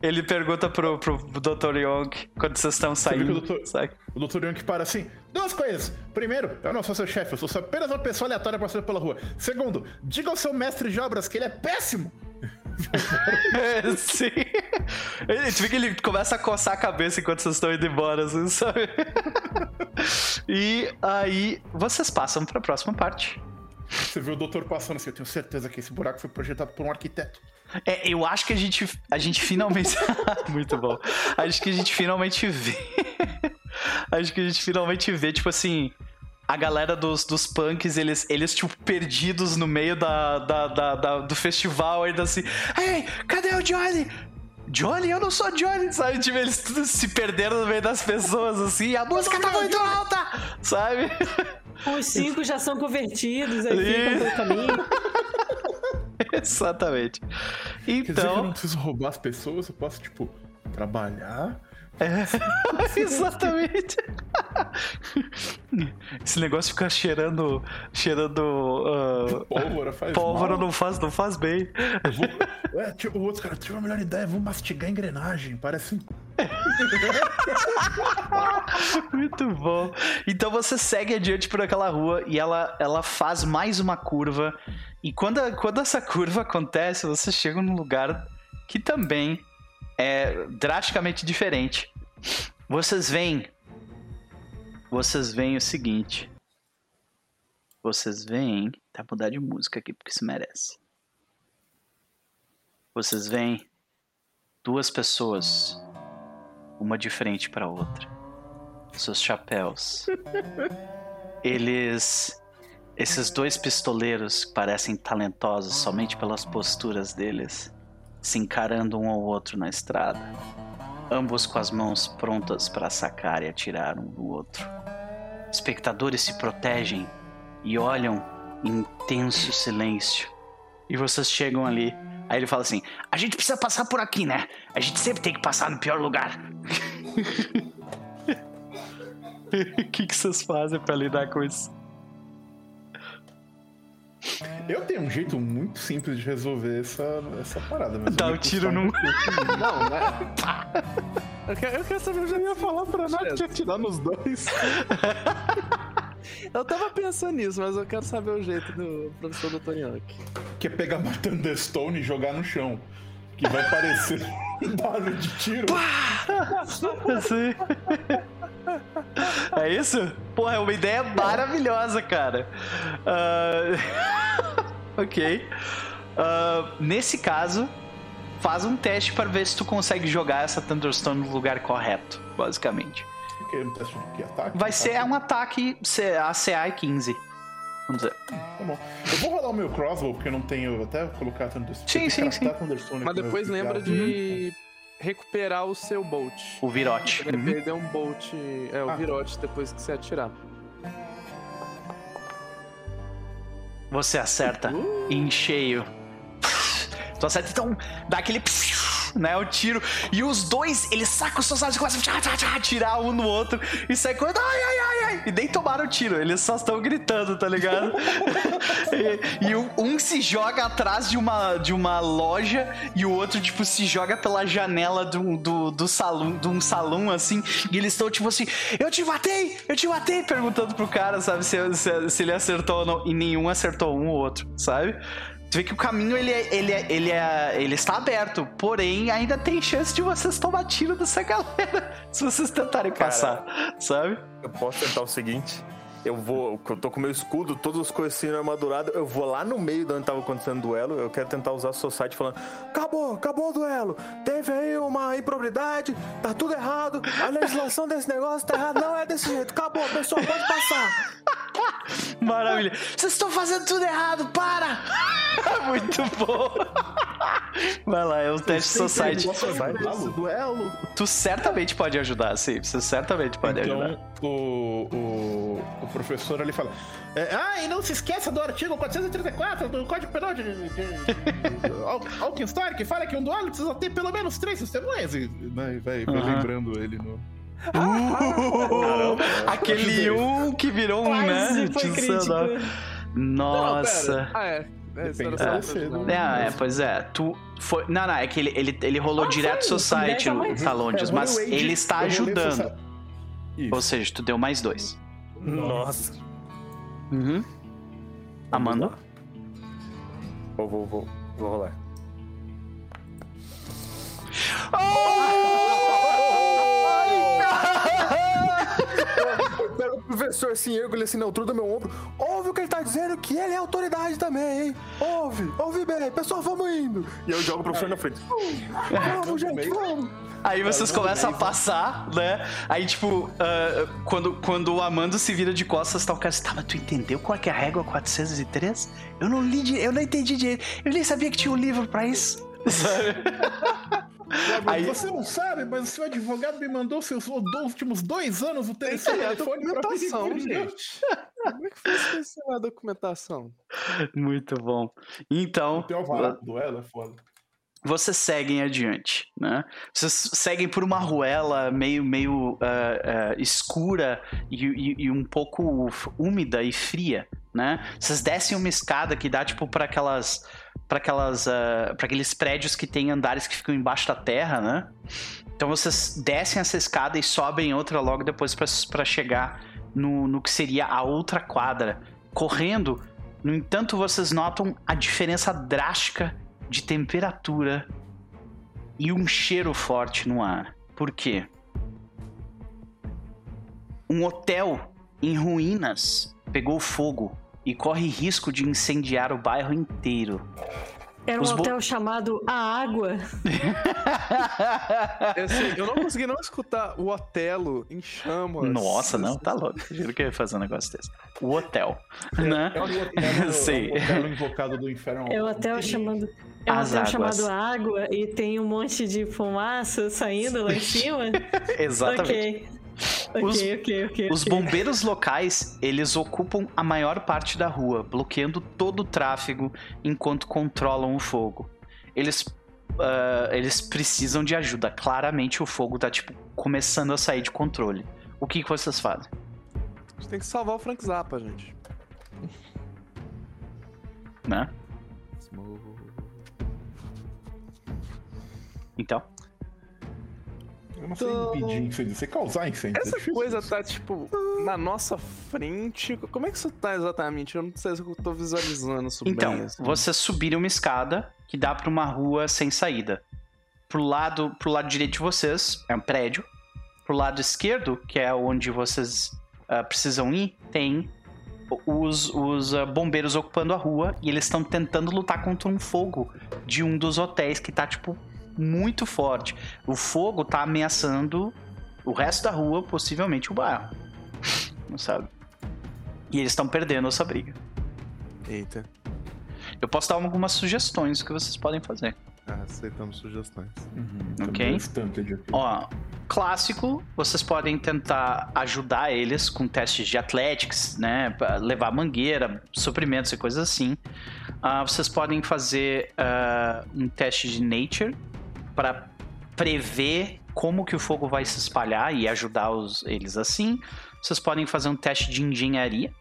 Ele pergunta pro, pro Dr. Young quando vocês estão saindo. o sabe? O Dr. Young para assim: duas coisas. Primeiro, eu não sou seu chefe, eu sou apenas uma pessoa aleatória passando pela rua. Segundo, diga ao seu mestre de obras que ele é péssimo. É, Sim. Ele, tu vê que ele começa a coçar a cabeça enquanto vocês estão indo embora, assim, sabe? E aí, vocês passam pra próxima parte. Você vê o doutor passando assim: eu tenho certeza que esse buraco foi projetado por um arquiteto. É, eu acho que a gente, a gente finalmente. Muito bom. Acho que a gente finalmente vê. acho que a gente finalmente vê, tipo assim. A galera dos, dos punks, eles, eles, tipo, perdidos no meio da, da, da- da- do festival, ainda assim. Ei, cadê o Johnny? Johnny, eu não sou Johnny, sabe? Tipo, eles tudo se perderam no meio das pessoas, assim, e a música tá muito alta, sabe? Os cinco já são convertidos, aí ficam pelo caminho. Exatamente. Quer dizer que eu não Então. preciso roubar as pessoas, eu posso, tipo, trabalhar. Exatamente. Esse negócio fica cheirando. cheirando. ah, Pólvora faz pólvora mal. não faz, não faz bem. Eu vou... É, tipo, o outro cara, tive uma melhor ideia, vou mastigar a engrenagem. Parece um Muito bom. Então você segue adiante por aquela rua e ela, ela faz mais uma curva. E quando, quando essa curva acontece, você chega num lugar que também é drasticamente diferente. Vocês veem. Vocês veem o seguinte. Vocês veem. Tá mudar de música aqui porque se merece. Vocês veem duas pessoas, uma de frente para outra. Seus chapéus. Eles esses dois pistoleiros parecem talentosos somente pelas posturas deles, se encarando um ao outro na estrada, ambos com as mãos prontas para sacar e atirar um no outro. Espectadores se protegem e olham em intenso silêncio. E vocês chegam ali. Aí ele fala assim: A gente precisa passar por aqui, né? A gente sempre tem que passar no pior lugar. O que, que vocês fazem pra lidar com isso? Eu tenho um jeito muito simples de resolver essa, essa parada, mas. Dá eu o me tiro um num. Não, né? Eu quero, eu quero saber, eu já ia falar pra nós Tinha atirar nos dois. Eu tava pensando nisso, mas eu quero saber o jeito do professor Dr. Young. Que é pegar uma Thunderstone e jogar no chão. Que vai parecer um barulho de tiro. Sim. É isso? Porra, é uma ideia maravilhosa, cara. Ah, ok. Ah, nesse caso, faz um teste para ver se tu consegue jogar essa Thunderstone no lugar correto, basicamente. Que é um que ataque? Vai ser Ataque? um ataque C- ACA 15. Vamos dizer. Tá bom. Eu vou rolar o meu crossbow, porque eu não tenho. Até colocar Thunderstone. Sim, sim, craftar Thunderstone Mas depois lembra de recuperar o seu bolt. O virote. Você vai Uhum. perder um bolt, é, o Ah. virote depois que você atirar. Você acerta em cheio. Tu acerta, então dá aquele. Né, o tiro. E os dois, eles sacam os seus dados e começam a atirar um no outro. E sai correndo. Ai, ai, ai, ai. E nem tomaram o tiro. Eles só estão gritando, tá ligado? e e um, um se joga atrás de uma, de uma loja e o outro, tipo, se joga pela janela do, do, do salão, de um salão, assim. E eles estão, tipo assim, eu te matei, eu te matei, perguntando pro cara, sabe, se, se, se ele acertou ou não. E nenhum acertou um ou outro, sabe? Tu vê que o caminho ele, é, ele, é, ele, é, ele está aberto, porém ainda tem chance de vocês tomar tiro dessa galera se vocês tentarem Cara. passar, sabe? Eu posso tentar o seguinte. Eu vou, eu tô com meu escudo, todas as coisas assim armadurado, eu vou lá no meio de onde tava acontecendo o duelo, eu quero tentar usar a Society falando, acabou, acabou o duelo, teve aí uma improbidade, tá tudo errado, a legislação desse negócio tá errada, não é desse jeito, acabou, pessoal, pode passar. Maravilha. Vocês estão fazendo tudo errado, para! Muito bom. Vai lá, é o teste Society. Duelo? Tu certamente pode ajudar, sim. Você certamente pode ajudar. Então, o, o, o professor ali fala: é, Ah, e não se esqueça do artigo 434 do Código Penal de, de, de, de Al- Alkenstar, que fala que um duelo precisa ter pelo menos três testemunhas. E vai, vai, vai Aham. lembrando ele no. Aquele um que virou um, né? Quase. Nossa. Ah, é. é não. né? É, é, pois é. Tu foi. Não, não, é que ele, ele, ele rolou Ah, direto foi? Society. Talondes, É, mas ele está ajudando. Ou seja, tu deu mais dois. Nossa. Uhum. Amanda? Vou, vou, vou, vou rolar. O professor assim, ergo ele assim na altura do meu ombro. Ouve o que ele tá dizendo, que ele é autoridade também, hein? Ouve, ouve bem, pessoal, vamos indo. E eu jogo o professor na frente. Vamos, gente, vamos. Aí vocês começam a passar, né? Aí, tipo, ah, quando, quando o Amando se vira de costas, tá o cara assim, tá, mas tu entendeu qual é que é a régua 403? Eu não li, eu não entendi direito. Eu nem sabia que tinha um livro pra isso. Sabe? Aí- Você não sabe, mas o seu advogado me mandou seus últimos dois anos o telefone pra documentação, mim. gente. Como é que foi esquecer a documentação? Muito bom. Então, Tem alvará do duelo, é foda. Vocês seguem adiante, né? Vocês seguem por uma ruela meio, meio ah, ah, escura e, e- e um pouco úmida e fria, né? Vocês descem uma escada que dá tipo para aquelas, para aquelas, para aqueles prédios que tem andares que ficam embaixo da terra, né? Então vocês descem essa escada e sobem outra logo depois para chegar no, no que seria a outra quadra, correndo. No entanto, vocês notam a diferença drástica de temperatura e um cheiro forte no ar. Por quê? Um hotel em ruínas pegou fogo e corre risco de incendiar o bairro inteiro. Era um Os bo- hotel chamado A Água. É assim, eu não consegui não escutar o Otelo em chamas. Nossa, não, tá louco. Juro que eu ia fazer um negócio desse. O hotel, né? É um hotel, Sei. é um hotel invocado do inferno. É um hotel chamado. É um As hotel águas. chamado Água e tem um monte de fumaça saindo lá em cima. Exatamente. Ok. Ok, Os- ok, ok. Os bombeiros locais, eles ocupam a maior parte da rua, bloqueando todo o tráfego enquanto controlam o fogo. Eles, ah, eles precisam de ajuda. Claramente o fogo tá, tipo, começando a sair de controle. O que, que vocês fazem? A gente tem que salvar o Frank Zappa, gente. Né? Então, Eu não sei impedir incêndio, você causar incêndio. é Essa difícil coisa isso. tá, tipo, na nossa frente. Como é que isso tá exatamente? Eu não sei se eu tô visualizando isso então bem. assim. vocês subiram uma escada que dá pra uma rua sem saída. Pro lado, pro lado direito de vocês é um prédio. Pro lado esquerdo, que é onde vocês ah, precisam ir, tem os, os ah, bombeiros ocupando a rua e eles estão tentando lutar contra um fogo de um dos hotéis que tá, tipo, muito forte. O fogo tá ameaçando o resto da rua, possivelmente o bairro. Não sabe? E eles estão perdendo essa briga. Eita. Eu posso dar algumas sugestões que vocês podem fazer. Ah, aceitamos sugestões. Ok. Stunted aqui. Ó, clássico, vocês podem tentar ajudar eles com testes de athletics, né? pra Levar mangueira, suprimentos e coisas assim. Ah, vocês podem fazer ah, um teste de nature para prever como que o fogo vai se espalhar e ajudar os- eles assim. Vocês podem fazer um teste de engenharia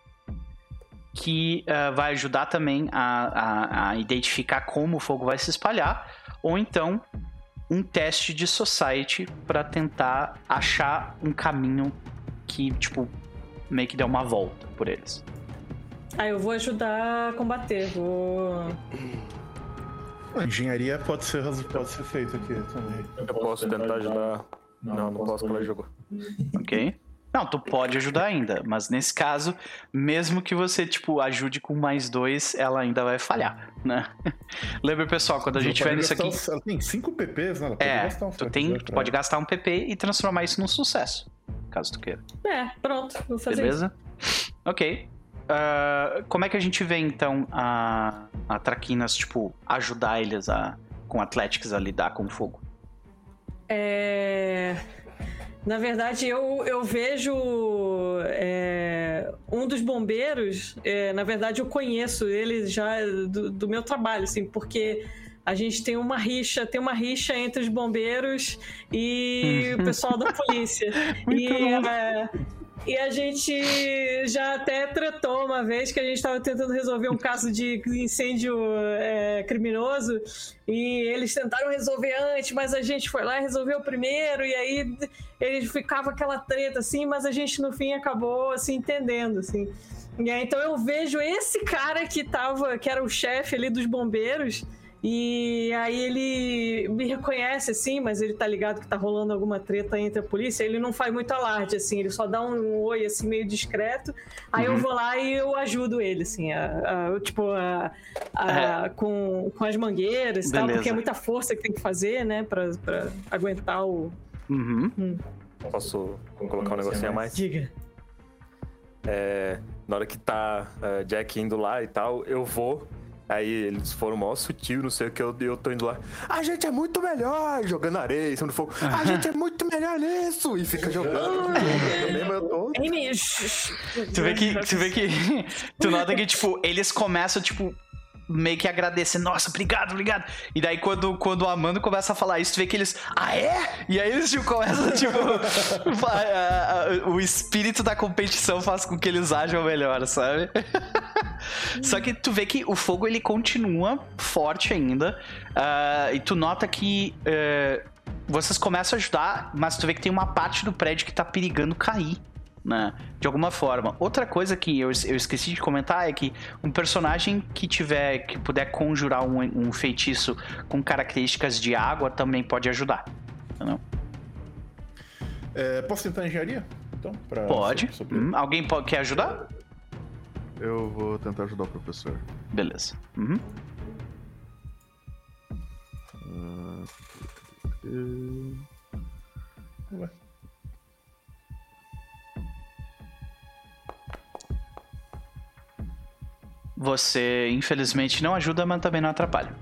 que ah, vai ajudar também a, a- a identificar como o fogo vai se espalhar. Ou então um teste de society para tentar achar um caminho que, tipo, meio que dê uma volta por eles. Ah, eu vou ajudar a combater. Vou. Engenharia pode ser, pode ser feita aqui também. Eu posso tentar ajudar. Não, não posso porque ela jogou. Ok? Não, tu pode ajudar ainda, mas nesse caso, mesmo que você, tipo, ajude com mais dois, ela ainda vai falhar, né? Lembra, pessoal, quando a gente pode isso aqui... os- Ela tem 5 PPs, né? Ela pode É, gastar um tu, tem, tu pode gastar um PP e transformar isso num sucesso, caso tu queira. É, pronto, vou fazer isso. Beleza? Ok. Ah, como é que a gente vê, então, a, a Traquinas, tipo, ajudar eles a, com Athletics a lidar com o fogo? É... Na verdade, eu, eu vejo é, um dos bombeiros, é, na verdade, eu conheço ele já do, do meu trabalho, assim, porque a gente tem uma rixa, tem uma rixa entre os bombeiros e o pessoal da polícia. e, é, e a gente já até tratou uma vez que a gente estava tentando resolver um caso de incêndio é, criminoso e eles tentaram resolver antes, mas a gente foi lá e resolveu primeiro e aí eles ficava aquela treta assim, mas a gente no fim acabou se entendendo assim. E aí, então eu vejo esse cara que tava, que era o chefe ali dos bombeiros, e aí ele me reconhece assim, mas ele tá ligado que tá rolando alguma treta entre a polícia, ele não faz muito alarde assim, ele só dá um oi assim meio discreto. Aí eu vou lá e eu ajudo ele assim, a, a- tipo a, a- com, com as mangueiras e tal, porque é muita força que tem que fazer, né, pra, pra aguentar o Uhum. Posso colocar um negocinho a mais? diga. É, na hora que tá é, Jack indo lá e tal, eu vou. Aí eles foram mó sutil, não sei o que, eu, eu tô indo lá. A gente é muito melhor! Jogando areia, em cima do fogo. A gente é muito melhor nisso! E fica jogando. Tu vê que, tu vê que, tu nota que, tipo, eles começam, tipo, meio que agradecer, nossa, obrigado, obrigado. E daí quando, quando o Amando começa a falar isso, tu vê que eles, ah é? E aí eles tipo, começam, tipo, a- a- o espírito da competição faz com que eles ajam melhor, sabe? Só que tu vê que o fogo ele continua forte ainda. ah, e tu nota que eh, vocês começam a ajudar, mas tu vê que tem uma parte do prédio que tá perigando cair. Né, de alguma forma. Outra coisa que eu, eu esqueci de comentar é que um personagem que tiver, que puder conjurar um, um feitiço com características de água também pode ajudar. Entendeu? É, posso tentar engenharia? Então, pra Pode. so- sobre- Hum, alguém po- quer ajudar? Eu vou tentar ajudar o professor. Beleza. Uhum. Ué. Você, infelizmente, não ajuda, mas também não atrapalha.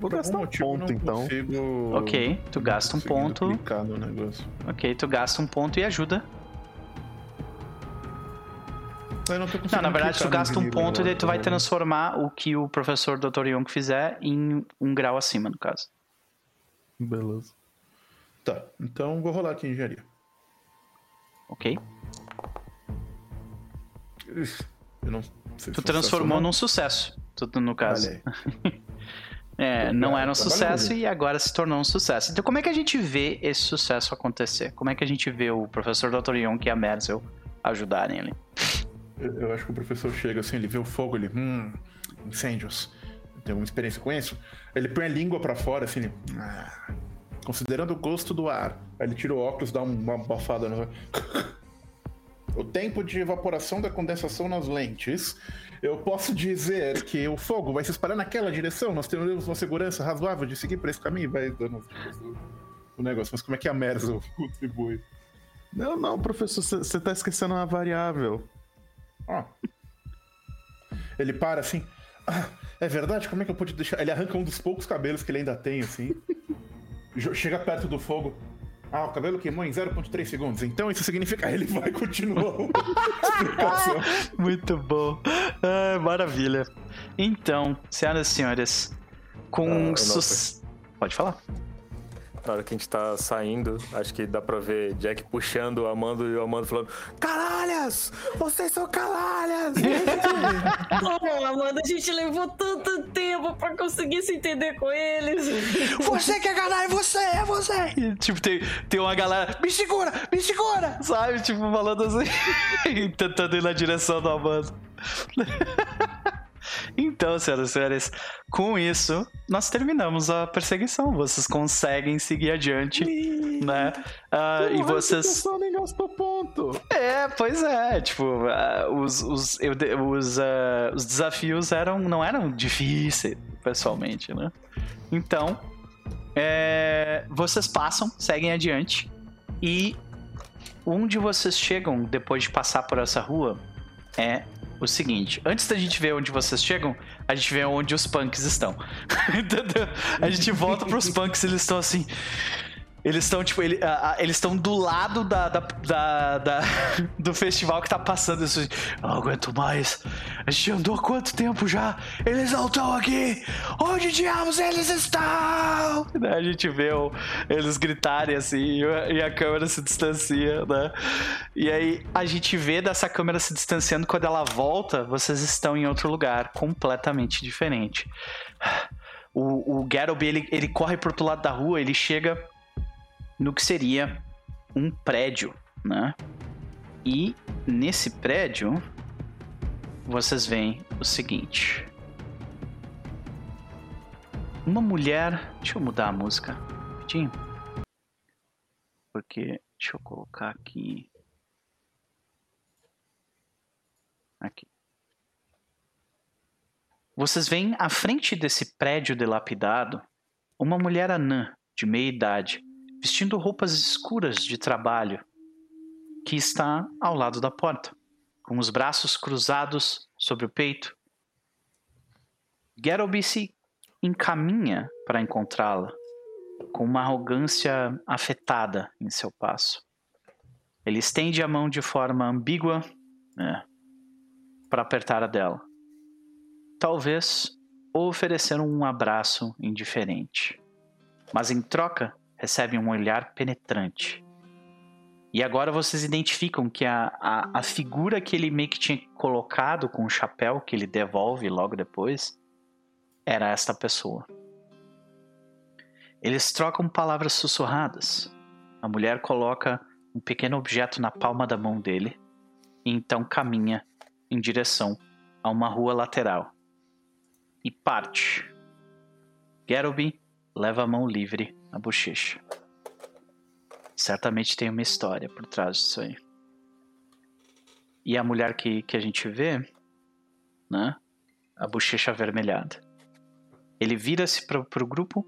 Vou Por gastar um ponto, então. consigo- Ok, tu gasta um ponto. no negócio. Ok, tu gasta um ponto e ajuda. Eu não, tô Não, na verdade, tu gasta um ponto e daí tu vai agora. transformar o que o professor Dr. Young fizer em um grau acima, no caso. Beleza. Tá, então vou rolar aqui engenharia. Ok? Eu não Tu transformou sucesso num sucesso, tu- no caso. É, não era um sucesso e agora se tornou um sucesso. Então, como é que a gente vê esse sucesso acontecer? Como é que a gente vê o professor Dr. Young e a Merzel ajudarem ele? Eu, eu acho que o professor chega assim, ele vê o fogo, ele. Hum, incêndios. Tem alguma experiência com isso? Ele põe a língua pra fora, assim, ele. "Ah, considerando o gosto do ar. Aí ele tira o óculos, dá uma bafada no. o tempo de evaporação da condensação nas lentes, eu posso dizer que o fogo vai se espalhar naquela direção. Nós temos uma segurança razoável de seguir por esse caminho, vai dando do negócio. Mas como é que a Merzel contribui? Não, não, professor, você tá esquecendo uma variável. Ó. Ele para assim. Ah, é verdade? Como é que eu pude deixar? Ele arranca um dos poucos cabelos que ele ainda tem, assim. Chega perto do fogo. Ah, o cabelo queimou em 0.3 segundos. Então isso significa. Aí ele vai continuar. Muito bom. Ah, maravilha. Então, senhoras e senhores, com Ah, sus... Pode falar. Na hora que a gente tá saindo, acho que dá pra ver Jack puxando o Amando e o Amando falando: Canalhas! Vocês são canalhas! Pô, Amanda, a gente levou tanto tempo pra conseguir se entender com eles. Você que é canalha, você é você! E, tipo, tem, tem uma galera, me segura, me segura! Sabe? Tipo, falando assim, tentando ir na direção do Amando. Então, senhoras e senhores, com isso, nós terminamos a perseguição. Vocês conseguem seguir adiante, né? Ah, e vocês. Nem gastou ponto. É, pois é. Tipo, ah, os, os, eu os, ah, os desafios eram, não eram difíceis, pessoalmente, né? Então, é, vocês passam, seguem adiante. E onde vocês chegam depois de passar por essa rua é o seguinte: antes da gente ver onde vocês chegam, a gente vê onde os punks estão. A gente volta pros punks e eles estão assim. Eles estão, tipo, ele- a- a- eles estão do lado da, da, da- da- do festival que tá passando. Isso, não aguento mais. A gente andou quanto tempo já? Eles não estão aqui! Onde diabos eles estão? A gente vê o- eles gritarem assim e e a câmera se distancia, né? E aí a gente vê dessa câmera se distanciando. Quando ela volta, vocês estão em outro lugar, completamente diferente. O, o Garoby, ele, ele corre pro outro lado da rua, ele chega no que seria um prédio, né? E nesse prédio vocês veem o seguinte: uma mulher. Deixa eu mudar a música, rapidinho. Porque deixa eu colocar aqui. Aqui. Vocês veem à frente desse prédio dilapidado uma mulher anã de meia idade vestindo roupas escuras de trabalho, que está ao lado da porta, com os braços cruzados sobre o peito. Garoby se encaminha para encontrá-la, com uma arrogância afetada em seu passo. Ele estende a mão de forma ambígua para apertar a dela. Talvez oferecer um abraço indiferente. Mas em troca, recebe um olhar penetrante. E agora vocês identificam que a, a, a figura que ele meio que tinha colocado com o chapéu que ele devolve logo depois era esta pessoa. Eles trocam palavras sussurradas. A mulher coloca um pequeno objeto na palma da mão dele e então caminha em direção a uma rua lateral. E parte. Garoby leva a mão livre na bochecha. Certamente tem uma história por trás disso aí. E a mulher que, que a gente vê, né? A bochecha avermelhada. Ele vira-se pro, pro grupo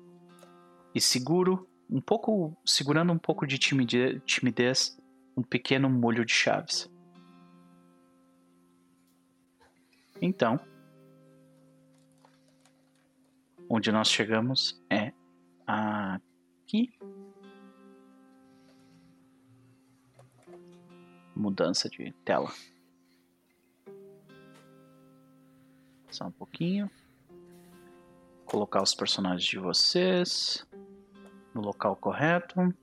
e seguro, um pouco, segurando um pouco de timide- timidez, um pequeno molho de chaves. Então, onde nós chegamos é aqui. Mudança de tela. Só um pouquinho. Colocar os personagens de vocês no local correto.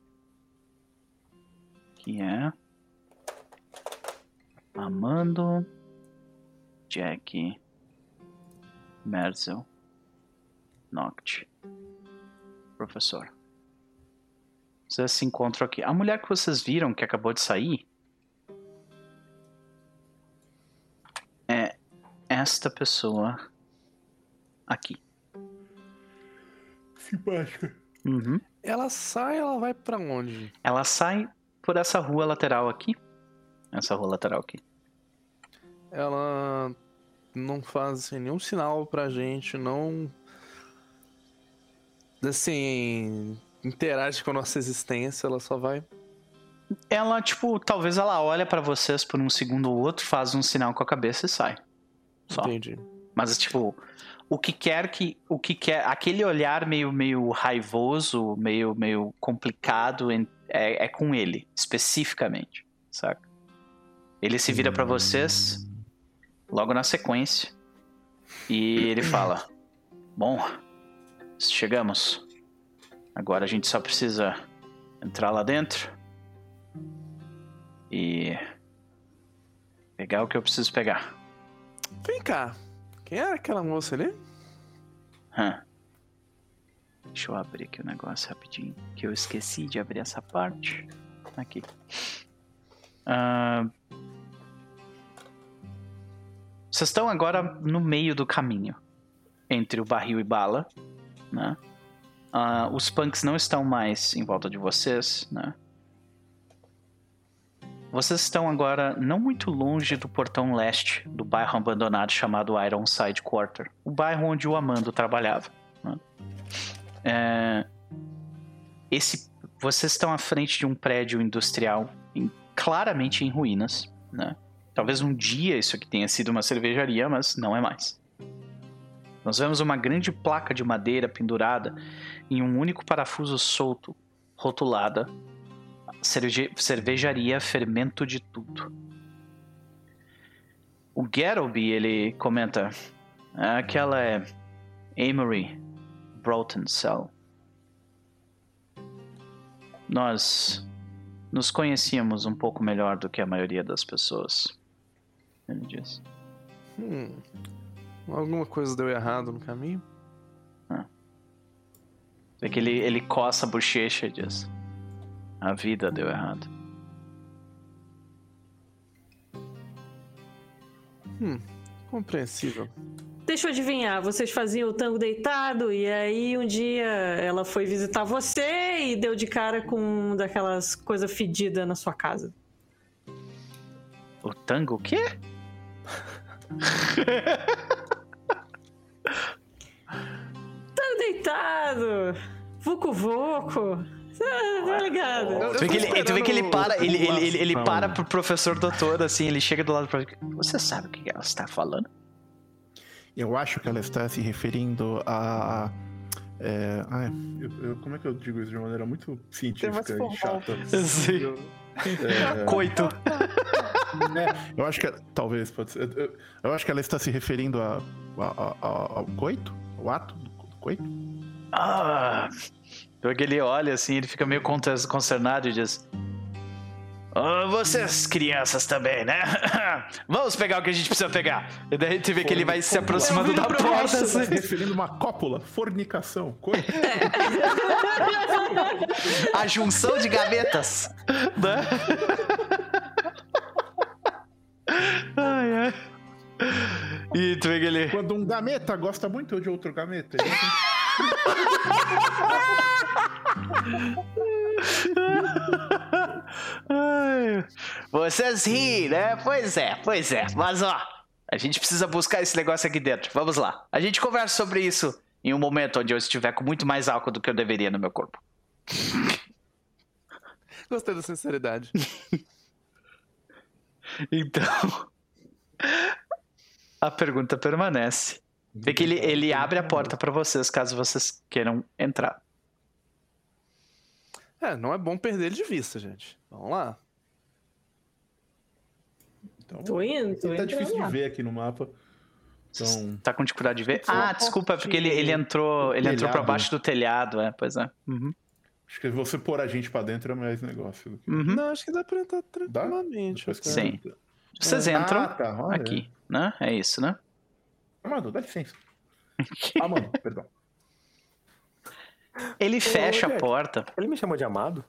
Que é Amando, Jack, Merzel, Noct. Professor. Vocês se encontram aqui. A mulher que vocês viram que acabou de sair é esta pessoa aqui. Simpática. Uhum. Ela sai, ela vai pra onde? Ela sai por essa rua lateral aqui essa rua lateral aqui. Ela não faz assim, nenhum sinal pra gente, não. Assim. interage com a nossa existência, ela só vai. Ela, tipo, talvez ela olha pra vocês por um segundo ou outro, faz um sinal com a cabeça e sai. Só. Entendi. Mas, tipo, o que quer que. O que quer. Aquele olhar meio, meio raivoso, meio, meio complicado é, é com ele, especificamente. Saca? Ele se vira pra vocês logo na sequência. E ele fala: Bom, chegamos. Agora a gente só precisa entrar lá dentro e pegar o que eu preciso pegar. Vem cá. Quem era aquela moça ali? Hã. Deixa eu abrir aqui o negócio rapidinho. Que eu esqueci de abrir essa parte. Aqui. Ah, Vocês estão agora no meio do caminho. Entre o barril e bala. Né? Ah, os punks não estão mais em volta de vocês. Né? Vocês estão agora não muito longe do portão leste do bairro abandonado chamado Ironside Quarter, o bairro onde o Amando trabalhava. né? É, esse, vocês estão à frente de um prédio industrial em- claramente em ruínas. Né? Talvez um dia isso aqui tenha sido uma cervejaria, mas não é mais. Nós vemos uma grande placa de madeira pendurada em um único parafuso solto, rotulada cerveja- cervejaria fermento de tudo. O Garrowby, ele comenta, aquela é Amory Broughton Cell. Nós nos conhecíamos um pouco melhor do que a maioria das pessoas. Ele diz. Hum. Alguma coisa deu errado no caminho? É que ele, ele coça a bochecha e diz: A vida deu errado. Compreensível. Deixa eu adivinhar, vocês faziam o tango deitado e aí um dia ela foi visitar você e deu de cara com um daquelas coisas fedidas na sua casa. O tango o quê? Tango deitado! Vucu Vucu! Ah, Tá ligado? Tu vê que ele, tu vê que ele para, ele, ele, ele, ele para pro professor doutor, assim, ele chega do lado do professor. Você sabe o que ela está falando? Eu acho que ela está se referindo a. É, ai, eu- eu- como é que eu digo isso de uma maneira muito científica e chata? Sim. É, Coito. é, eu acho que. Talvez, pode ser. Eu, eu acho que ela está se referindo a, a- a- a- ao coito? O ato do coito? Ah. Tu vê que ele olha assim, ele fica meio concernado e diz: "Ah, Vocês, crianças também, né? Vamos pegar o que a gente precisa pegar. E daí tu vê que ele vai se aproximando da porta. Está se assim. referindo a uma cópula, fornicação, coito. A junção de gavetas. Né? Ai, ai. E tu vê que ele. Quando um gameta gosta muito de outro gameta. ele Vocês riem, né? Pois é, pois é. Mas ó, a gente precisa buscar esse negócio aqui dentro. Vamos lá. A gente conversa sobre isso em um momento onde eu estiver com muito mais álcool do que eu deveria no meu corpo. Gostei da sinceridade. Então. A pergunta permanece. Vê que ele, ele abre a porta pra vocês caso vocês queiram entrar. É, não é bom perder ele de vista, gente. Vamos lá. Então, Tô indo, tô tá difícil lá. de ver aqui no mapa. Então, Tá com dificuldade de ver? Ah, desculpa, é porque ele, ele entrou, ele entrou pra Telhado. baixo do telhado, é, pois é. Uhum. Acho que você pôr a gente pra dentro é mais negócio. do que- Uhum. Não, acho que dá pra entrar tranquilamente. Depois que- cara. Sim. Vocês entram Ah, tá, olha. aqui, né? É isso, né? Amado, dá licença. Ah, mano, perdão. Ele fecha a porta, Ele me chamou de amado?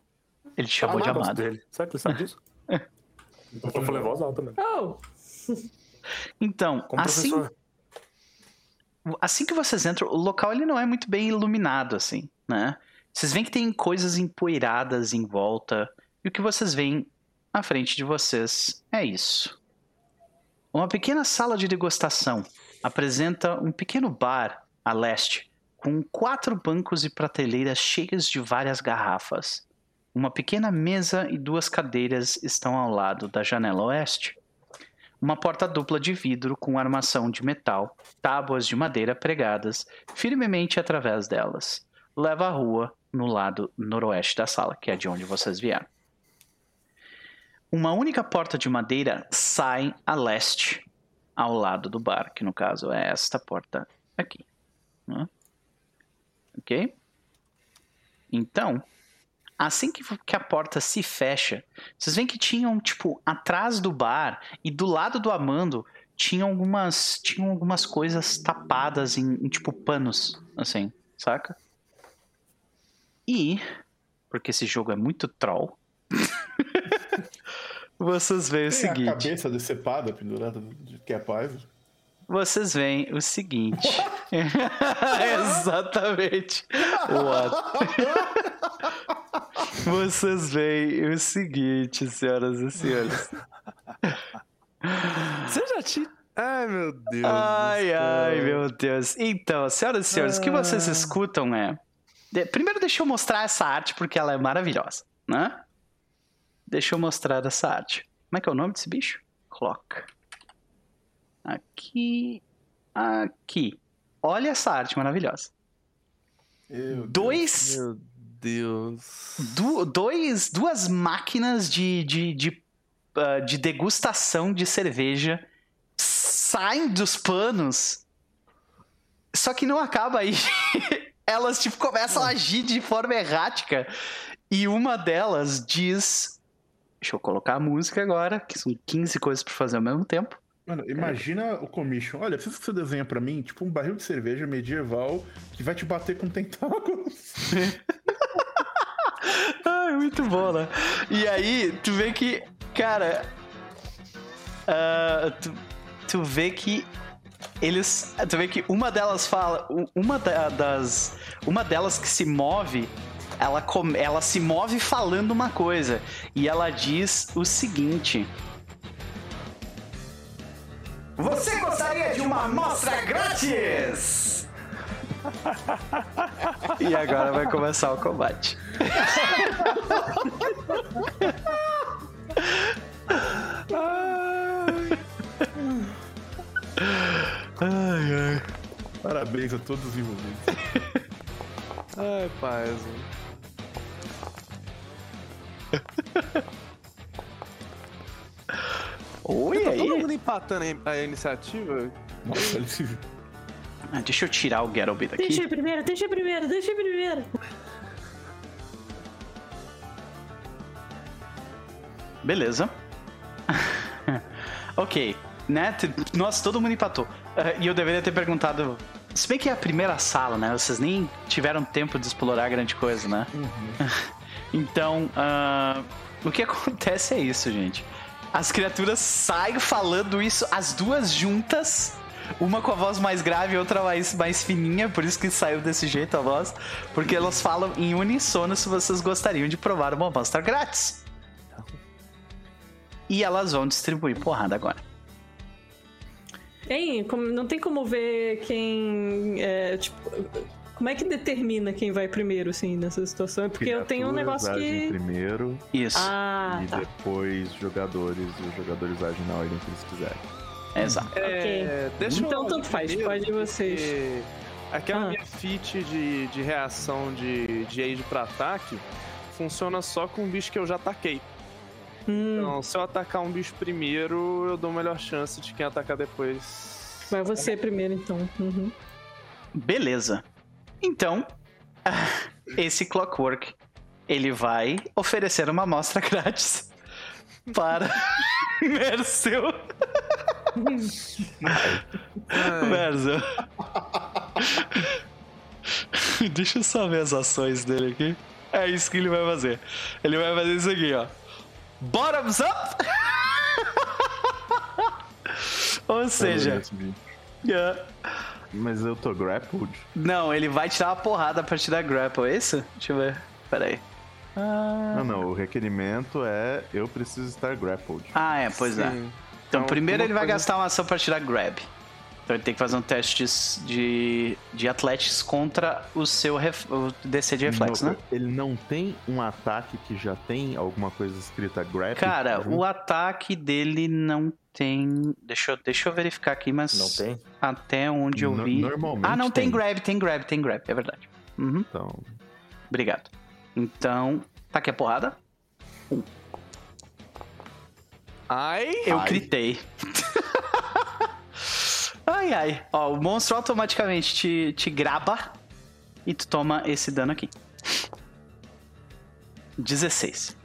ele te chamou de Eu gosto amado. dele. Será que ele sabe disso? Eu tô falando em voz alta mesmo. Oh, Então, Como assim, professor. assim que vocês entram, o local ele não é muito bem iluminado, assim, né? Vocês veem que tem coisas empoeiradas em volta. E o que vocês veem à frente de vocês é isso. Uma pequena sala de degustação apresenta um pequeno bar a leste, com quatro bancos e prateleiras cheias de várias garrafas. Uma pequena mesa e duas cadeiras estão ao lado da janela oeste. Uma porta dupla de vidro com armação de metal, tábuas de madeira pregadas firmemente através delas. Leva à rua no lado noroeste da sala, que é de onde vocês vieram. Uma única porta de madeira sai a leste, ao lado do bar, que no caso é esta porta aqui. né? Ok? Então, assim que, que a porta se fecha, vocês veem que tinham, tipo, atrás do bar e do lado do Amando, tinham algumas, tinham algumas coisas tapadas em, em, tipo, panos, assim, saca? E, porque esse jogo é muito troll, vocês veem o Tem a seguinte. cabeça decepada pendurada de que é paz. Vocês veem o seguinte. Exatamente. What? Vocês veem o seguinte, senhoras e senhores. Você já tinha. Ai, meu Deus. Ai, ai, meu Deus. Então, senhoras e senhores, o que vocês escutam é. De- Primeiro, deixa eu mostrar essa arte porque ela é maravilhosa, né? Deixa eu mostrar essa arte. Como é que é o nome desse bicho? Clock. Aqui. Aqui. Olha essa arte maravilhosa. Meu Dois Meu Deus. du- dois, duas máquinas de, de, de, ah, de degustação de cerveja saem dos panos. Só que não acaba aí. Elas tipo, começam a agir de forma errática. E uma delas diz. Deixa eu colocar a música agora, que são 15 coisas pra fazer ao mesmo tempo. Mano, imagina o commission. Olha, preciso que você desenha pra mim, tipo, um barril de cerveja medieval que vai te bater com tentáculos. Ai, muito bom, né? E aí, tu vê que, cara. ah, tu, tu vê que eles. Tu vê que uma delas fala. Uma da- das. Uma delas que se move. Ela, come- ela se move falando uma coisa. E ela diz o seguinte. Você gostaria de uma amostra grátis? e agora vai começar o combate. Ai, ai. Parabéns a todos os envolvidos. Ai, paz. Oi, Tá todo aí. mundo empatando a iniciativa? Nossa, ele se... Ah, deixa eu tirar o Get Bit Deixa eu ir primeiro, deixa eu ir primeiro, deixa eu ir primeiro. Beleza. ok, né? Nossa, todo mundo empatou. Ah, e eu deveria ter perguntado. Se bem que é a primeira sala, né? Vocês nem tiveram tempo de explorar grande coisa, né? então, ah, o que acontece é isso, gente. As criaturas saem falando isso, as duas juntas. Uma com a voz mais grave e outra mais, mais fininha, por isso que saiu desse jeito a voz. Porque elas falam em unissono se vocês gostariam de provar uma amostra grátis. E elas vão distribuir porrada agora. Hein, como- não tem como ver quem. é, tipo, como é que determina quem vai primeiro, assim, nessa situação? É porque eu tenho um Criaturas negócio agem que. primeiro Isso. Ah, e tá. depois jogadores, e os jogadores agem na ordem que eles quiserem. Exato. É, deixa Então, tanto faz, primeiro, pode vocês. porque Aquela Ah. minha feat de, de reação de, de aid pra ataque funciona só com um bicho que eu já ataquei. Hum, Então, se eu atacar um bicho primeiro, eu dou melhor chance de quem atacar depois. vai você primeiro, então. Uhum. Beleza. Então, esse Clockwork, ele vai oferecer uma amostra grátis para Mercel. Mercel. Deixa eu só ver as ações dele aqui. É isso que ele vai fazer. Ele vai fazer isso aqui, ó. Bottoms up! Ou seja, é, Mas eu tô grappled? Não, ele vai tirar uma porrada a partir da grapple, é isso? Deixa eu ver. Pera aí. Ah, Não, não, o requerimento é eu preciso estar grappled. ah, é, pois é. Sim. Então, Então, primeiro ele vai coisa- gastar uma ação pra tirar grab. Então ele tem que fazer um teste de, de athletics contra o seu ref, o DC de reflexo, né? Ele não tem um ataque que já tem alguma coisa escrita grappled? Cara, junto? o ataque dele não tem. Deixa eu, deixa eu verificar aqui, mas. Não tem? Até onde eu No- vi. normalmente ah, não, tem. tem. grab, tem grab, tem grab, é verdade. Uhum, Então, obrigado. Então, tá aqui a porrada. Ai! Eu Ai. critei. Ai, ai. Ó, o monstro automaticamente te, te graba e tu toma esse dano aqui. 16.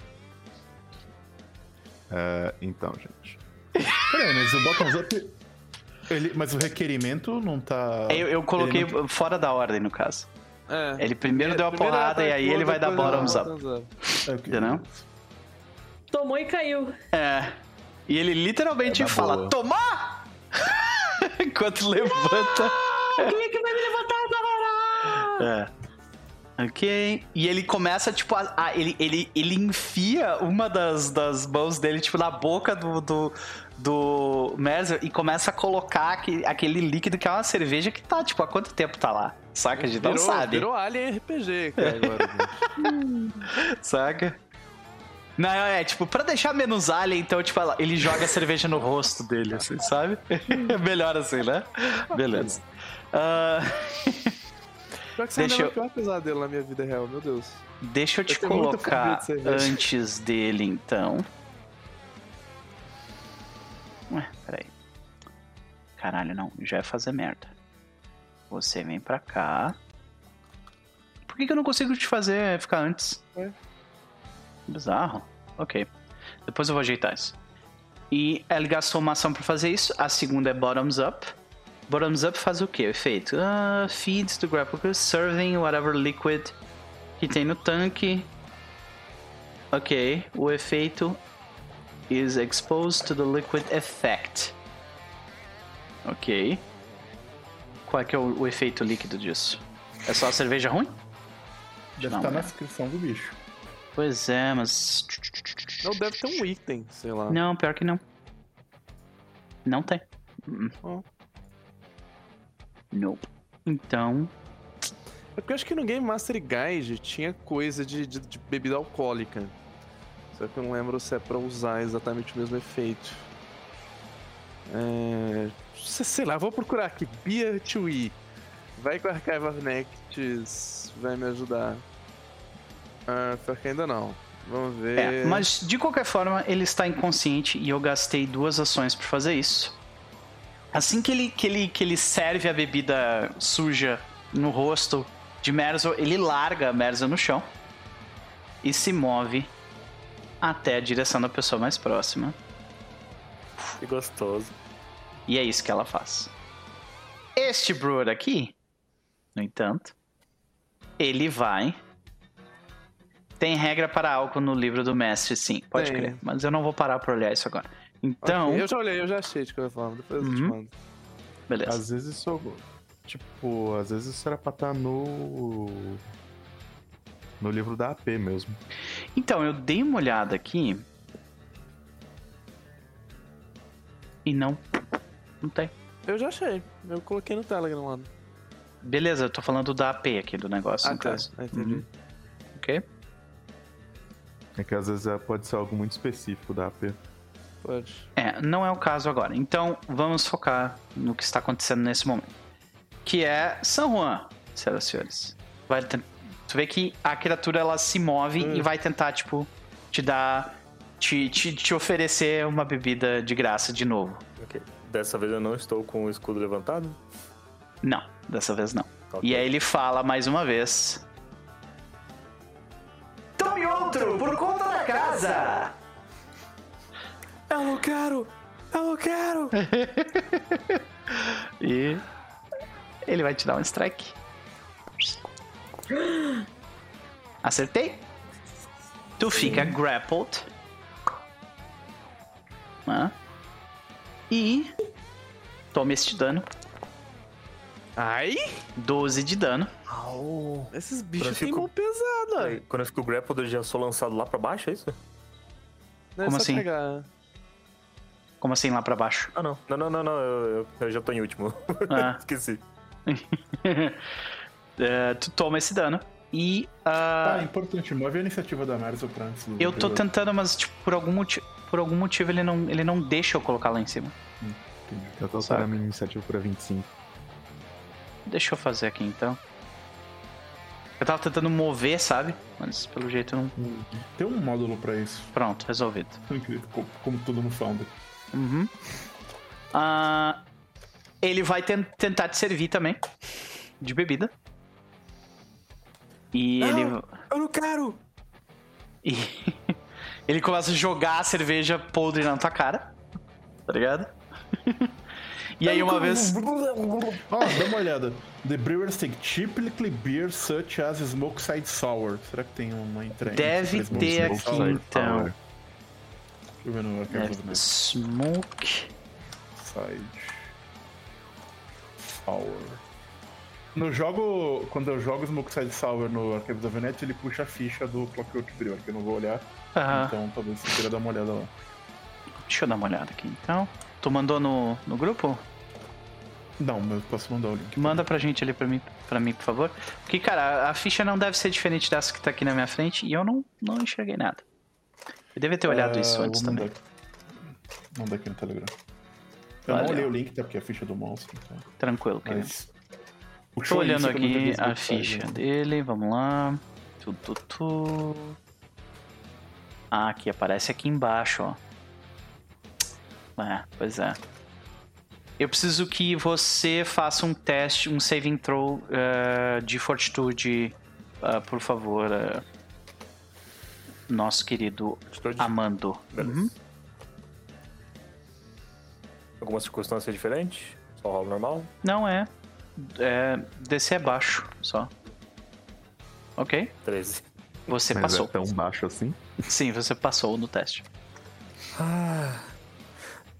é, então, gente. Peraí, mas o bottoms up. Ele, mas o requerimento não tá. Eu, eu coloquei não- fora da ordem, no caso. É. Ele primeiro deu a porrada e aí ele vai dar bottoms up. É. Entendeu? Tomou e caiu. É. E ele literalmente É fala: boa. Tomar! Enquanto levanta. Quem é que vai me levantar agora? É. Ok. E ele começa, tipo, a, a- ele, ele, ele enfia uma das, das mãos dele, tipo, na boca do, do, do Merzer e começa a colocar aquele, aquele líquido que é uma cerveja que tá, tipo, há quanto tempo tá lá? Saca? A gente não Virou, sabe. virou Alien RPG, cara, agora. Saca? Não, é tipo, pra deixar menos alien, então, tipo, ele joga a cerveja no rosto dele, assim, sabe? É melhor assim, né? Beleza. Ah, Pior que você Deixa ainda é eu- o pior pesadelo na minha vida real, meu Deus. deixa eu te Eu colocar de antes dele, então. Ué, peraí. Caralho, não. Já ia fazer merda. Você vem pra cá. Por que, que eu não consigo te fazer ficar antes? Ué? Bizarro. Ok. Depois eu vou ajeitar isso. E ele gastou uma ação pra fazer isso. A segunda é bottoms up. Bottoms up faz o que? O efeito? Ah, feeds to grapple, serving whatever liquid que tem no tanque. Ok. O efeito is exposed to the liquid effect. Ok. Qual é que é o, o efeito líquido disso? É só a cerveja ruim? Deve estar na é. descrição do bicho. Pois é, mas. Não, deve ter um item, sei lá. Não, pior que não. Não tem. Hum. Ó. Nope. Então. É porque eu acho que no Game Master Guide tinha coisa de, de- de bebida alcoólica. Só que eu não lembro se é pra usar exatamente o mesmo efeito. É... se- Sei lá, vou procurar aqui. Beer to E. Vai que o Archive of Nectis vai me ajudar. Ah, pior que ainda não. Vamos ver. É, mas de qualquer forma, ele está inconsciente e eu gastei duas ações para fazer isso. Assim que ele, que, ele, que ele serve a bebida suja no rosto de Merzo, ele larga a Merzo no chão e se move até a direção da pessoa mais próxima. Que gostoso. E é isso que ela faz. Este Brewer aqui, no entanto, ele vai. Tem regra para álcool no livro do mestre, sim, pode Tem. crer. Mas eu não vou parar pra olhar isso agora. Então, Ok, Eu já olhei, eu já achei de qualquer forma. Depois eu te Uhum. mando. beleza. Às vezes isso. Tipo, às vezes isso era pra estar no. No livro da AP mesmo. Então, eu dei uma olhada aqui. E não. Não tem. Eu já achei. Eu coloquei no Telegram lá. Beleza, eu tô falando da AP aqui do negócio, no tá. caso. Ah, entendi. Uhum. Ok? É que às vezes é- pode ser algo muito específico da AP. Pode. É, não é o caso agora. Então, vamos focar no que está acontecendo nesse momento. Que é San Juan, senhoras e senhores. Vai Tu vê que a criatura ela se move e vai tentar, tipo, te dar. Te, te, te oferecer uma bebida de graça de novo. Ok. Dessa vez eu não estou com o escudo levantado. Não, dessa vez não. Ok. E aí ele fala mais uma vez. Tome outro por conta da casa! Eu não quero! Eu não quero! E ele vai te dar um strike. Acertei. Tu fica grappled. Hã? E toma este dano. Ai, 12 de dano. esses Eu bichos têm fico- mão pesada. Aí, Quando eu fico grappled, eu já sou lançado lá pra baixo, é isso? Não é Como só assim? pegar. Como assim lá pra baixo? Ah, não. Não, não, não, não. Eu, eu- eu já tô em último. Ah. Esqueci. É, tu toma esse dano. E ah, Ah, importante, move a iniciativa da Marzo pra antes do. eu tô do- tentando, mas tipo, por algum motivo. Por algum motivo ele não, ele não deixa eu colocar lá em cima. Eu tô Saca. a minha iniciativa pra 25. Deixa eu fazer aqui então. Eu tava tentando mover, sabe? Mas pelo jeito não. Tem um módulo pra isso. Pronto, resolvido. Como, como tudo no Founder. Uhum. Ah, ele vai ten- tentar te servir também. De bebida. E ele. Eu não quero! E ele começa a jogar a cerveja podre na tua cara. Tá ligado? e aí uma vez. Ó, dá uma olhada. The brewers take typically beer such as Smoke Side Sour. Será que tem uma entrega? Deve ter aqui então. Deixa eu ver no arquivo do Smoke. Side Sour. No jogo, quando eu jogo Smoke Side Sour no Arquivo da Venetia, ele puxa a ficha do Clockwork Brewer, que eu não vou olhar. Aham. Então talvez você queira dar uma olhada lá. Deixa eu dar uma olhada aqui então. Tu mandou no, no grupo? Não, mas eu posso mandar o link. Manda pra gente ali pra mim, pra mim, por favor. Porque, cara, a ficha não deve ser diferente dessa que tá aqui na minha frente e eu não, não enxerguei nada. Eu devia ter olhado Ah, isso antes também. Mandar aqui no Telegram. Eu Olha. não olhei o link, tá? Porque é a ficha do monstro. Então. Tranquilo, querido. Mas. Tô puxou olhando aqui a ficha né? dele, vamos lá. Tu, tu, tu. Ah, aqui, aparece aqui embaixo, ó. É, pois é. Eu preciso que você faça um teste, um saving throw eh, de fortitude, ah, por favor, eh, nosso querido Fortitude? Amando. Beleza. Uhum. Alguma circunstância diferente? Só rola normal? Não é. é. Descer é baixo, só. Ok. 13. Você Mas passou. é tão baixo assim? Sim, você passou no teste.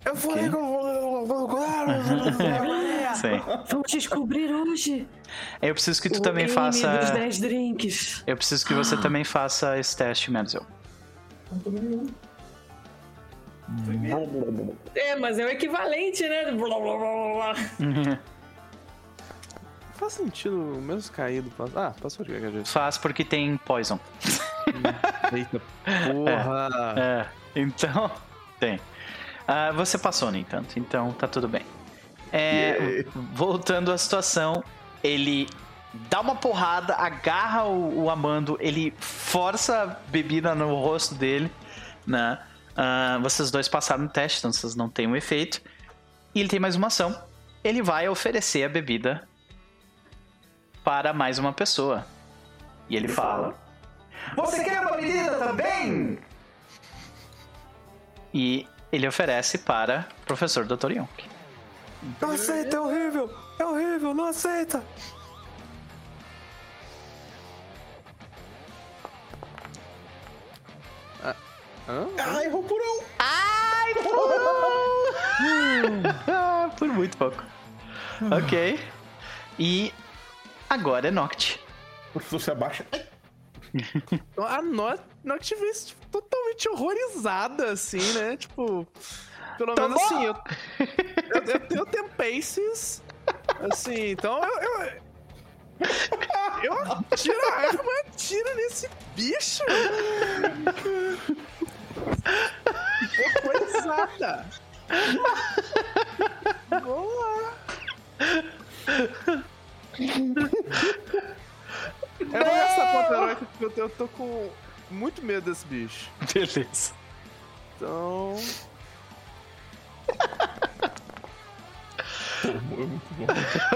Eu falei que eu Sim. Vamos descobrir hoje. Eu preciso que tu o também faça. dos 10 drinks. Eu preciso que você também faça esse teste, Merzel. É, mas é o equivalente, né? Blá, blá, blá, blá, blá. Faz sentido, mesmo caído. passa- Ah, passou de qualquer jeito. Faz porque tem poison. Eita porra! É, então, tem. Ah, você passou, no entanto, então tá tudo bem. É, voltando à situação, ele dá uma porrada, agarra o, o Amando, ele força a bebida no rosto dele, né? Ah, vocês dois passaram no teste, então vocês não têm um efeito. E ele tem mais uma ação. Ele vai oferecer a bebida para mais uma pessoa. E ele fala: Você quer uma bebida também? E ele oferece para o professor Dr. Yonk. Não aceita, é horrível! É horrível, não aceita! Ah, errou por um! Por muito pouco. ok. E agora é Noct. O professor se abaixa. Ai, A Not, Noctivist tipo, totalmente horrorizada, assim, né? Tipo, pelo menos assim, eu, eu, eu, eu tenho paces, assim, então eu. Eu, eu tiro a arma atiro nesse bicho! Horrorizada! Vamos lá! Eu vou gastar ponto heróico porque eu tô com muito medo desse bicho. Beleza. Então. pô, é muito bom.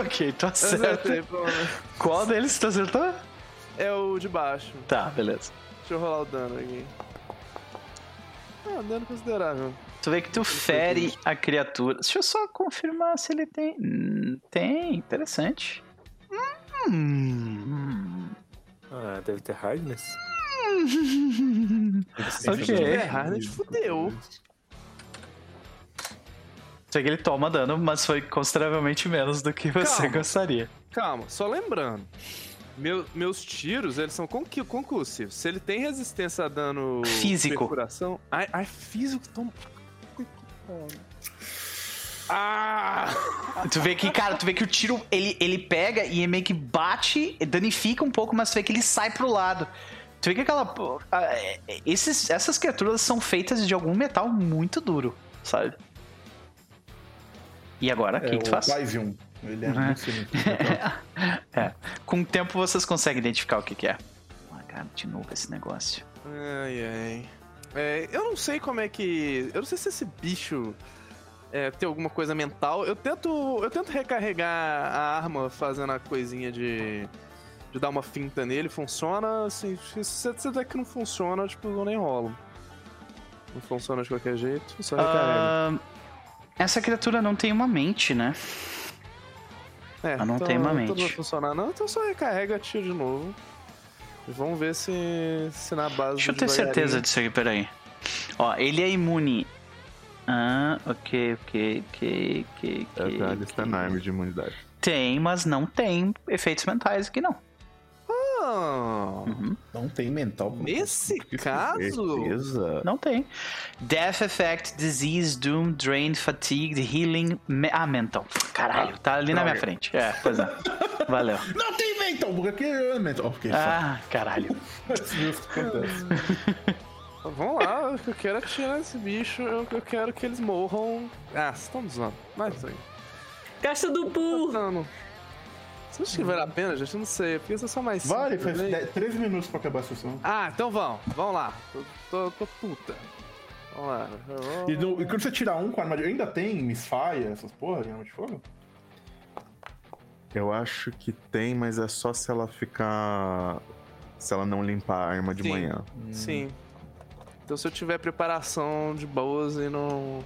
ok, tu acerta. Acertei, pelo menos. Qual deles tu acertou? É o de baixo. Tá, beleza. Deixa eu rolar o dano aqui. Ah, dano considerável. Tu vê que tu fere a criatura. Deixa eu só confirmar se ele tem. Hum, Tem, interessante. Hum. Ah, deve ter hardness. Ok. É, Harnett fudeu. Sei que ele toma dano, mas foi consideravelmente menos do que você Calma. gostaria. Calma, só lembrando. meu- meus tiros, eles são concu- concussivos. Se ele tem resistência a dano... Físico. Perfuração... Ai, ai físico... Tão... Ah! Tu vê que, cara, tu vê que o tiro ele, ele pega e meio que bate, danifica um pouco, mas tu vê que ele sai pro lado. Tu vê que aquela. é, é, Esses, essas criaturas são feitas de algum metal muito duro, sabe? E agora, o É que, que tu faz? Clive 1. Ele é Uhum. É. Com o tempo vocês conseguem identificar o que, que é. Ah, cara, de novo esse negócio. Ai, ai. É, eu não sei como é que. Eu não sei se esse bicho é, tem alguma coisa mental. Eu tento. Eu tento recarregar a arma fazendo a coisinha de. De dar uma finta nele, funciona. Assim, se você der que não funciona, tipo, eu nem rolo. Não funciona de qualquer jeito, só recarrega. Ah, essa criatura não tem uma mente, né? é, ah, não tem uma então Não mente. vai funcionar, não. Então só recarrega, tira de novo. E vamos ver se, se na base. Deixa eu ter certeza disso aqui, peraí. Ó, ele é imune. Ah, ok, ok, ok, ok. Essa é a ok, lista ok. enorme de imunidade. Tem, mas não tem efeitos mentais aqui, não. Uhum. Não tem mental. Nesse caso. Certeza. Não tem. Death Effect, Disease, Doom, Drain, Fatigue, Healing. Me ah, Mental. Caralho, tá ali na minha frente. É, pois é. Valeu. Não tem mental, porque aqui é mental. Ok, Ah, caralho. só. Justo, acontece. Vamos lá, eu quero atirar esse bicho, eu, eu quero que eles morram. Ah, vocês estão zoando. Mas aí. Caixa do Bull. Não. Você acha que vale a pena, gente? Eu não sei, porque isso é só mais. cinco, Vale, faz né? 10 13 minutos pra acabar a sessão. Ah, então vamos, vamos lá. Tô, tô, tô puta. Vamos lá. E, no- e quando você tirar um com a armadilha, ainda tem misfire, essas porra de arma de fogo? Eu acho que tem, mas é só se ela ficar. Se ela não limpar a arma de Sim. manhã. Sim. Então se eu tiver preparação de boas e não.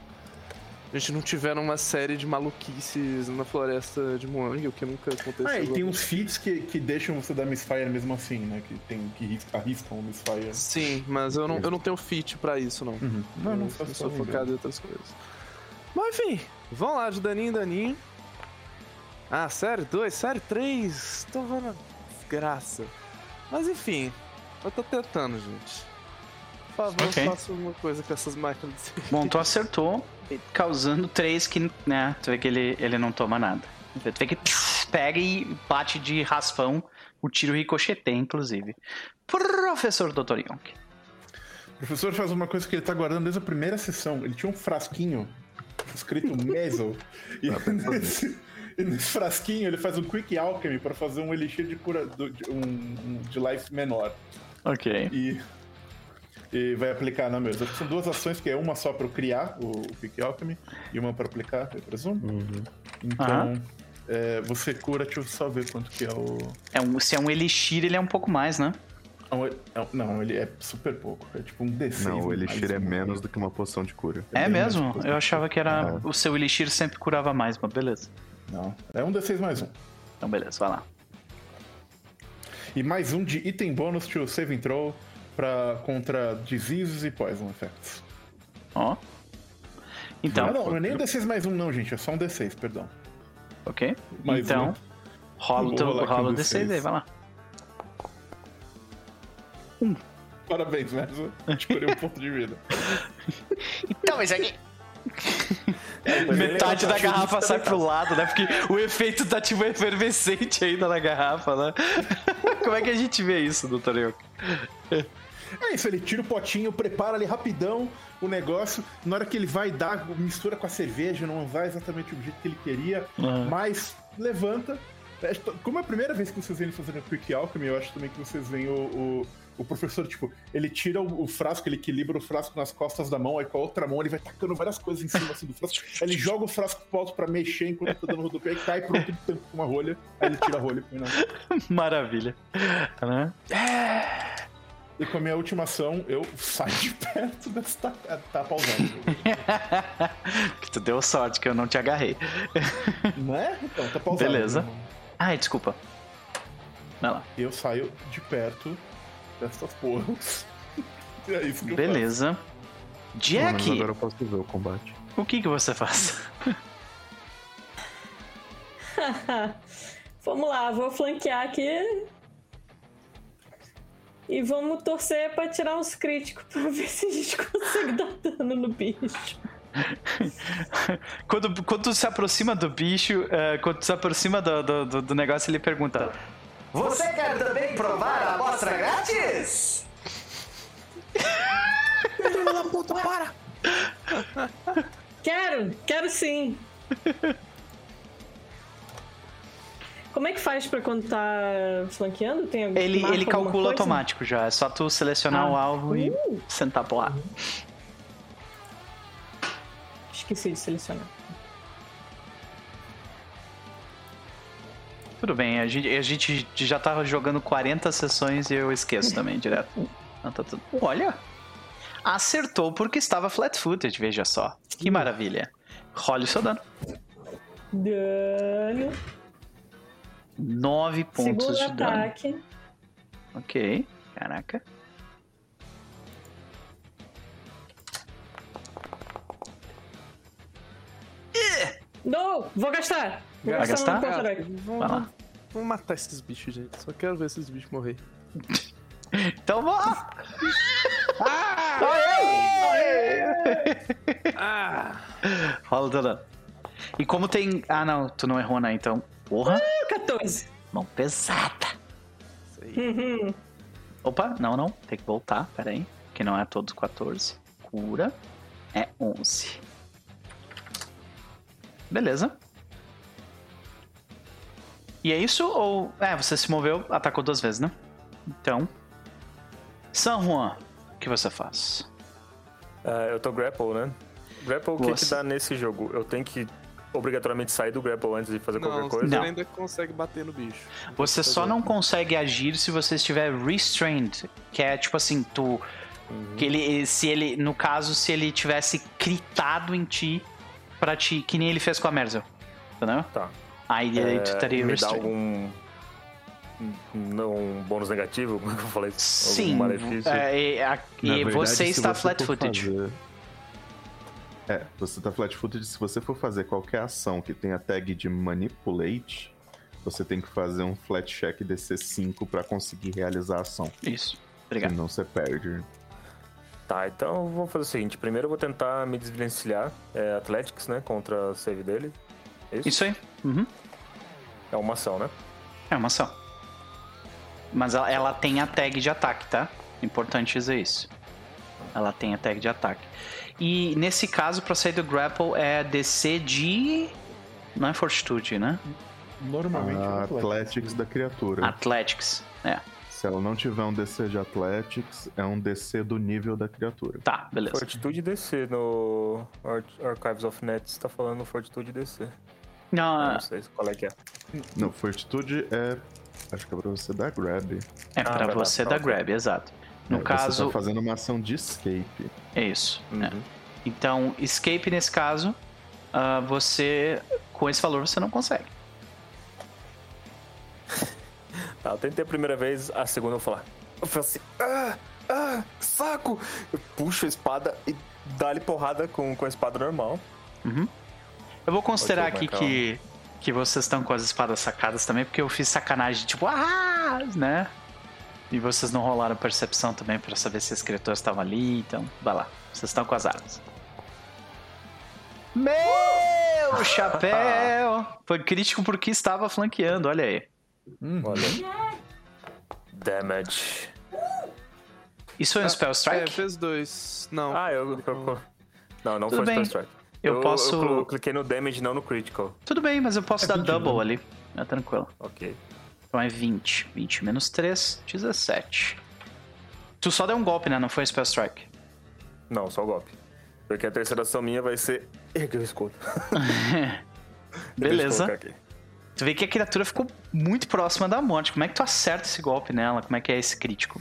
A gente não tiver uma série de maluquices na floresta de Moang, o que nunca aconteceu. Ah, e tem uns feats que, que deixam você dar misfire mesmo assim, né? Que, tem, que ris- arriscam o misfire. Sim, mas eu não, eu não tenho fit pra isso, não. Uhum. Não, não eu, faço eu sou focado em outras coisas. Mas enfim, vamos lá, de daninho em daninho. Ah, sério? Dois? Sério? Três? Tô vendo a desgraça. Mas enfim, eu tô tentando, gente. Por favor, Ok. faça alguma coisa com essas máquinas de Bom, tu acertou, causando três que, né, tu vê que ele, ele não toma nada. Tu vê que pss, pega e bate de raspão, o tiro ricocheteia, inclusive. Professor Dr. Young. O professor faz uma coisa que ele tá guardando desde a primeira sessão. Ele tinha um frasquinho escrito Measle. e, nesse, e nesse frasquinho ele faz um Quick Alchemy pra fazer um elixir de cura de, um, um- de life menor. Ok. E, e vai aplicar na mesa. São duas ações, que é uma só pra eu criar o, o Quick Alchemy e uma pra aplicar, eu presumo. Então, Aham. é, você cura, deixa eu só ver quanto que é o. É um, se é um elixir, ele é um pouco mais, né? é um- é um- Não, ele é super pouco. É tipo um D6. Não, o elixir mais é menos do que uma poção de cura. É, mais mesmo? Eu achava que era. É. O seu elixir sempre curava mais, mas beleza. Não, é um D6 mais um. Então, beleza, vai lá. E mais um de item bônus to saving throw pra, contra diseases e poison effects. Ó. Então, ah, não, não é nem um D6 mais um, não, gente. É só um D6, perdão. ok. Mais então, um. rola o teu rola o um D6 aí, D6. vai lá. Parabéns, né? Escolhi um ponto de vida. Então, isso aqui. Metade da garrafa sai pro lado, né? Porque o efeito tá tipo efervescente ainda na garrafa, né? Como é que a gente vê isso, doutor Young? É isso, ele tira o potinho, prepara ali rapidão o negócio. Na hora que ele vai dar, mistura com a cerveja, não vai exatamente o jeito que ele queria, Uhum. mas levanta. É, Como é a primeira vez que vocês veem ele fazendo Quick Alchemy, eu acho também que vocês veem o, o, o professor, tipo, ele tira o, o frasco, ele equilibra o frasco nas costas da mão, aí com a outra mão ele vai tacando várias coisas em cima assim, do frasco. Aí ele joga o frasco pro alto pra mexer enquanto tá dando rodopé e cai pronto, ele tampa com uma rolha, aí ele tira a rolha e põe na Maravilha. Né? E com a minha última ação, eu saio de perto dessa tá, tá pausado. Que tu deu sorte que eu não te agarrei. Não é? Então, tá pausado. Beleza. Ai, desculpa. Vai lá. Eu saio de perto dessas porras. É isso que eu Beleza. Pelo menos Jack! agora eu posso ver o combate. O que que você faz? Vamos lá, vou flanquear aqui. E vamos torcer pra tirar uns críticos pra ver se a gente consegue dar dano no bicho. quando, quando tu se aproxima do bicho, é, quando tu se aproxima do, do, do- do negócio, ele pergunta: Você quer também provar a amostra grátis? Quero, quero sim. Como é que faz pra quando tá flanqueando? Tem Ele, ele calcula automático já. É só tu selecionar Ah. o alvo e Uh. sentar pro lá. Esqueci de selecionar. Tudo bem, a gente, a gente já tava jogando 40 sessões e eu esqueço também direto. Então tá tudo. Olha! Acertou porque estava flat footed, veja só. Que maravilha. Role o seu dano. Dano. 9 pontos Segundo de dano. ataque. Ok. Caraca. Não, vou gastar. Vou Vai gastar? Cara. Vai lá. Vamos matar esses bichos, gente. Só quero ver esses bichos morrer. Então vamos! Ah! Rola o dano. E como tem. Ah, não, tu não errou, né? Então. Porra! 14. Mão pesada. Opa, não, não. Tem que voltar, pera aí. Que não é todos 14. Cura. É 11. Beleza. E é isso? Ou. É, você se moveu, atacou duas vezes, né? Então. San Juan, o que você faz? Ah, eu tô grapple, né? Grapple, o que, que dá nesse jogo? Eu tenho que obrigatoriamente sair do grapple antes de fazer Não, qualquer você coisa? Não. ainda consegue bater no bicho. Você só não consegue agir se você estiver restrained, que é tipo assim, tu que ele se ele no caso se ele tivesse critado em ti pra ti, que nem ele fez com a Merzel. Entendeu? Tá. Aí, aí tu É, estaria me dá restrained. algum... Não, um bônus negativo, como eu falei? Sim, Algum malefício? é, e, a- e verdade, você está for flat-footed. fazer- É, você tá flat-footed. Se você for fazer qualquer ação que tenha tag de manipulate, você tem que fazer um flat check DC 5 pra conseguir realizar a ação. Isso. Obrigado. Senão você perde. Tá, então vamos fazer o seguinte. Primeiro eu vou tentar me desvencilhar. É Athletics, né? Contra a save dele. É isso? Isso aí. Uhum. É uma ação, né? É uma ação. Mas ela, ela tem a tag de ataque, tá? Importante dizer isso. Ela tem a tag de ataque. E nesse caso, pra sair do grapple é DC de. Não é fortitude, né? Normalmente é A um atleta. Athletics da criatura. Athletics. É. Se ela não tiver um DC de Athletics, é um DC do nível da criatura. Tá, beleza. Fortitude DC no Ar- Archives of Nets tá falando Fortitude DC. Não, Não sei qual é que é. Não, Fortitude é. Acho que é pra você dar grab. é Ah, pra verdade, você tá, dar ok. grab, exato. No É, Você caso, tá fazendo uma ação de escape. é isso. é. Uhum. Então, escape nesse caso, ah, você. Com esse valor você não consegue. Tá, eu tentei a primeira vez, a segunda eu vou falar. Eu falo assim, ah, ah, saco! Eu puxo a espada e dá-lhe porrada com, com a espada normal. Eu vou considerar aqui que, que vocês estão com as espadas sacadas também, porque eu fiz sacanagem, tipo, ah, né? E vocês não rolaram percepção também pra saber se as criaturas estavam ali, então, vai lá. Vocês estão com as armas. Meu chapéu! Foi crítico porque estava flanqueando, olha aí. Olha. Damage. Isso foi um spell É, strike? fez dois. Não. Ah, eu. eu- não, não Tudo foi bem. Spell Strike. Eu posso- Eu, eu cliquei no damage, não no critical. Tudo bem, mas eu posso dar double ali. É tranquilo. Ok. Então é 20. 20 menos 3, 17. Tu só deu um golpe, né? Não foi um spell strike. Não, só o golpe. Porque a terceira ação minha vai ser erguer o escudo. Beleza. Tu vê que a criatura ficou muito próxima da morte. Como é que tu acerta esse golpe nela? Como é que é esse crítico?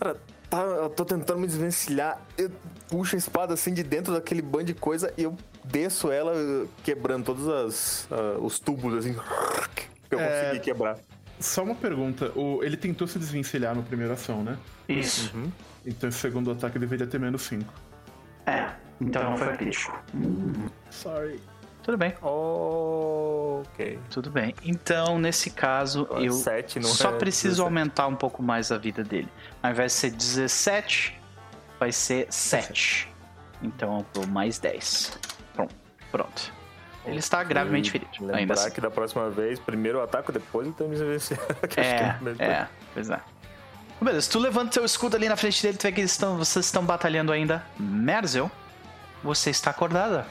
Cara, tá, eu tô tentando me desvencilhar. Eu puxo a espada assim de dentro daquele bando de coisa e eu desço ela eh, quebrando todos as, ah, os tubos assim. Que eu É. consegui quebrar. Só uma pergunta. O, ele tentou se desvencilhar na primeira ação, né? Isso. Então esse segundo ataque deveria ter menos 5. É. Então não foi crítico. Sorry. Tudo bem, Ok. tudo bem. Então, nesse caso, Ó, eu sete não só é preciso 17. aumentar um pouco mais a vida dele. Ao invés de ser 17, vai ser 7. Então eu dou mais 10. Pronto. Pronto. Ele está gravemente ferido. Lembrar Ainda assim. que da próxima vez, primeiro eu ataco, depois eu tenho MVC. É, é, pois é. Beleza, tu levanta teu escudo ali na frente dele, tu vê que eles estão, vocês estão batalhando ainda. Merzel, você está acordada.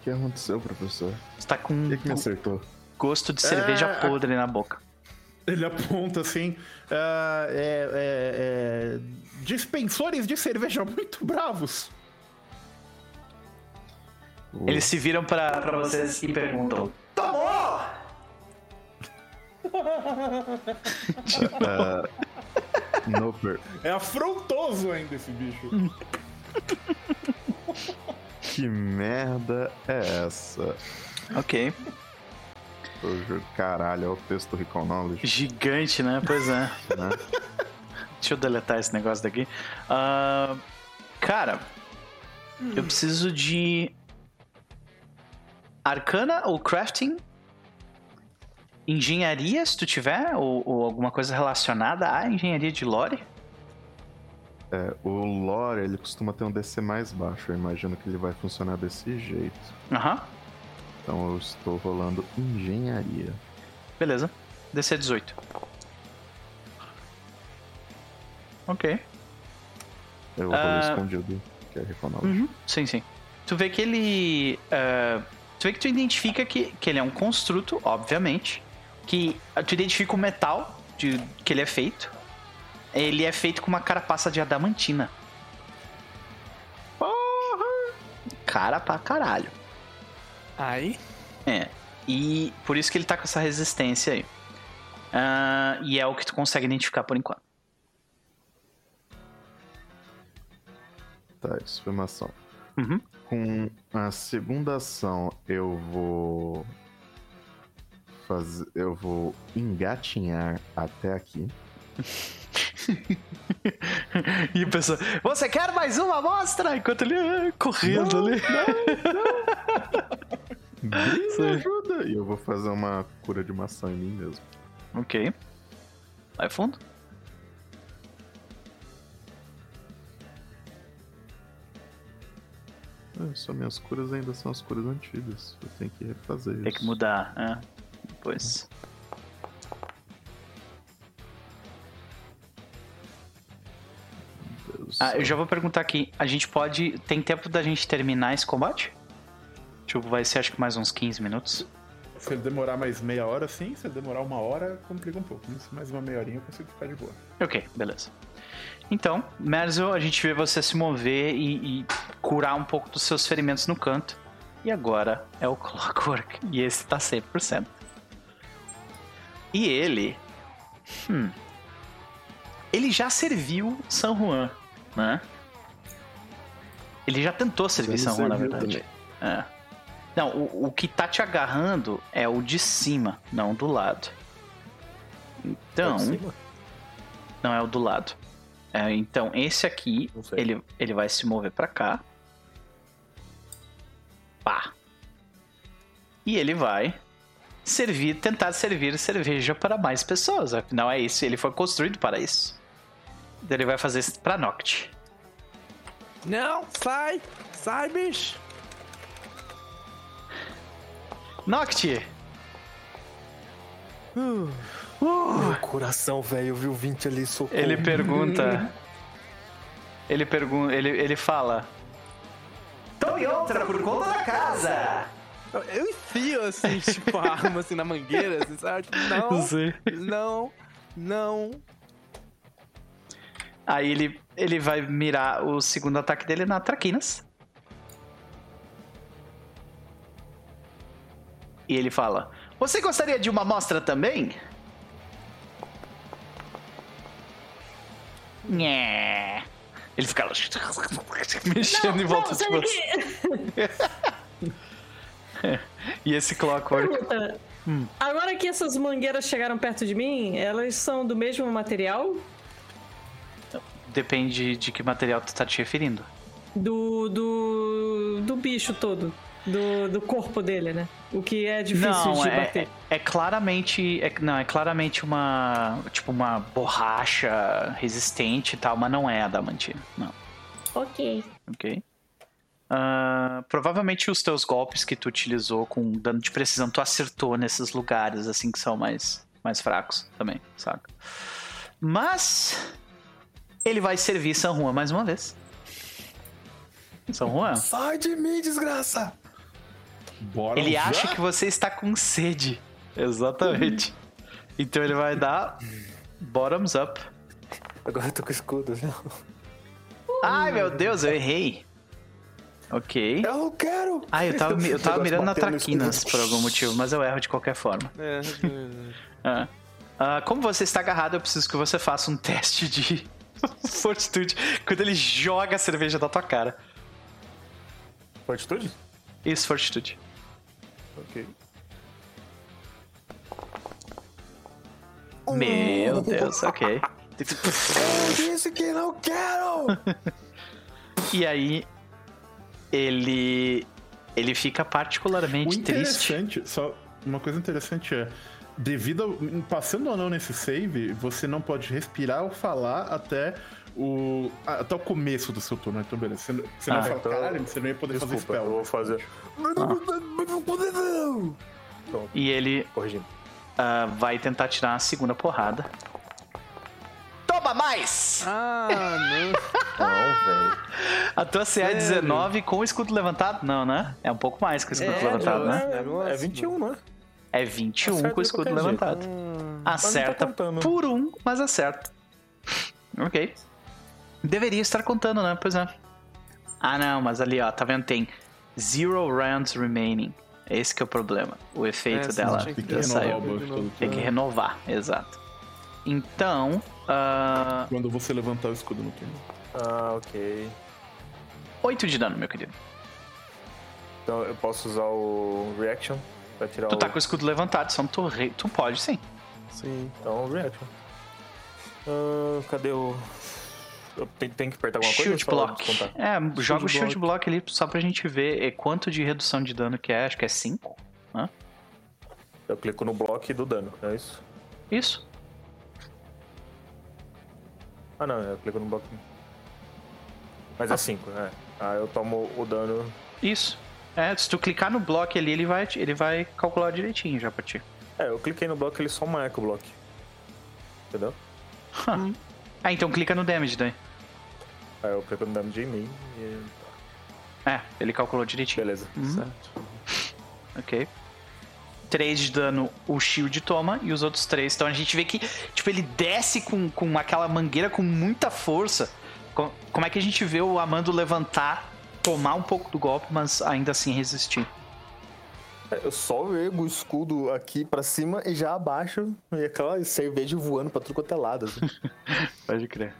O que aconteceu, professor? Você tá com O que, que me um acertou? gosto de cerveja É, podre na boca. Ele aponta assim. ah, é, é, é, dispensores de cerveja muito bravos. Eles se viram pra, pra vocês e perguntam: Tomou! Noper, É afrontoso ainda esse bicho. que merda é essa? Ok. Eu juro, caralho, é o texto Recall Knowledge, Gigante, né? Pois é. né? Deixa eu deletar esse negócio daqui. Ah, cara, eu preciso de. Arcana ou crafting? Engenharia, se tu tiver, ou, ou alguma coisa relacionada à engenharia de lore? É, o lore, ele costuma ter um DC mais baixo. Eu imagino que ele vai funcionar desse jeito. Aham, Então eu estou rolando engenharia. beleza. DC 18. Ok. Eu rolei Ah. escondido, que é. Uhum. Sim, sim. Tu vê que ele. ah, tu vê que tu identifica que, que ele é um construto, obviamente. Que ah, tu identifica o metal de que ele é feito. Ele é feito com uma carapaça de adamantina. Porra! Cara pra caralho. Aí, É. E por isso que ele tá com essa resistência aí. Ah, e é o que tu consegue identificar por enquanto. Tá, isso foi uma ação. Uhum. Com a segunda ação, eu vou. Fazer, eu vou engatinhar até aqui. e a pessoa, você quer mais uma amostra? Enquanto ele ah, correndo ali. Bri, Sei. me ajuda! E eu vou fazer uma cura de uma ação em mim mesmo. Ok. Vai fundo. É, só minhas curas ainda são as curas antigas. Eu tenho que refazer isso. Tem que mudar, é. Deus do Ah, eu já vou perguntar aqui. A gente pode. Tem tempo da gente terminar esse combate? Tipo, vai ser acho que mais uns 15 minutos. Se ele demorar mais meia hora, sim. Se ele demorar uma hora, complica um pouco. Mas mais uma meia horinha eu consigo ficar de boa. Ok, beleza. Então, Merzel, a gente vê você se mover e, e curar um pouco dos seus ferimentos no canto. E agora é o Clockwork. E esse tá 100%. E ele. Hum. Ele já serviu San Juan, né? Ele já tentou servir San Juan, na verdade. É. Não, o, o que tá te agarrando é o de cima, não do lado. Então. Não, é o do lado. É, então, esse aqui, ele, ele vai se mover pra cá. Pá. E ele vai servir, tentar servir cerveja para mais pessoas. Afinal, é isso. Ele foi construído para isso. Então, Ele vai fazer isso pra Noct. não, sai, sai, bicho. Noct! Uh, Meu coração, velho, eu vi o 20 ali, socorro. Ele pergunta. Ele pergunta. Ele, ele fala. Então e outra por conta da casa. eu enfio assim, tipo, a arma assim na mangueira, assim, sabe? Tipo, não, sei. não, não. Aí ele, ele vai mirar o segundo ataque dele na Traquinas. E ele fala: Você gostaria de uma amostra também? Nhé. Ele fica lá mexendo em volta de sai você. E esse Clockwork. Pergunta. Agora que essas mangueiras chegaram perto de mim, elas são do mesmo material? depende de que material tu tá te referindo. Do, do, do bicho todo. Do, do corpo dele, né? O que é difícil não, de é, bater. é, é claramente. É, não, é claramente uma. Tipo, uma borracha resistente e tal, mas não é adamantina. Não. Ok. Ok. Ah, provavelmente os teus golpes que tu utilizou com dano de precisão, tu acertou nesses lugares, assim, que são mais, mais fracos também, saca? Mas. Ele vai servir San Juan mais uma vez. San Juan. Sai de mim, desgraça! Bora Ele usar? acha que você está com sede. Exatamente. Então ele vai dar bottoms up. Agora eu tô com escudo, viu? Ai, meu Deus, eu errei. Ok. Eu não quero! Ah, eu tava, eu tava mirando na traquinas por algum motivo, mas eu erro de qualquer forma. É, Ah. Ah, como você está agarrado, eu preciso que você faça um teste de fortitude quando ele joga a cerveja da tua cara. Fortitude? Isso, fortitude. Ok. Meu Deus, ok. Eu disse que não quero! E aí, ele. Ele fica O particularmente triste. interessante, só uma coisa interessante é, devido ao, passando ou não nesse save, você não pode respirar ou falar até o até o começo do seu turno. Então, beleza. Você, você Ah, não fala, então- caralho, você não ia poder Desculpa, fazer eu spell. vou fazer. E ele Corrigindo. ah, vai tentar tirar a segunda porrada. Toma mais! Ah, não. Não, velho. A tua CA é 19 com o escudo levantado? Não, né? É um pouco mais que o escudo É, levantado, né? é. É 21, não é? É 21 Acerta com o escudo levantado. Hum, Acerta tá por um, mas acerta. Ok. Deveria estar contando, né? Pois é. Ah, não, mas ali, ó, tá vendo? Tem zero rounds remaining. Esse que é o problema. O efeito É, dela tinha que saiu. Tem que renovar, exato. Então, ah, Quando você levantar o escudo no turno. Ah, ok. 8 de dano, meu querido. Então eu posso usar o Reaction pra tirar Tu o. tá com o escudo levantado, só não tu, re... tu pode sim. sim. Então, o Reaction. Ah, cadê o. Tenho, tenho que apertar alguma coisa? Shield block. É, joga o block. shield block ali só pra gente ver é, quanto de redução de dano que é. Acho que é 5. Eu clico no bloco do dano, é isso? Isso. Ah, não, eu clico no bloco. Mas é 5, é. Ah, eu tomo o dano. Isso. É, se tu clicar no bloco ali, ele vai, ele vai calcular direitinho já pra ti. É, eu cliquei no bloco ele só marca o bloco. Entendeu? Huh. Ah, então clica no damage daí. Aí eu clico no damage em mim e. É, ele calculou direitinho. Beleza. Certo. Ok. 3 de dano o shield toma e os outros 3. Então a gente vê que, tipo, ele desce com, com aquela mangueira com muita força. Co- Como é que a gente vê o Amando levantar, tomar um pouco do golpe, mas ainda assim resistir? É, Eu só ergo o escudo aqui pra cima e já abaixo e aquela cerveja voando pra tudo quanto é lado. Assim. Pode crer.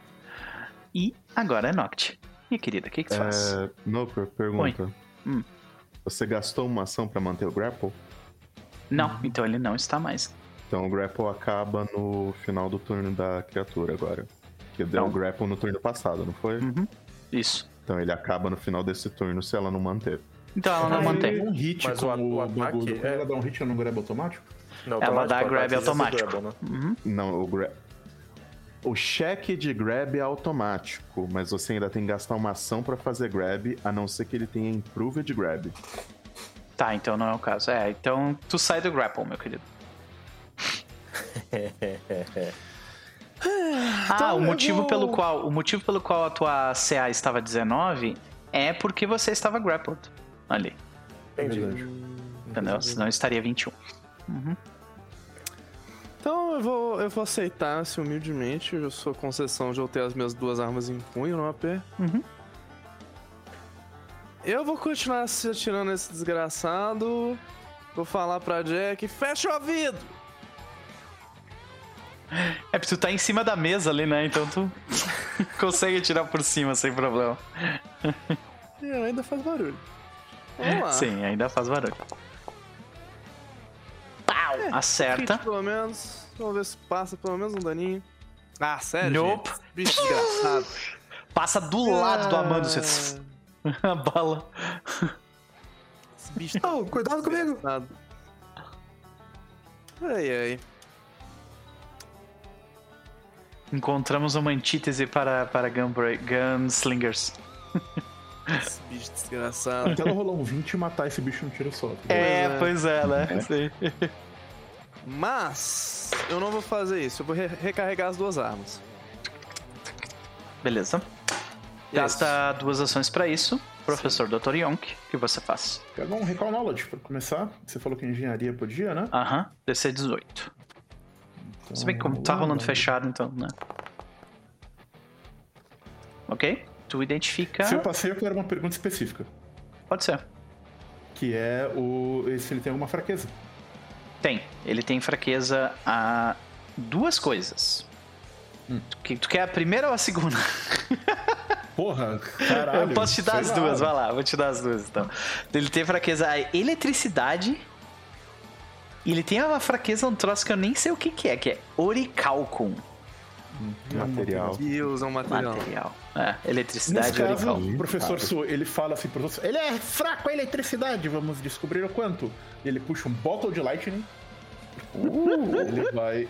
E agora é Noct. Minha querida, o que, que faz? É, Noper, pergunta. Hum. Você gastou uma ação pra manter o grapple? Não, então ele não está mais. Então o grapple acaba no final do turno da criatura agora. Que deu Não. o grapple no turno passado, não foi? Uhum. Isso. Então ele acaba no final desse turno se ela não manter. Então ela não Aí, mantém. Um hit Mas com o o, ataque Quando é- ela dá um hit no grab automático? Não, Ela dá automático, grab automático. grab, né? Não, o grab. O cheque de grab é automático, mas você ainda tem que gastar uma ação pra fazer grab, a não ser que ele tenha improved grab. Tá, então não é o caso. É, então tu sai do grapple, meu querido. ah, o eu motivo vou- pelo qual, o motivo pelo qual a tua CA estava 19 é porque você estava grappled ali, Entendi. entendeu? Senão estaria 21. Então eu vou, eu vou aceitar assim, humildemente a sua concessão de eu ter as minhas duas armas em punho no AP. Uhum. Eu vou continuar se atirando nesse desgraçado. Vou falar pra Jack, fecha o ouvido! É porque tu tá em cima da mesa ali, né? Então tu consegue tirar por cima sem problema. E ainda faz barulho. Vamos lá. Sim, ainda faz barulho. Pau! Acerta. Hit, pelo menos. Vamos ver se passa pelo menos um daninho. Ah, sério? Nope. gente? Bicho desgraçado. Passa do lado do Amando, você... A bala. Esse bicho Oh, cuidado comigo! Ai, ai. Encontramos uma antítese para, para gunbra- Gunslingers. Esse bicho desgraçado. Até ela rolar um 20 e matar esse bicho no tiro só. tá É, é. pois é, né? Sim. Mas eu não vou fazer isso. Eu vou re- recarregar as duas armas. Beleza. Gasta duas ações pra isso. Professor Dr. Yonk, o que você faz? Quero dar um Recall Knowledge pra começar. Você falou que engenharia podia, né? Aham, DC 18. Se bem que como tá rolando fechado, então, né? Ok? Tu identifica. Se eu passei, eu quero uma pergunta específica. Pode ser. Que é o. se ele tem alguma fraqueza. Tem. Ele tem fraqueza a duas coisas. Tu, que- tu quer a primeira ou a segunda? Porra, caralho. eu posso te dar as lá. duas, vai lá, vou te dar as duas então. Ele tem fraqueza a eletricidade. E ele tem uma fraqueza um troço que eu nem sei o que, que é, que é oricalcum. Material. Deus, é um material. Material. É, eletricidade Nesse e caso, o professor Su, ele fala assim pro professor, ele é fraco a eletricidade, vamos descobrir o quanto. E ele puxa um bottle de lightning. Uh. Ele vai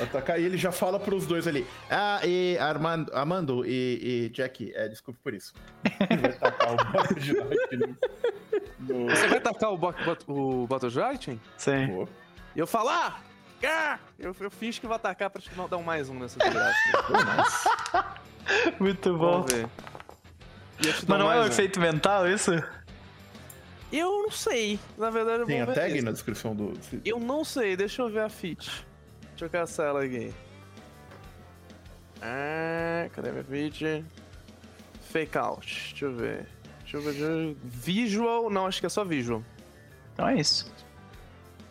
atacar e ele já fala pros dois ali. Ah, e Armando, Amando e, e Jack, é, desculpe por isso. Ele vai tacar o bottle de lightning. No... Você vai tacar o, bot o Bottle Lightning? Sim. Pô, E eu falo, ah! Ah! Eu, eu finge que vou atacar pra te dar um mais um nessa desgraça. Muito bom. Vamos ver. Mas não é um efeito mental isso? Eu não sei. Na verdade, eu Tem a tag isso. na descrição do. Eu não sei, deixa eu ver a fit. Deixa eu caçar ela aqui. Ah, cadê minha fit? Fake out, deixa eu ver. Deixa eu ver. Visual, não, acho que é só visual. Então é isso.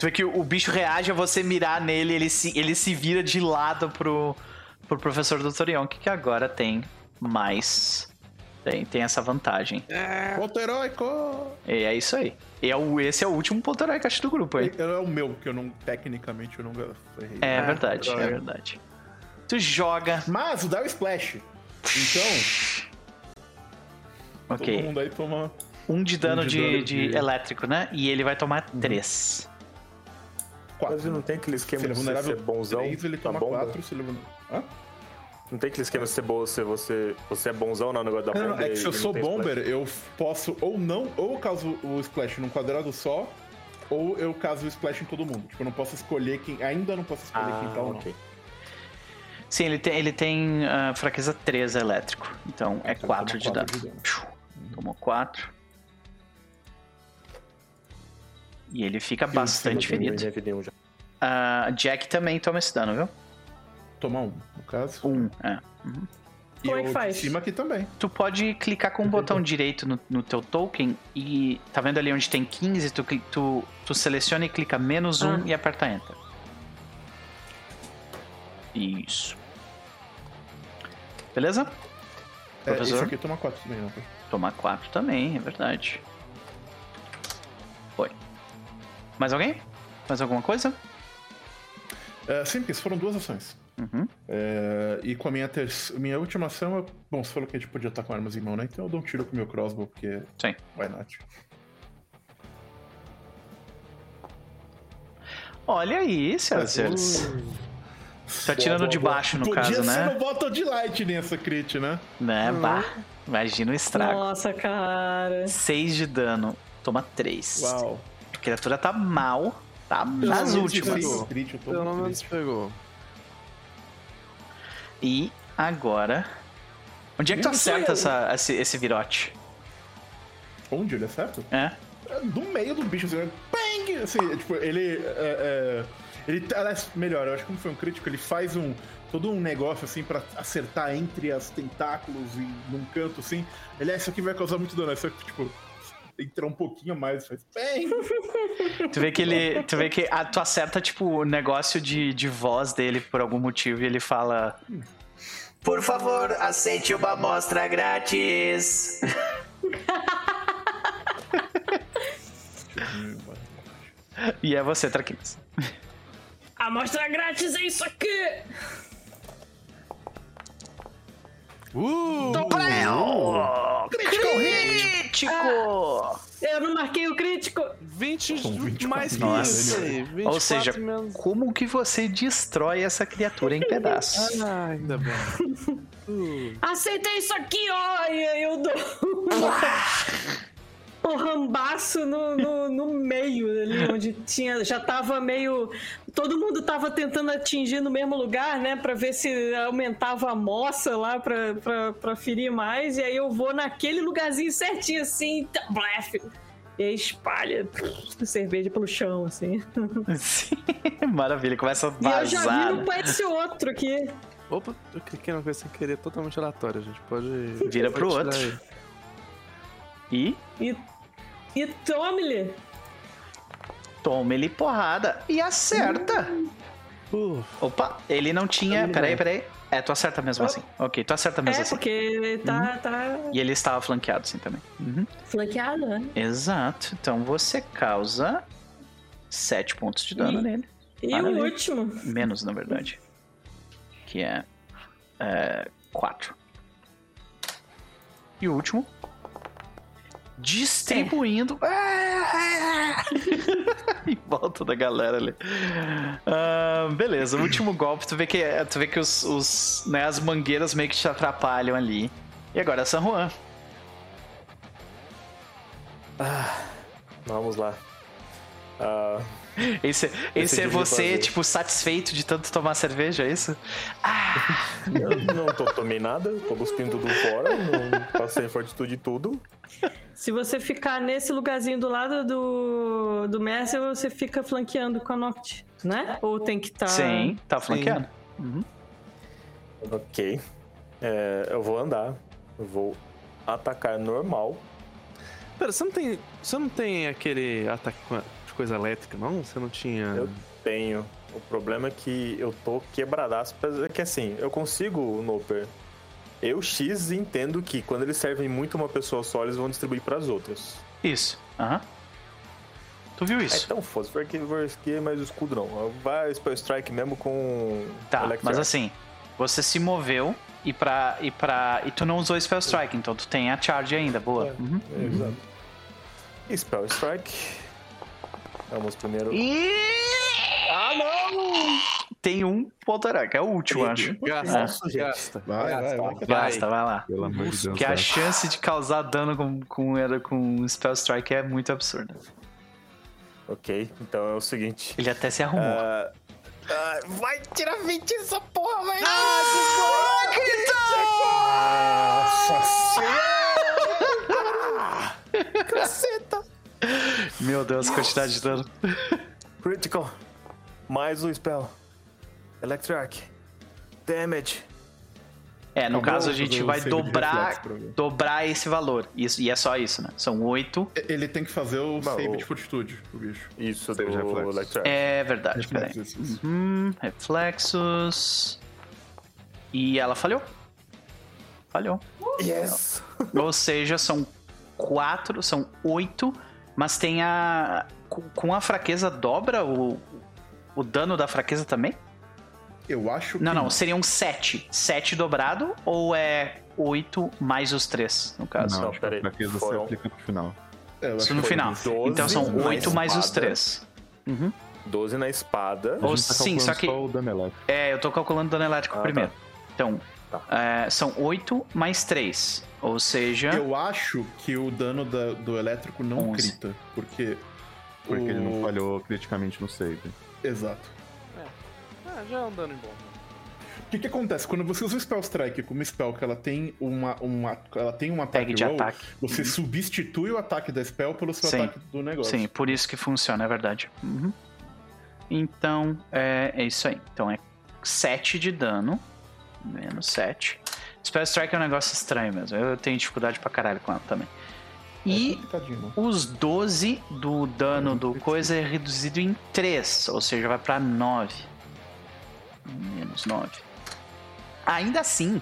Tu vê que o bicho reage a você mirar nele, ele se, ele se vira de lado pro, pro professor Dr. Yonk, que agora tem mais. Tem, tem essa vantagem. Ponto heróico! E é isso aí. E é o, esse é o último ponto heróico acho, do grupo aí. É o meu, que eu não. Tecnicamente eu não errei. É verdade, é verdade. Tu joga. Mas o dá o splash. Então, Ok. todo mundo aí toma. Um de dano Um de de, dano de de- elétrico, né? E ele vai tomar três. Mas 4. não tem aquele esquema Se ele é de vulnerável ser bonzão? 3, ele toma bomba? 4. Se ele é vulnerável. Hã? Não tem aquele esquema de ser bom, se você, você é bonzão no negócio da Não, bomba? não, é que se eu não sou bomber, splash? eu posso ou não, ou eu caso o splash num quadrado só, ou eu caso o splash em todo mundo. Tipo, eu não posso escolher quem. Ainda não posso escolher quem Ah, tá ou não. ok. Sim, ele tem, ele tem ah, fraqueza 3 elétrico. Então é Então 4 toma de dano. quatro de dano. Tomou 4. E ele fica bastante ferido. Ah, Jack também toma esse dano, viu? Tomar um, no caso. Um, é. E Como é o que faz? cima aqui também. Tu pode clicar com o botão direito no, no teu token e tá vendo ali onde tem 15? Tu, tu, tu seleciona e clica menos um Ah. e aperta Enter. Isso. Beleza? É, Professor? esse aqui toma 4 também, não. Tomar 4 também, é verdade. Foi. Mais alguém? Mais alguma coisa? É, sim, porque isso foram duas ações. Uhum. É, e com a minha, ter... minha última ação, eu... bom, você falou que a gente podia estar com armas em mão, né? Então eu dou um tiro com o meu crossbow, porque. Sim. Why not? Olha aí, senhoras e senhores. Tá tirando de baixo, no Podia caso, ser né? no bottle de light nessa crit, né? Né, bah. Imagina o estrago. Nossa, cara. 6 de dano. Toma 3. Uau. A criatura tá mal. Tá nas últimas. Pelo menos pegou. E agora. Onde é que tu acerta essa, esse, esse virote? Onde ele acerta? É? É do meio do bicho, assim, né? bang! Assim, é, tipo, ele. É, é, ele, aliás, melhor, eu acho que como foi um crítico, ele faz um. Todo um negócio assim pra acertar entre as tentáculos e num canto assim. Ele, ah, isso aqui vai causar muito dano. Aí você, tipo, entrar um pouquinho mais, faz bang! Tu vê que ele. Tu vê que ah, tu acerta, tipo, o negócio de, de voz dele por algum motivo e ele fala. Por favor, aceite uma amostra grátis. E é você, Traquinas. Amostra grátis é isso aqui! Uh! Crítico! Eu não marquei o crítico. 20, São 24 mais que Nossa. isso aí. 24 Ou seja, menos... como que você destrói essa criatura em pedaços? Ah, ainda bem. Uh, Aceita isso aqui, ó! E aí eu dou um rambaço no, no, no meio ali, onde tinha, já tava meio. Todo mundo tava tentando atingir no mesmo lugar, né? Pra ver se aumentava a moça lá pra, pra, pra ferir mais. E aí eu vou naquele lugarzinho certinho assim, tá, blefe. E aí espalha pff, cerveja pelo chão, assim. Sim, Maravilha, começa a E eu já vazar. viro né? pra esse outro aqui. Opa, eu cliquei numa coisa sem querer, totalmente aleatório. A gente pode. Vira pro outro. aí. E E, e tome-lhe. Toma ele porrada e acerta. Uh, Opa, ele não tinha. Peraí, peraí. É, tu acerta mesmo assim. Ok, tu acerta mesmo É, assim. porque tá, tá E ele estava flanqueado assim também. Uhum. flanqueado, né? Exato. Então você causa 7 pontos de dano E- nele. E Maravilha. o último. Menos, na verdade. Que é. 4. E o último. Distribuindo. em volta da galera ali. Ah, beleza, o último golpe, tu vê que, tu vê que os, os, né, as mangueiras meio que te atrapalham ali. E agora é San Juan. Vamos lá. Ah, Esse, esse é devia você, fazer. tipo, satisfeito de tanto tomar cerveja, é isso? eu não tô, tomei nada, tô cuspindo tudo fora, não passei fortitude e tudo. Se você ficar nesse lugarzinho do lado do, do Mercer, você fica flanqueando com a Noct, né? Ou tem que estar. Sim, tá flanqueando. Ok. É, eu vou andar. Eu vou atacar normal. Pera, você não tem. Você não tem aquele ataque coisa elétrica, não? Você não tinha. Eu tenho. O problema é que eu tô quebradaço. mas É que assim, eu consigo, Noper. Eu, X, entendo que quando eles servem muito uma pessoa só, eles vão distribuir pras outras. Isso. Aham. Tu viu É isso? tão foda, porque é mais o escudo não. Vai Spell Strike mesmo com. Tá, Electric mas assim, você se moveu e pra, e pra. E tu não usou Spell Strike, então tu tem a charge ainda, boa. É. Uhum. É, Exato. Spell Strike. Vamos primeiro. Ah, não! Tem um Polterark, que é o último, acho. Gasta, Nossa, gente. gasta. Vai, vai, vai. Basta, vai lá. Pelo amor de Deus. Que a vai. chance de causar dano com, com, era com Spell Strike é muito absurda. Ok, então é o seguinte. Ele até se arrumou. Ah, ah, vai tirar 20 essa porra, velho! Caceta! Meu Deus, quantidade de dano. Critical. Mais o spell. Electric. Damage. É, no bom, caso a gente um vai dobrar, dobrar esse valor. Isso, e é só isso, né? São oito. Ele tem que fazer o Não, save o- de fortitude, o bicho. Isso, Save de reflexo. Electric Arc. É verdade, peraí. Isso, isso. Hum, reflexos. E ela falhou. Falhou. Yes! Ou seja, são quatro, são oito, mas tem a. Com a fraqueza dobra o, o dano da fraqueza também? Eu acho que. Não, não, seriam sete. Sete dobrado ou é oito mais os três, no caso? Não, que a peraí. fraqueza se Foram- aplica no final. É, eu acho Isso no final. isso. 12 Então são na oito mais os espada. três. 12 na espada. Ou tá sim, só que- Só o dano elétrico. É, eu tô calculando dano elétrico Ah, primeiro. Então, Tá. é, são oito mais três. Ou seja. Eu acho que o dano da- do elétrico não Onze. crita, porque. Porque o... ele não falhou criticamente no save. Exato. Ah, já é um dano bom. O que, que acontece? Quando você usa o Spell Strike como spell que ela tem uma, uma, ela tem um ataque Tag de roll, ataque. você substitui o ataque da spell pelo seu Sim. ataque do negócio. Sim, por isso que funciona, é verdade. Uhum. Então, é, é isso aí. Então é 7 de dano. Menos 7. Spell Strike é um negócio estranho mesmo. Eu tenho dificuldade pra caralho com ela também. É E né? os 12 do dano do coisa é reduzido em 3. Ou seja, vai pra 9. Menos 9. Ainda assim,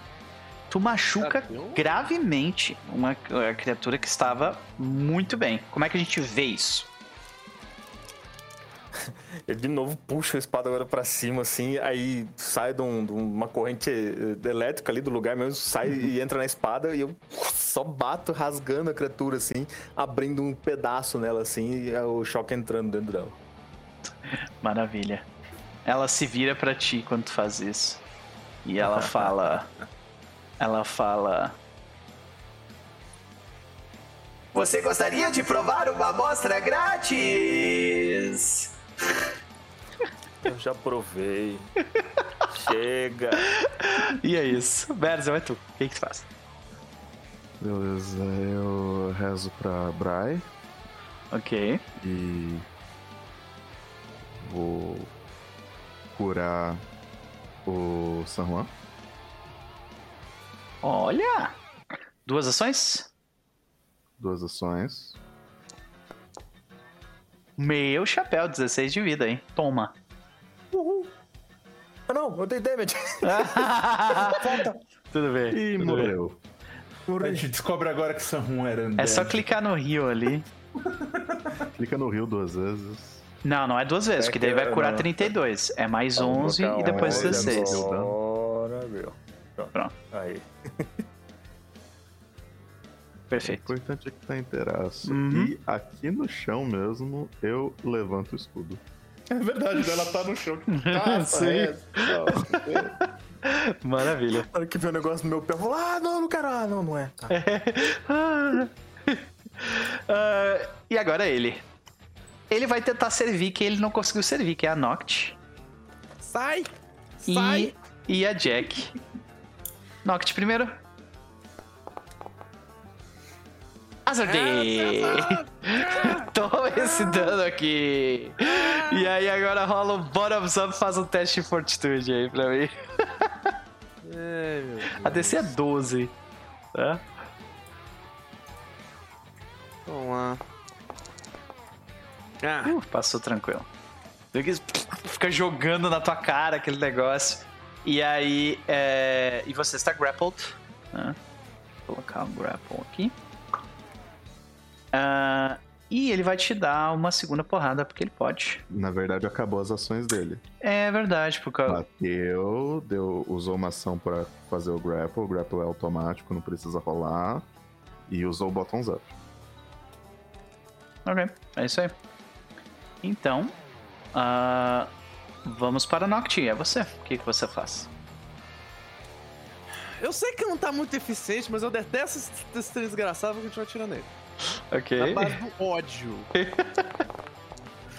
tu machuca Ah, gravemente uma uma criatura que estava muito bem. Como é que a gente vê isso? Ele de novo puxa a espada agora pra cima, assim, aí sai de, um- de uma corrente eh, elétrica ali do lugar mesmo, sai e entra na espada e eu só bato rasgando a criatura, assim, abrindo um pedaço nela, assim, e é o choque entrando dentro dela. Maravilha. Ela se vira pra ti quando tu faz isso. E ela fala. Ela fala. Você gostaria de provar uma amostra grátis? Eu já provei. Chega. E é isso. Berza, vai tu. O que, que tu faz? Beleza, eu rezo pra Brai Ok. e vou curar o San Juan. Olha! Duas ações? Duas ações. Meu chapéu, 16 de vida, hein? Toma. Ah, não, eu dei damage. Tudo bem. E tudo bem. morreu. A gente descobre agora que Sanhun era É só clicar no rio ali. Clica no rio duas vezes. Não, não é duas vezes, É porque daí vai curar não. 32. É mais Vamos 11 botar e depois um, olha 16. só. Agora, meu. Pronto. Pronto. Aí. O Perfeito. importante é que tá inteiraço. Uhum. E aqui no chão mesmo, eu levanto o escudo. É verdade, ela tá no chão. Tá, Sim. é. Maravilha. Na hora que vê o negócio no meu pé, eu falo, ah, não, não quero. Ah, não, não é. Tá. Ah, e agora ele. Ele vai tentar servir quem ele não conseguiu servir, que é a Noct Sai! e, Sai! e a Jack. Noct primeiro. Acertei! Toma esse dano aqui! E aí agora rola um bottoms up, faz um teste de fortitude aí pra mim. Ai. A DC é 12. Tá? Vamos lá. Ah, Uh, passou tranquilo. Fica jogando na tua cara aquele negócio. E aí. É... E você está grappled. Né? Vou colocar um grapple aqui. Ah, e ele vai te dar uma segunda porrada, porque ele pode. Na verdade, acabou as ações dele. É verdade, porque. Bateu, deu, usou uma ação pra fazer o grapple. O grapple é automático, não precisa rolar. E usou o bottoms up. Ok, é isso aí. Então. ah, vamos para Nocti. É você. O que, que você faz? eu sei que não tá muito eficiente, mas eu detesto esse, esse desgraçado, vou continuar atirando nele. Ok. Na base do ódio.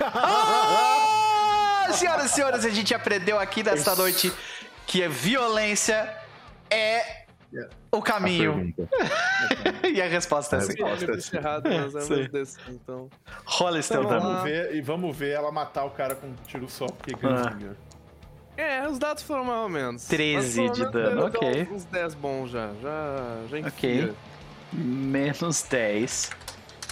Ah, senhoras e senhores, a gente aprendeu aqui nesta noite que a violência é o A caminho. pergunta. e a resposta é A assim. é errado Sim. desse, então. Rola esse teu Então vamos dano. ver, e vamos ver ela matar o cara com um tiro só, porque Ah. É, os dados foram mais ou menos. 13 Mas pelo de menos dano, ok. Uns 10 bons já. Já, já enfia. Ok. Menos 10.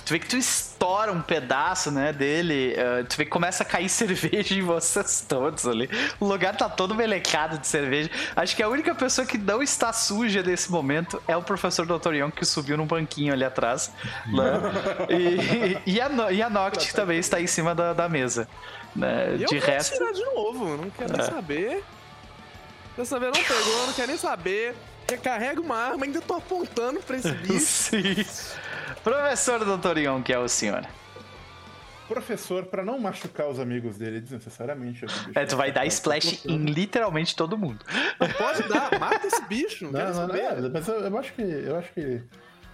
Tu vê que tu estoura um pedaço, né, dele. eh, tu vê que começa a cair cerveja em vocês todos ali. O lugar tá todo melecado de cerveja. Acho que a única pessoa que não está suja nesse momento é o professor Dr. Young, que subiu num banquinho ali atrás. Né? E, e a, No- e a Noct que também está em cima da, da mesa. Né? Eu De vou resto. tirar de novo, não quero É. nem saber. Dessa vez não pegou, não quero nem saber. Recarrega uma arma, ainda tô apontando pra esse bicho. Sim. Professor. Young, que é o senhor. Professor, pra não machucar os amigos dele desnecessariamente. eu vou É, tu vai dar splash em literalmente todo mundo. Pode dar, mata esse bicho, não, Não, não, não, é, mas eu, eu acho que eu acho que,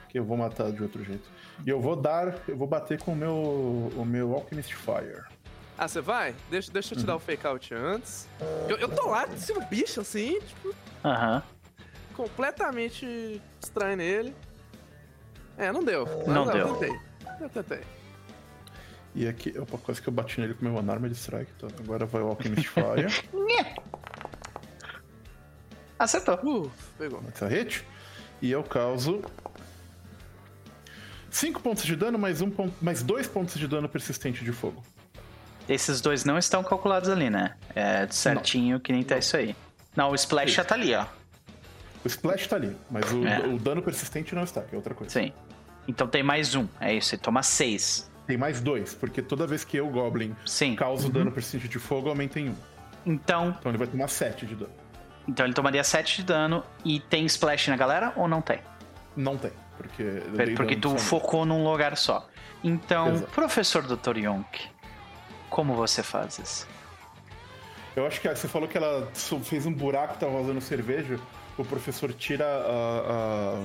que eu vou matar de outro jeito. E eu vou dar, eu vou bater com o meu o meu Alchemist Fire. Ah, você vai? Deixa, deixa eu te dar o fake out antes. Eu, eu tô lá de cima do bicho, assim, tipo, Aham. Completamente estranho nele. É, não deu. Mas Não deu. Eu tentei. Eu tentei. E aqui, opa, quase que eu bati nele com o meu Unarmed Strike. Então agora vai o Alchemist Fire. Acertou. Uh, pegou. Essa hit. E eu causo 5 pontos de dano mais, um ponto, mais 2 pontos de dano persistente de fogo. Esses dois não estão calculados ali, né? É certinho que nem tá isso aí. Não, o splash já tá ali, ó. O splash tá ali, mas o, É. o dano persistente não está, que é outra coisa. Sim. Então tem mais um. É isso, ele toma seis. Tem mais dois, porque toda vez que eu, Goblin, Sim. causo dano persistente de fogo, aumenta em um. Então, Então ele vai tomar 7 de dano. então ele tomaria 7 de dano e tem splash na galera ou não tem? Não tem, porque... Porque tu focou num lugar só. Então, Exato. professor Dr. Yonk, como você faz isso? Eu acho que você falou que ela fez um buraco, tava vazando cerveja. O professor tira a,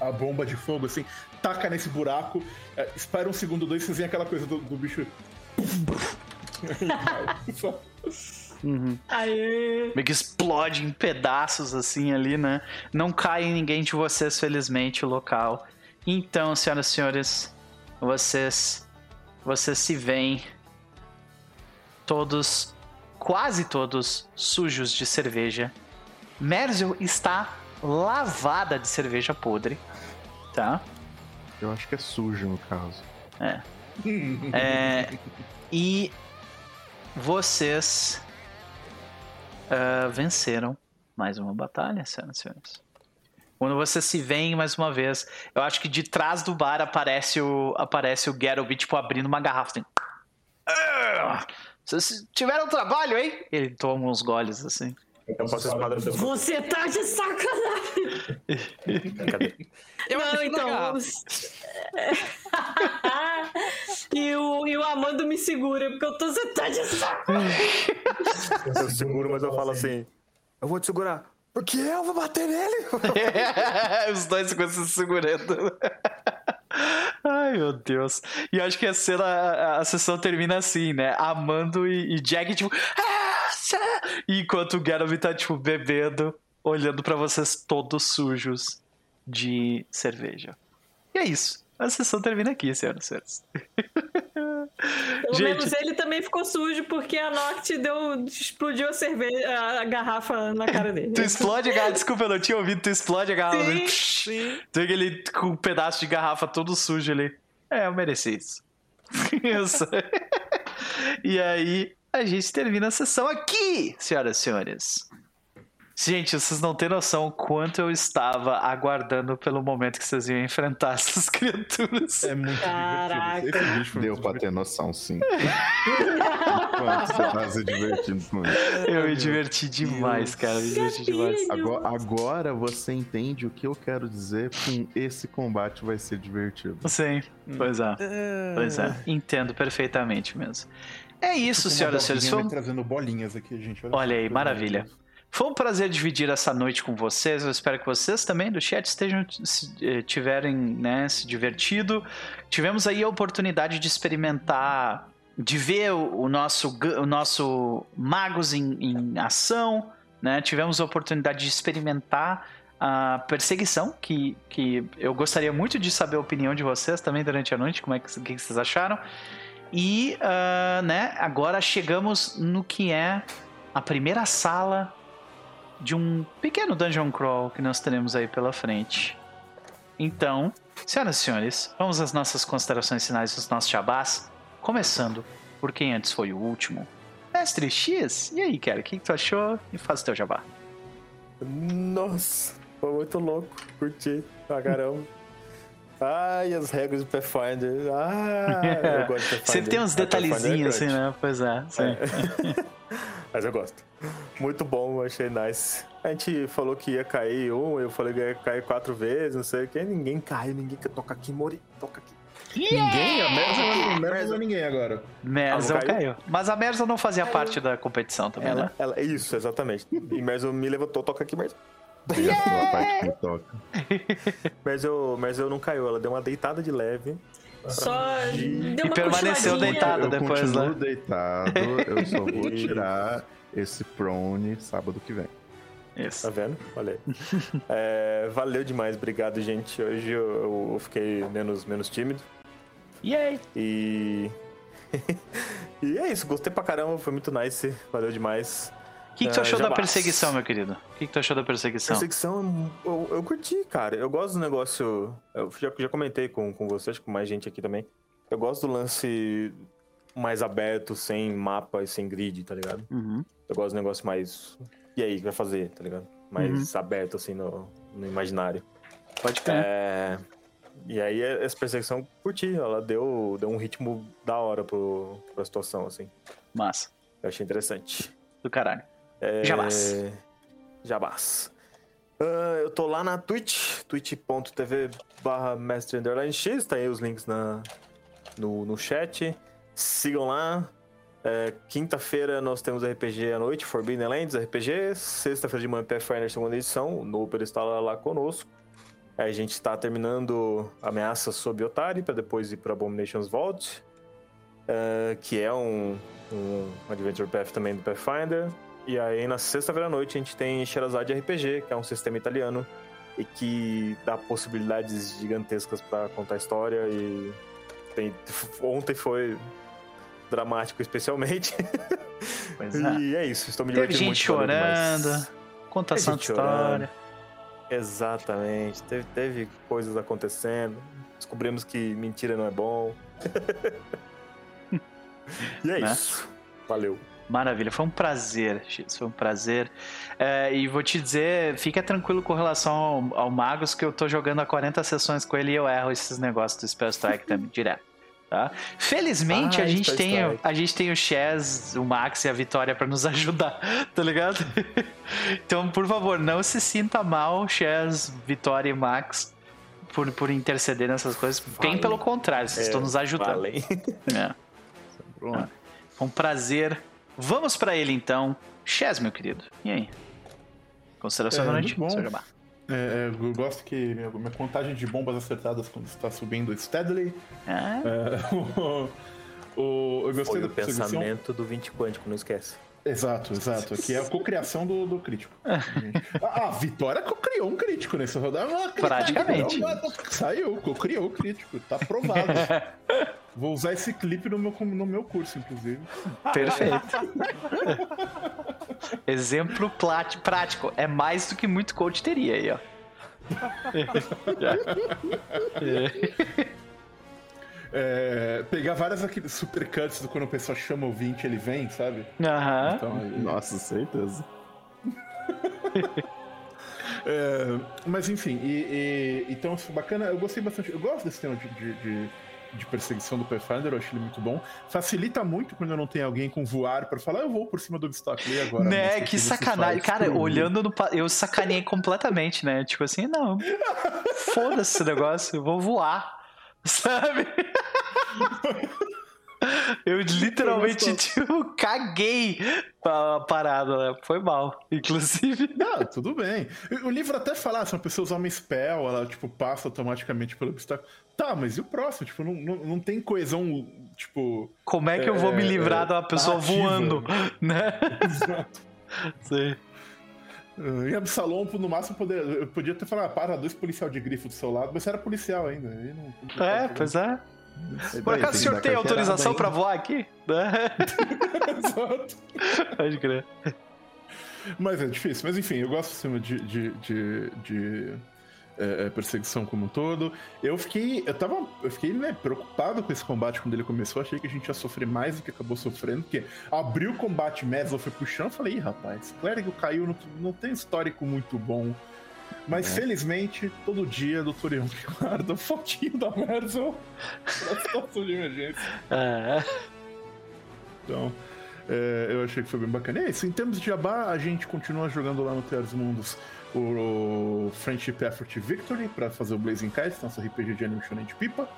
a, a bomba de fogo, assim, taca nesse buraco, é, espera um segundo, dois, vocês veem aquela coisa do, do bicho. Só- Aê! Meio que explode em pedaços assim ali, né? Não cai em ninguém de vocês, felizmente, o local. Então, senhoras e senhores, vocês. Vocês se veem todos, quase todos, sujos de cerveja. Merzel está lavada de cerveja podre, tá? Eu acho que é sujo no caso. É. É, e vocês ah, venceram mais uma batalha, senhoras e senhores. Quando vocês se veem mais uma vez, eu acho que de trás do bar aparece o aparece o Geralt, tipo, abrindo uma garrafa. Assim. "Ah, Vocês tiveram trabalho, hein? Ele toma uns goles assim. Eu no teu Você tá de sacanagem! Cadê? Não, então. e, o, e o Amando me segura, porque eu tô. Você tá de sacanagem! Eu seguro, mas eu falo assim: Eu vou te segurar. Porque eu vou bater nele. Os dois ficam se segurando. Ai, meu Deus. E acho que a cena, a, a sessão termina assim, né? Amando e, e Jack, tipo. "Ah, sé-" E enquanto o Geralt tá, tipo, bebendo, olhando pra vocês todos sujos de cerveja. E é isso. A sessão termina aqui, senhoras e senhores. Pelo Gente. menos ele também ficou sujo porque a Noct deu, explodiu a cerveja, a- garrafa na cara dele. Tu explode a garrafa. Desculpa, eu não tinha ouvido. Tu explode a garrafa. Sim, Sim. Tem aquele com um pedaço de garrafa todo sujo ali. É, eu mereci isso. isso. e aí, a gente termina a sessão aqui, senhoras e senhores. Gente, vocês não têm noção o quanto eu estava aguardando pelo momento que vocês iam enfrentar essas criaturas. É muito Caraca. divertido. Esse bicho Deu pra ter noção, sim. Você tá se divertindo com isso. Eu me diverti demais, cara. Me diverti demais. Agora, agora você entende o que eu quero dizer com esse combate vai ser divertido. Sim, pois é. Pois é. Entendo perfeitamente mesmo. É isso, senhoras e senhores. Bolinha Foi trazendo bolinhas aqui, gente. Olha só, aí, maravilha. Foi um prazer dividir essa noite com vocês. Eu espero que vocês também do chat estejam se, eh, tiverem né, se divertido. Tivemos aí a oportunidade de experimentar, de ver o, nosso, o nosso magos em, em ação. Né? Tivemos a oportunidade de experimentar a perseguição, que, que eu gostaria muito de saber a opinião de vocês também durante a noite, como é que, o que vocês acharam. E ah, né, agora chegamos no que é a primeira sala de um pequeno dungeon crawl que nós teremos aí pela frente. Então, senhoras e senhores, vamos às nossas considerações finais dos nossos jabás, começando por quem antes foi o último. Mestre X, e aí, cara, o que, que tu achou? E faz o teu jabá. Nossa, foi muito louco. Curti pra caramba. Ai, as regras do Pathfinder. Ah, eu gosto de Pathfinder. Sempre tem uns Ah, é detalhezinhos assim, grande. né? Pois é, sim. Mas eu gosto. Muito bom, achei nice. A gente falou que ia cair um, eu falei que ia cair quatro vezes, não sei o que. Ninguém caiu, ninguém quer tocar aqui, Mori. Toca aqui. Ninguém? A Merza, a Merza não é ninguém agora. Merzel Ah, não caiu. Mas a Merzel não fazia parte da competição também, né? Ela, ela, isso, exatamente. E Merzel me levantou, toca aqui, Merzel. E a sua parte que toca. Merzel, Merzel não caiu, ela deu uma deitada de leve. Só deu E uma permaneceu cochiladinha. deitada eu depois, né? deitado, eu só vou tirar esse prone sábado que vem. Isso. Tá vendo? Olha aí. É, valeu demais, obrigado, gente. Hoje eu, eu fiquei menos, menos tímido. Yay! E. e é isso, gostei pra caramba, foi muito nice, valeu demais. O que, que tu Ah, achou da jabás. perseguição, meu querido? O que, que tu achou da perseguição? Perseguição, eu, eu curti, cara. Eu gosto do negócio. Eu já, já comentei com, com você, acho que com mais gente aqui também. Eu gosto do lance mais aberto, sem mapa e sem grid, tá ligado? Uhum. Eu gosto do negócio mais. E aí, o que vai fazer, tá ligado? Mais aberto, assim, no, no imaginário. Pode crer. É... E aí essa perseguição curti, ela deu, deu um ritmo da hora pro, pra situação, assim. Massa. Eu achei interessante. Do caralho. É... Jabás. Jabás. Ah, eu tô lá na Twitch, twitch.tv barra mestre x, tá aí os links na, no, no chat. Sigam lá. É, Quinta-feira nós temos RPG à noite, Forbidden Lands RPG. Sexta-feira de manhã, Pathfinder segunda edição. O Noper está lá, lá conosco. Aí a gente está terminando Ameaças sob Otari, para depois ir para Abominations Vault, é, que é um, um Adventure Path também do Pathfinder. E aí na sexta-feira à noite a gente tem Sherazade RPG, que é um sistema italiano e que dá possibilidades gigantescas para contar história e tem- ontem foi dramático especialmente. É. e é isso, estou me Teve divertindo gente muito jogando, chorando, mas- Teve gente chorando. história. Exatamente, teve, teve coisas acontecendo. Descobrimos que mentira não é bom. e é Né? isso. Valeu. Maravilha, foi um prazer, X, foi um prazer. É, e vou te dizer, fica tranquilo com relação ao, ao Magus, que eu tô jogando há 40 sessões com ele e eu erro esses negócios do Spell Strike também, direto. Tá? Felizmente Ah, a, gente Spell tem, a gente tem o Chaz, o Max e a Vitória pra nos ajudar, tá ligado? então, por favor, não se sinta mal, Chaz, Vitória e Max, por, por interceder nessas coisas. Bem pelo contrário, vocês É, estão nos ajudando. É. Ah, Foi um prazer. Vamos pra ele então. Chess, meu querido. E aí? Consideração É, muito bom. Seu jabá. É, é, eu gosto que minha, minha contagem de bombas acertadas quando está subindo steadily. Ah, É, o, o- eu gostei Foi da o pensamento do 20 quântico, não esquece. Exato, exato. Aqui é a cocriação do, do crítico. a, a Vitória cocriou um crítico nessa rodada. Praticamente. Saiu, cocriou o crítico. Tá aprovado. Vou usar esse clipe no meu, no meu curso, inclusive. perfeito. Exemplo prático. É mais do que muito coach teria aí, ó. É, pegar várias aqueles supercuts do quando o pessoal chama o 20 ele vem, sabe? Aham. Então, aí- Nossa, certeza. É, mas enfim, e, e- então isso foi bacana. Eu gostei bastante. Eu gosto desse tema de, de, de- de perseguição do Pathfinder, eu acho ele muito bom. Facilita muito quando eu não tenho alguém com voar pra falar, eu vou por cima do obstáculo e agora. Né, que você sacanagem. Cara, mim?" olhando no. Eu sacanei completamente, né? Tipo assim, não. Foda-se esse negócio, eu vou voar. Sabe? Eu literalmente, tipo, caguei pra parada, né? Foi mal, inclusive. Não, tudo bem. O livro até fala, ah, se uma pessoa usar uma spell, ela, tipo, passa automaticamente pelo obstáculo. Tá, mas e o próximo? Tipo, não, não, não tem coesão, tipo... Como é que eu vou me É, livrar é, de uma pessoa narrativa. voando, né? Exato. Sim. Uh, Em Absalom, no máximo, poder, eu podia ter falado, ah, para, dois policial de grifo do seu lado, mas você era policial ainda. aí não- É, pois é. Por acaso o tem senhor tem autorização ainda. voar aqui? Né? Exato. Pode crer. Mas é difícil. Mas enfim, eu gosto sistema de, de, de, de, é, é, perseguição como um todo. Eu fiquei. Eu tava. Eu fiquei né, preocupado com esse combate quando ele começou. Achei que a gente ia sofrer mais do que acabou sofrendo. Porque abriu o combate Meslo foi pro chão. Eu falei, Ih, rapaz, clérigo caiu, não, não tem histórico muito bom. Mas felizmente, todo dia, Dr. Que guarda o fotinho da Merzel pra situação de emergência. É. Então, é, eu achei que foi bem bacana. E é isso, em termos de Jabá, a gente continua jogando lá no Terra dos Mundos o, Friendship Effort Victory para fazer o Blazing Kites, nosso RPG de Animation de Pipa,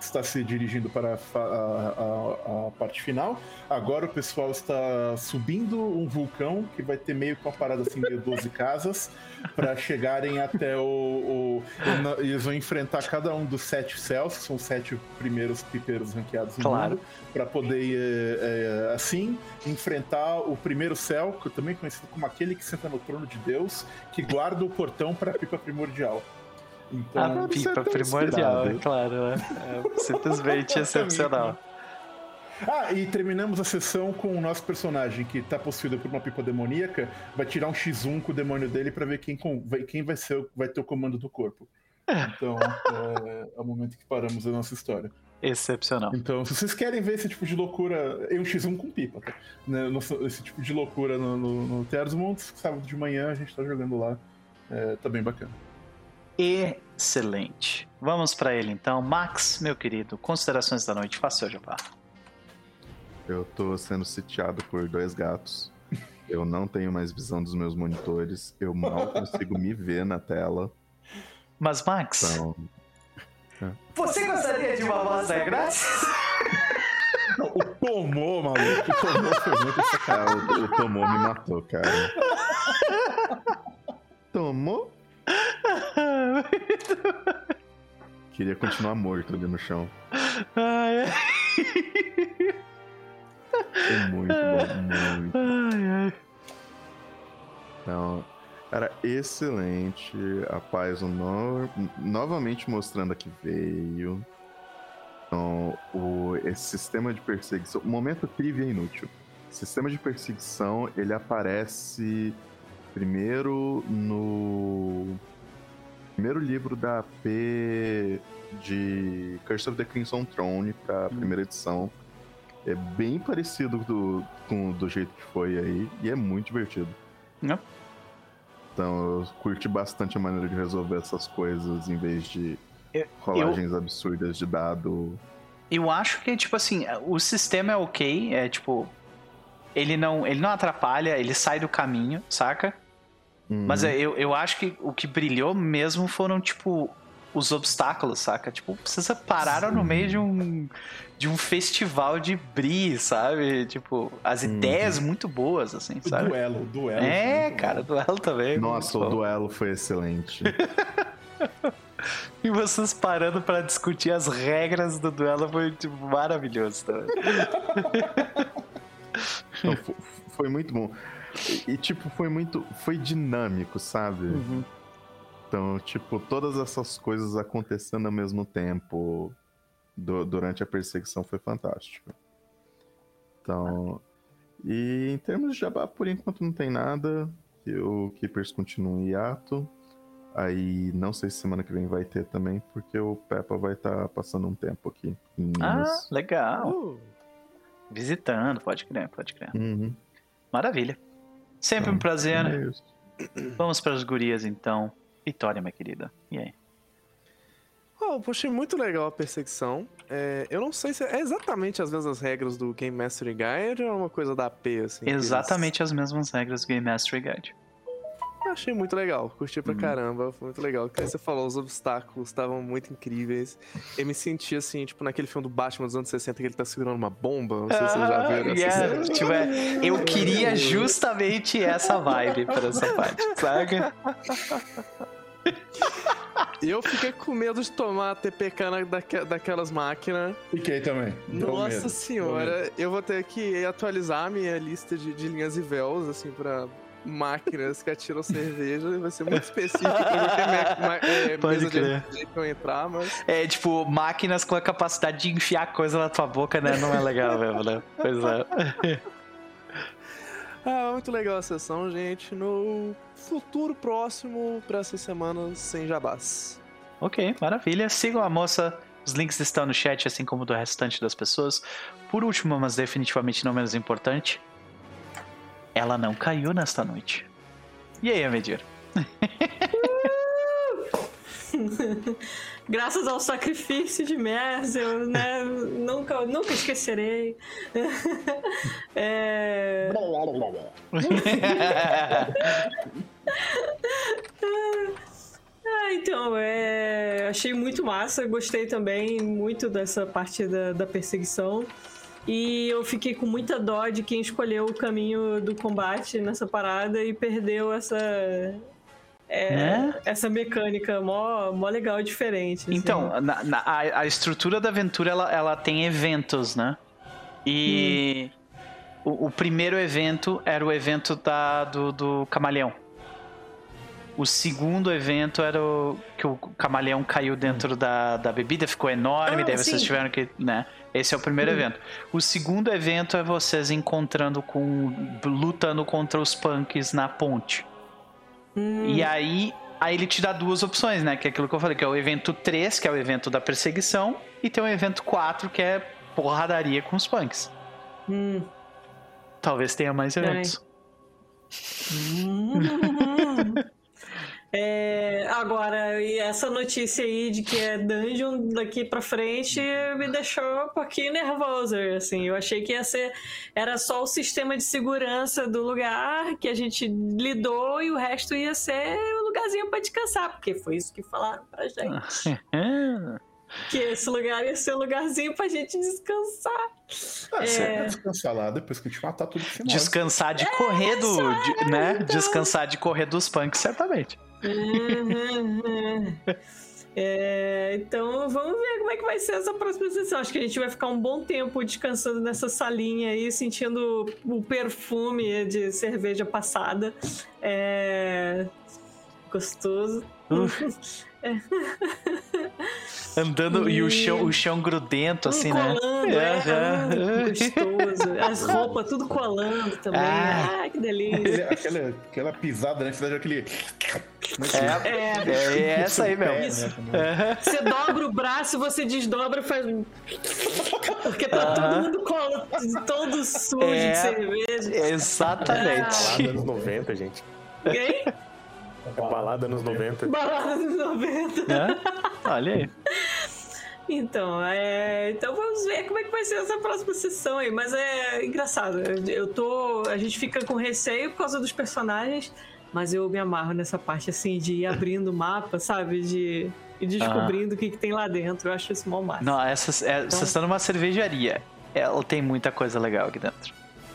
está se dirigindo para a, a- a parte final. Agora o pessoal está subindo um vulcão que vai ter meio que uma parada assim, meio 12 casas, para chegarem até o. o- Eles vão enfrentar cada um dos sete céus, que são os sete primeiros pipeiros ranqueados no Claro. mundo para poder, é, é, assim, enfrentar o primeiro céu, que eu também conhecido como aquele que senta no trono de Deus, que guarda o portão para a pipa primordial. Então, A deve ser pipa primordial, inspirado. é claro, né? É simplesmente excepcional. Ah, e terminamos a sessão com o nosso personagem que tá possuído por uma pipa demoníaca, vai tirar um X1 com o demônio dele para ver quem, vai, quem vai, ser, vai ter o comando do corpo. Então, é, é o momento que paramos a nossa história. Excepcional. Então, se vocês querem ver esse tipo de loucura, é um X1 com pipa, tá? Né, Esse tipo de loucura no, no, no Terra dos Montes, sábado de manhã a gente tá jogando lá, é, tá bem bacana. Excelente. Vamos pra ele então. Max, meu querido, considerações da noite, faça seu jabá. Eu tô sendo sitiado por dois gatos. Eu não tenho mais visão dos meus monitores. Eu mal consigo me ver na tela. Mas, Max, Então, Você gostaria de uma amostra grátis? O tomou, maluco. O tomou foi muito cara, o, o Tomou me matou, cara. Tomou? Queria continuar morto ali no chão. Ai, ai. Foi muito bom, muito. Ai, ai. Então, era excelente. A paz no... novamente mostrando a que veio. Então, o... esse sistema de perseguição. Momento trivia inútil. Sistema de perseguição ele aparece primeiro no primeiro livro da AP de Curse of the Crimson Throne para a primeira edição. É bem parecido do, com do jeito que foi aí e é muito divertido. Não. Então eu curti bastante a maneira de resolver essas coisas em vez de Eu- rolagens absurdas de dado. Eu acho que, tipo assim, o sistema é ok, é tipo. Ele não, ele não atrapalha, ele sai do caminho, saca? Mas Uhum. é, eu, eu acho que o que brilhou mesmo foram, tipo, os obstáculos, saca? Tipo, vocês pararam no meio de um, de um festival de bri, sabe? Tipo, as ideias muito boas, assim, O sabe? duelo, o duelo. É, cara, bom. duelo também. Nossa, muito o bom. duelo foi excelente. E vocês parando pra discutir as regras do duelo foi tipo, maravilhoso também. Então, fo- foi muito bom. E, e, tipo, foi muito. Foi dinâmico, sabe? Uhum. Então, tipo, todas essas coisas acontecendo ao mesmo tempo du- durante a perseguição foi fantástico. Então. E em termos de jabá, por enquanto não tem nada. que O Keepers continua em hiato. Aí não sei se semana que vem vai ter também, porque o Peppa vai estar passando um tempo aqui em Ah, legal. Uh, Visitando, pode crer, pode crer. Uhum. Maravilha. Sempre um prazer, né? É. Vamos para as gurias então. Vitória, minha querida. E aí? oh, muito legal a perseguição. É, eu não sei se é exatamente as mesmas regras do Game Mastery Guide ou é uma coisa da AP, assim. que eles- Exatamente as mesmas regras do Game Mastery Guide. Eu achei muito legal, curti Uhum. pra caramba, foi muito legal. Como você falou, os obstáculos estavam muito incríveis. Eu me senti assim, tipo, naquele filme do Batman dos anos 60 que ele tá segurando uma bomba. Não sei se vocês já viram essa yeah, cena. tipo, é, eu queria justamente essa vibe para essa parte, saca? Eu fiquei com medo de tomar TPK na, daque- daquelas máquinas. Fiquei também. Deu Nossa medo, senhora, eu vou ter que atualizar a minha lista de, de linhas e véus, assim, pra máquinas que atiram cerveja. Vai ser muito específico ma- ma- é, Pode de crer. Que eu entrar, mas... É tipo, máquinas com a capacidade de enfiar coisa na tua boca, né? Não é legal mesmo, né? Pois é. Ah, muito legal a sessão, gente. No futuro próximo, pra essas semanas sem jabás. Ok, maravilha. Sigam a moça. Os links estão no chat, assim como do restante das pessoas. Por último, mas definitivamente não menos importante, ela não caiu nesta noite. E aí, Amedir? Graças ao sacrifício de Merzel, né? nunca, nunca esquecerei. É, Ah, então, é... achei muito massa, gostei também muito dessa parte da, da perseguição. E eu fiquei com muita dó de quem escolheu o caminho do combate nessa parada e perdeu essa. é, Né? Essa mecânica mó, mó legal e diferente. assim. Então, na- na- a, a estrutura da aventura ela, ela tem eventos, né? E o, o primeiro evento era o evento da, do, do camaleão. O segundo evento era o que o camaleão caiu dentro da, da bebida, ficou enorme, Ah, daí vocês sim. tiveram que. Né? Esse é o primeiro evento. O segundo evento é vocês encontrando com. lutando contra os punks na ponte. E aí, aí ele te dá duas opções, né? Que é aquilo que eu falei, que é o evento 3, que é o evento da perseguição, e tem o evento 4, que é porradaria com os punks. Hum. Talvez tenha mais eventos. É, É, agora, e essa notícia aí de que é dungeon daqui pra frente me deixou um pouquinho nervoso, assim. Eu achei que ia ser... Era só o sistema de segurança do lugar que a gente lidou e o resto ia ser um lugarzinho pra descansar, porque foi isso que falaram pra gente. que esse lugar ia ser um lugarzinho pra gente descansar. Ah, você É. vai descansar lá depois que a gente matar tudo você. Descansar de correr do. de- né? Descansar de correr dos punks, certamente. Uhum. É, então vamos ver como é que vai ser essa próxima sessão. Acho que a gente vai ficar um bom tempo descansando nessa salinha aí, sentindo o perfume de cerveja passada. É, Gostoso. Andando e o E- chão, o chão grudento, assim, né? colando, é, Aham. ah, gostoso. As roupas tudo colando também. Ah. Ah, que delícia. Aquele- aquela, aquela pisada, né? Que você dá aquele. É, É, é essa aí mesmo. Isso. Você dobra o braço, você desdobra e faz. Porque tá todo Aham. mundo colo, todo sujo É. de cerveja. Exatamente. Balada anos 90, gente. Quem? É balada anos 90. Balada dos 90. Né? Olha aí. Então, é, então vamos ver como é que vai ser essa próxima sessão aí. Mas é engraçado. Eu tô. A gente fica com receio por causa dos personagens, mas eu me amarro nessa parte assim de ir abrindo o mapa, sabe? De ir descobrindo o que, que tem lá dentro. Eu acho isso mó massa. Não, essa, é, Então- vocês estão numa cervejaria. Ela tem muita coisa legal aqui dentro.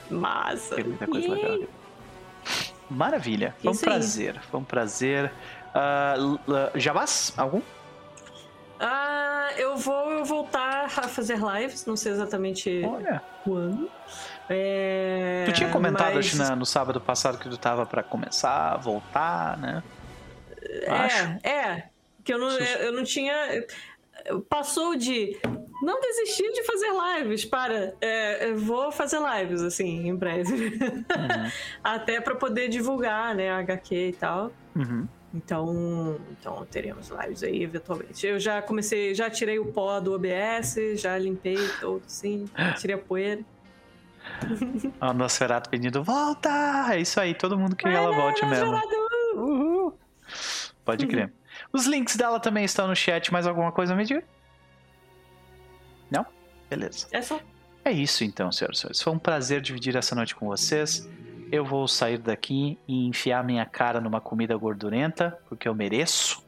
Massa. Tem muita coisa Yay. legal. aqui. Maravilha. Foi um Isso aí. prazer. Foi um prazer. L- l- Jabás? Algum? Ah, eu vou voltar a fazer lives, não sei exatamente Olha. quando. É, Tu tinha comentado, mas- acho, na- no sábado passado que tu tava pra começar, voltar, né? Acho. É, é. Que eu não, eu não tinha. Passou de não desistir de fazer lives para é, eu vou fazer lives assim em breve Uhum. até para poder divulgar né a HQ e tal Uhum. então então teremos lives aí eventualmente eu já comecei já tirei o pó do OBS já limpei todo sim tirei a poeira O Nosferatu pedindo, volta! É isso aí, todo mundo queria que ela volte mesmo. Uhul. Pode crer. Os links dela também estão no chat. Mais alguma coisa, me diga? Não? Beleza. é só É isso então, senhoras e senhores. Foi um prazer dividir essa noite com vocês. Eu vou sair daqui e enfiar minha cara numa comida gordurenta, porque eu mereço,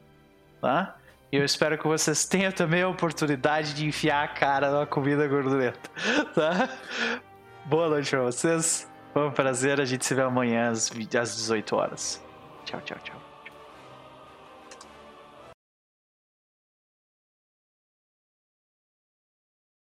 tá? E eu espero que vocês tenham também a oportunidade de enfiar a cara numa comida gordurenta, tá? Boa noite pra vocês. Foi um prazer. A gente se vê amanhã às 18 horas. Tchau, tchau, tchau.